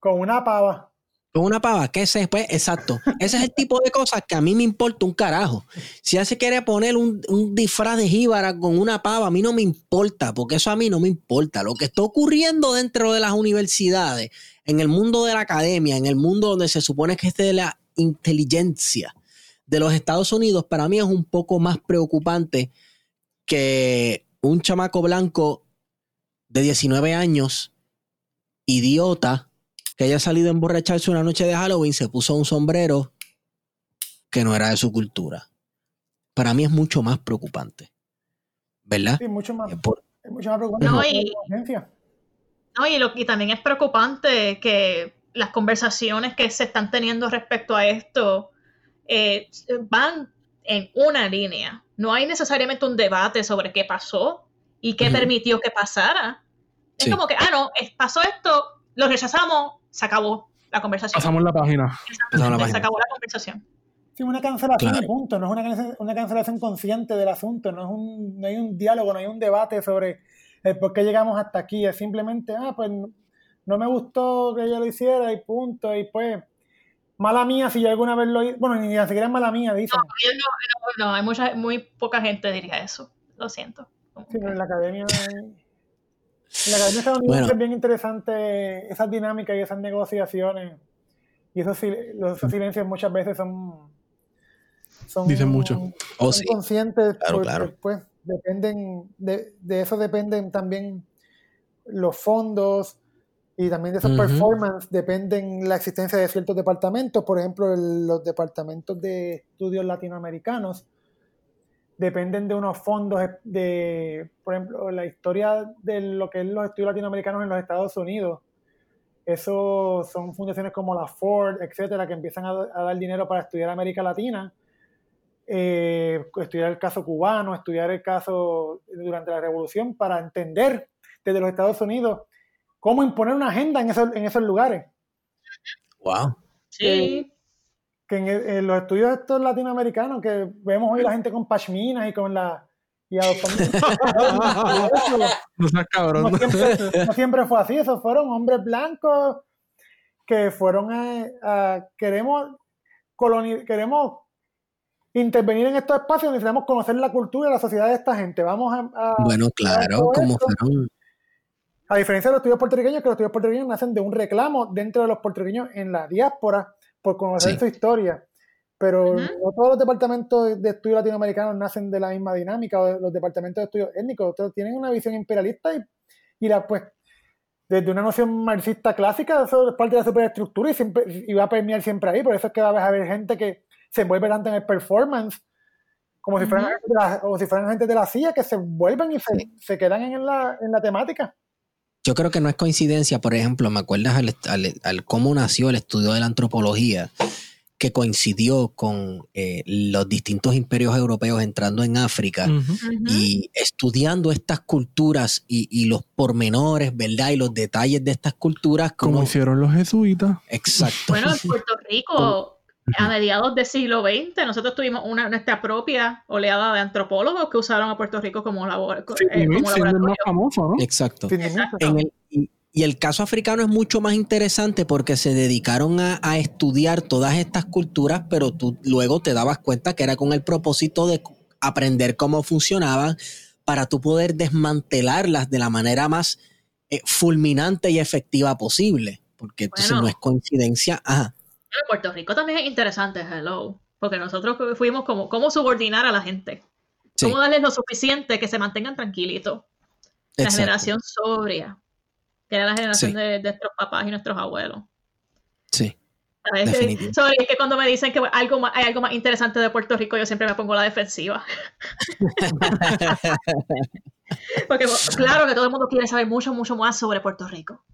con una pava. Con una pava, ¿qué es pues? Exacto. Ese es el tipo de cosas que a mí me importa un carajo. Si él se quiere poner un, disfraz de jíbara con una pava, a mí no me importa, porque eso a mí no me importa. Lo que está ocurriendo dentro de las universidades, en el mundo de la academia, en el mundo donde se supone que esté la inteligencia de los Estados Unidos, para mí es un poco más preocupante que un chamaco blanco de 19 años, idiota, que haya salido a emborracharse una noche de Halloween, se puso un sombrero que no era de su cultura. Para mí es mucho más preocupante. ¿Verdad? Sí, mucho más, por- es mucho más preocupante. No, y- la conciencia. No, y, lo, y también es preocupante que las conversaciones que se están teniendo respecto a esto eh, van en una línea. No hay necesariamente un debate sobre qué pasó y qué permitió que pasara. Es Sí. como que, ah, no, pasó esto, lo rechazamos, se acabó la conversación. Pasamos la página. Pasamos la se página. acabó la conversación. Sí, una cancelación Claro. y punto. No es una, cancel- una cancelación consciente del asunto. No, es un, no hay un diálogo, no hay un debate sobre el por qué llegamos hasta aquí. Es simplemente, ah, pues no me gustó que ella lo hiciera y punto. Y pues, mala mía si yo alguna vez lo hice. Bueno, ni siquiera es mala mía, dicen. Yo no, no, no, hay mucha, muy poca gente diría eso. Lo siento. Sí, pero en la academia. En la academia estadounidense Bueno. es bien interesante esas dinámicas y esas negociaciones. Y esos, los, esos silencios muchas veces son. son Dicen mucho. Oh, son sí. conscientes Claro, porque claro. pues dependen de, de eso dependen también los fondos y también de esos Ujú. performance dependen la existencia de ciertos departamentos por ejemplo el- los departamentos de estudios latinoamericanos dependen de unos fondos de por ejemplo la historia de lo que es los estudios latinoamericanos en los Estados Unidos eso son fundaciones como la Ford, etcétera, que empiezan a, a dar dinero para estudiar América Latina, eh, estudiar el caso cubano, estudiar el caso durante la revolución, para entender desde los Estados Unidos cómo imponer una agenda en esos, en esos lugares. Wow. Sí. Que en, el- en los estudios estos latinoamericanos, que vemos hoy la gente con pashminas y con la. Y adoptando- [LAUGHS] [LAUGHS] No seas cabrón. no siempre, no siempre fue así, esos fueron hombres blancos que fueron a, a- queremos coloni- queremos intervenir en estos espacios, necesitamos conocer la cultura y la sociedad de esta gente. Vamos a, a- Bueno, claro, todo como fueron. a diferencia de los estudios puertorriqueños, que los estudios puertorriqueños nacen de un reclamo dentro de los puertorriqueños en la diáspora por conocer Sí. su historia. Pero no todos los departamentos de estudios latinoamericanos nacen de la misma dinámica, o los departamentos de estudios étnicos, otros tienen una visión imperialista y, y la, pues, desde una noción marxista clásica, eso es parte de la superestructura y, siempre, y va a permear siempre ahí. Por eso es que va a haber gente que se envuelve tanto en el performance, como si fueran, Ujú. gente de la- o si fueran gente de la CIA, que se vuelven y se, se quedan en la, en la temática. Yo creo que no es coincidencia, por ejemplo, me acuerdas al, al- al cómo nació el estudio de la antropología, que coincidió con eh, los distintos imperios europeos entrando en África y estudiando estas culturas y, y los pormenores, ¿verdad? Y los detalles de estas culturas. Como Como, hicieron los jesuitas. exacto. Bueno, en [LAUGHS] Puerto Rico, a mediados del siglo XX, nosotros tuvimos una, nuestra propia oleada de antropólogos que usaron a Puerto Rico como, labor, Sí, eh, como el laboratorio. más famoso, ¿no? exacto. Sin ningún Exacto. En el- y, y el caso africano es mucho más interesante porque se dedicaron a, a estudiar todas estas culturas, pero tú luego te dabas cuenta que era con el propósito de aprender cómo funcionaban para tú poder desmantelarlas de la manera más eh, fulminante y efectiva posible. Porque entonces Bueno. no es coincidencia. Ajá, Pero Puerto Rico también es interesante, hello, porque nosotros fuimos como cómo subordinar a la gente, sí, cómo darles lo suficiente que se mantengan tranquilitos. La exacto. generación sobria, que era la generación Sí. de, de nuestros papás y nuestros abuelos. Sí. Sorry, es que cuando me dicen que algo más, hay algo más interesante de Puerto Rico, yo siempre me pongo la defensiva. [LAUGHS] Porque claro que todo el mundo quiere saber mucho, mucho más sobre Puerto Rico.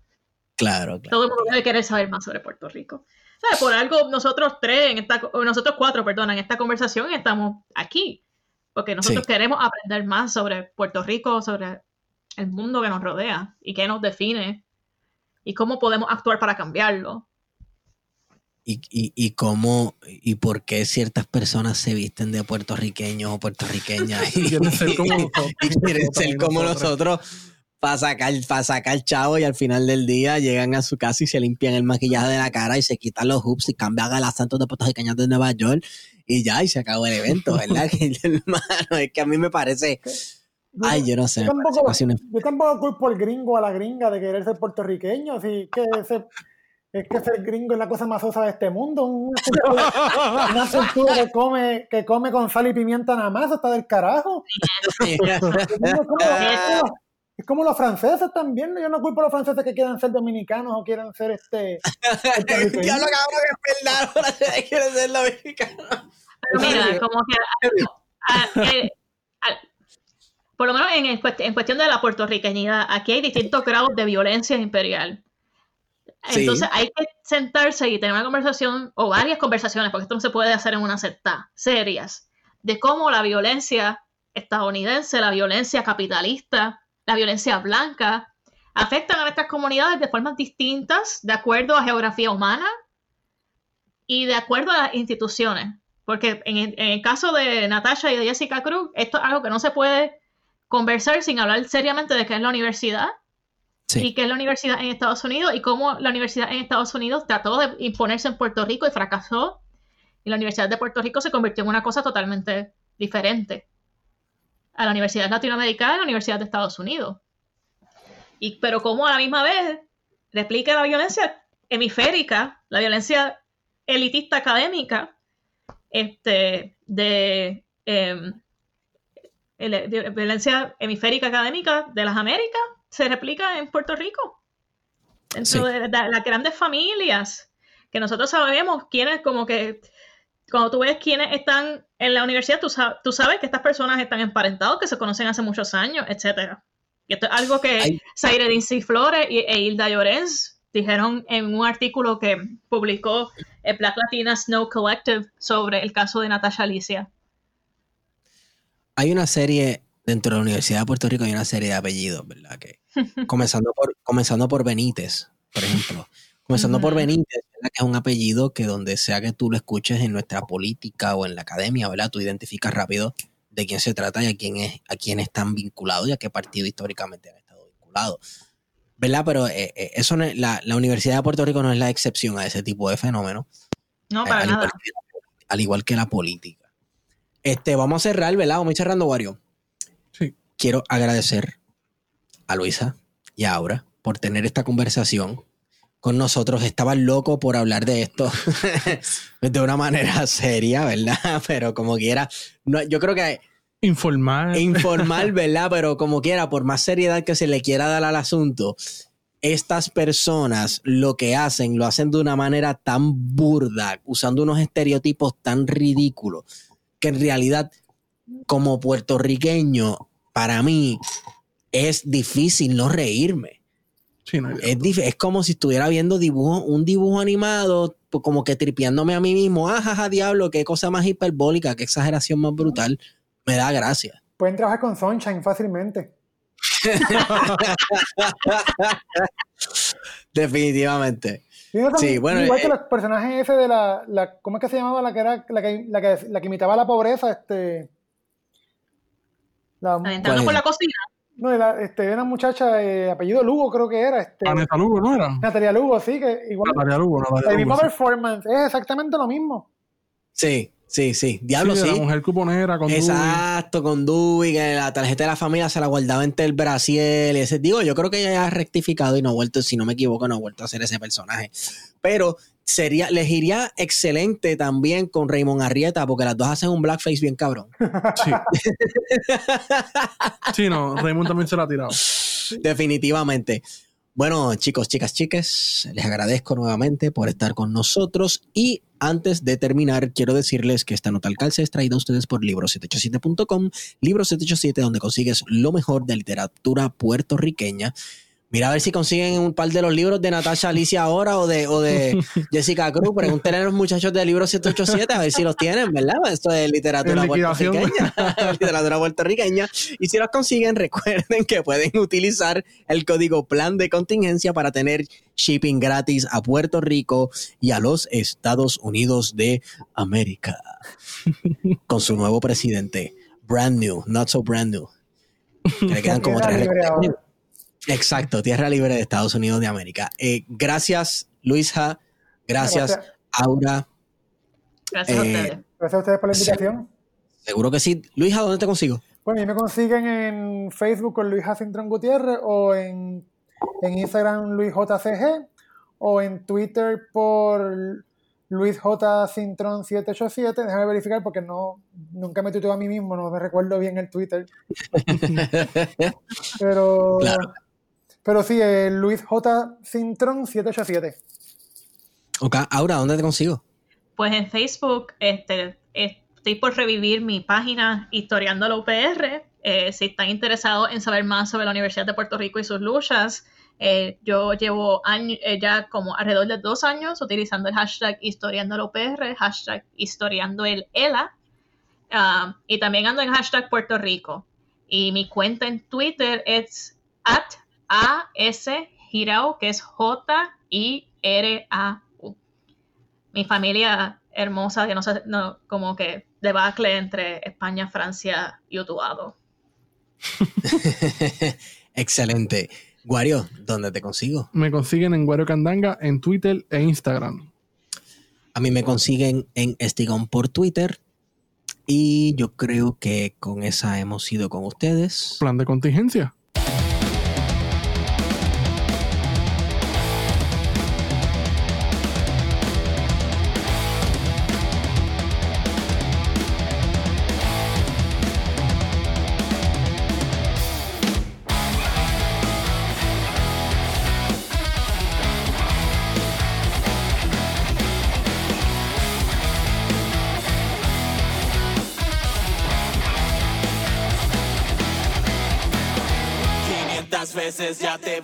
claro, claro. Todo el mundo debe querer saber más sobre Puerto Rico. ¿Sabes? Por algo nosotros tres, en esta, nosotros cuatro, perdón, en esta conversación estamos aquí. Porque nosotros Sí. queremos aprender más sobre Puerto Rico, sobre el mundo que nos rodea y qué nos define y cómo podemos actuar para cambiarlo. y, y, y cómo y por qué ciertas personas se visten de puertorriqueños o puertorriqueñas y, [LAUGHS] Quieren ser como nosotros. [LAUGHS] y quieren ser como nosotros para sacar, para sacar chavo y al final del día llegan a su casa y se limpian el maquillaje de la cara y se quitan los hoops y cambian al acento de puertorriqueños de Nueva York y ya, y se acabó el evento, [LAUGHS] ¿verdad? [LAUGHS] hermano, es que a mí me parece... Ay, yo no sé. Yo tampoco, yo tampoco culpo al gringo a la gringa de querer ser puertorriqueño, así que ese es que ser gringo es la cosa más osa de este mundo. Una cultura, que come, que come con sal y pimienta nada más, está del carajo. [LAUGHS] Es como, los franceses también. Yo no culpo a los franceses que quieran ser dominicanos o quieran ser este. [LAUGHS] ya lo acabo de verdad, ahora quieren ser dominicanos. Pero mira, como que. Eh, por lo menos en, en cuestión de la puertorriqueñidad, aquí hay distintos grados de violencia imperial. Entonces hay que sentarse y tener una conversación o varias conversaciones, porque esto no se puede hacer en una secta, serias, de cómo la violencia estadounidense, la violencia capitalista, la violencia blanca, afectan a nuestras comunidades de formas distintas, de acuerdo a geografía humana y de acuerdo a las instituciones. Porque en el, caso de Natasha y de Jessica Cruz, esto es algo que no se puede conversar sin hablar seriamente de qué es la universidad y qué es la universidad en Estados Unidos y cómo la universidad en Estados Unidos trató de imponerse en Puerto Rico y fracasó. Y la Universidad de Puerto Rico se convirtió en una cosa totalmente diferente a la Universidad Latinoamericana y la Universidad de Estados Unidos. Y, pero cómo a la misma vez replica la violencia hemisférica, la violencia elitista académica, este, de, em, de violencia hemisférica académica de las Américas se replica en Puerto Rico. Dentro de, las grandes familias, que nosotros sabemos quiénes, como que, cuando tú ves quiénes están en la universidad, tú, sabes que estas personas están emparentados, que se conocen hace muchos años, etcétera. Y esto es algo que Zaire Dincy Flores e Hilda Llorens dijeron en un artículo que publicó el Black Latina Snow Collective sobre el caso de Natasha Alicia. Hay una serie dentro de la Universidad de Puerto Rico hay una serie de apellidos, ¿verdad? Que, [LAUGHS] comenzando, por, comenzando por Benítez, por ejemplo. Comenzando por Benítez, ¿verdad? que es un apellido que donde sea que tú lo escuches en nuestra política o en la academia, ¿verdad? Tú identificas rápido de quién se trata y a quién, es, a quién están vinculados y a qué partido históricamente han estado vinculados. ¿Verdad? Pero eh, eh, eso la, Universidad de Puerto Rico no es la excepción a ese tipo de fenómeno. No, para nada. al igual que la política. Este, vamos a cerrar, ¿verdad? Vamos a ir cerrando, Wario quiero agradecer a Luisa y a Aura por tener esta conversación con nosotros. Estaba loco por hablar de esto [LAUGHS] de una manera seria, ¿verdad? [LAUGHS] Pero como quiera, no, yo creo que... Informal. Informal, [LAUGHS] ¿verdad? Pero como quiera, por más seriedad que se le quiera dar al asunto, estas personas lo que hacen, lo hacen de una manera tan burda, usando unos estereotipos tan ridículos, que en realidad, como puertorriqueño, para mí es difícil no reírme. Es, es, como si estuviera viendo dibujo, un dibujo animado, pues como que tripeándome a mí mismo. Ah, diablo, qué cosa más hiperbólica, qué exageración más brutal. Me da gracia. Pueden trabajar con Sunshine fácilmente. [LAUGHS] Definitivamente. Sí, bueno, igual que eh, los personajes ese de la, la, ¿Cómo es que se llamaba la que era la que, la que, la que imitaba la pobreza? Este. La, por la cocina. No, era, este, una muchacha de apellido Lugo, creo que era. Este, Natalia Lugo, ¿no era? Natalia Lugo, sí, que igual. Natalia Lugo, Natalia El mismo performance, es exactamente lo mismo. Sí, sí, sí. Diablo, sí. La mujer cuponera con Exacto, con Dewey, que la tarjeta de la familia se la guardaba entre el Brasil. Ese, digo, yo creo que ella ha rectificado y no ha vuelto, si no me equivoco, no ha vuelto a hacer ese personaje. Pero sería, les iría excelente también con Raymond Arrieta, porque las dos hacen un blackface bien cabrón. Sí. sí, no, Raymond también se la ha tirado. Definitivamente. Bueno, chicos, chicas, chiques, les agradezco nuevamente por estar con nosotros y antes de terminar, quiero decirles que esta nota al calce es traída a ustedes por libro787.com, libro787 donde consigues lo mejor de literatura puertorriqueña Mira a ver si consiguen un par de los libros de Natasha Alicia ahora o de, o de [LAUGHS] Jessica Cruz. Pregúntenle a los muchachos del libro 787 a ver si los tienen, ¿verdad? Esto es literatura puertorriqueña. [LAUGHS] [LAUGHS] literatura puertorriqueña. Y si los consiguen, recuerden que pueden utilizar el código plan de contingencia para tener shipping gratis a Puerto Rico y a los Estados Unidos de América. Con su nuevo presidente. Brand new, not so brand new. Que le quedan como tres Exacto, Tierra Libre de Estados Unidos de América. Eh, gracias, Luisa. Gracias, Aura. Gracias a ustedes. Gracias a ustedes por la invitación. Seguro que sí. Luisa, ¿dónde te consigo? Bueno, y me consiguen en Facebook con Luis Jacintrón Gutiérrez o en, en Instagram LuisJCG o en Twitter por Luis J. 787. Déjame verificar porque no, nunca me tuiteo a mí mismo, no me recuerdo bien el Twitter. [LAUGHS] pero, pero sí, Luis J. Sintron 787. Ok, ahora, ¿dónde te consigo? Pues en Facebook, este, estoy por revivir mi página Historiando la UPR. Eh, si están interesados en saber más sobre la Universidad de Puerto Rico y sus luchas, eh, yo llevo eh, ya como alrededor de dos años utilizando el hashtag historiando el UPR, hashtag historiando el ELA, ah, y también ando en hashtag Puerto Rico. Y mi cuenta en Twitter es at AS Girao, que es J-I-R-A-U. Mi familia hermosa, que no sé, no, como que debacle entre España, Francia y Utuado. [LAUGHS] Excelente. Guario, ¿dónde te consigo? Me consiguen en Guario Candanga en Twitter e Instagram. A mí me consiguen en Estigón por Twitter. Y yo creo que con esa hemos ido con ustedes. Plan de contingencia.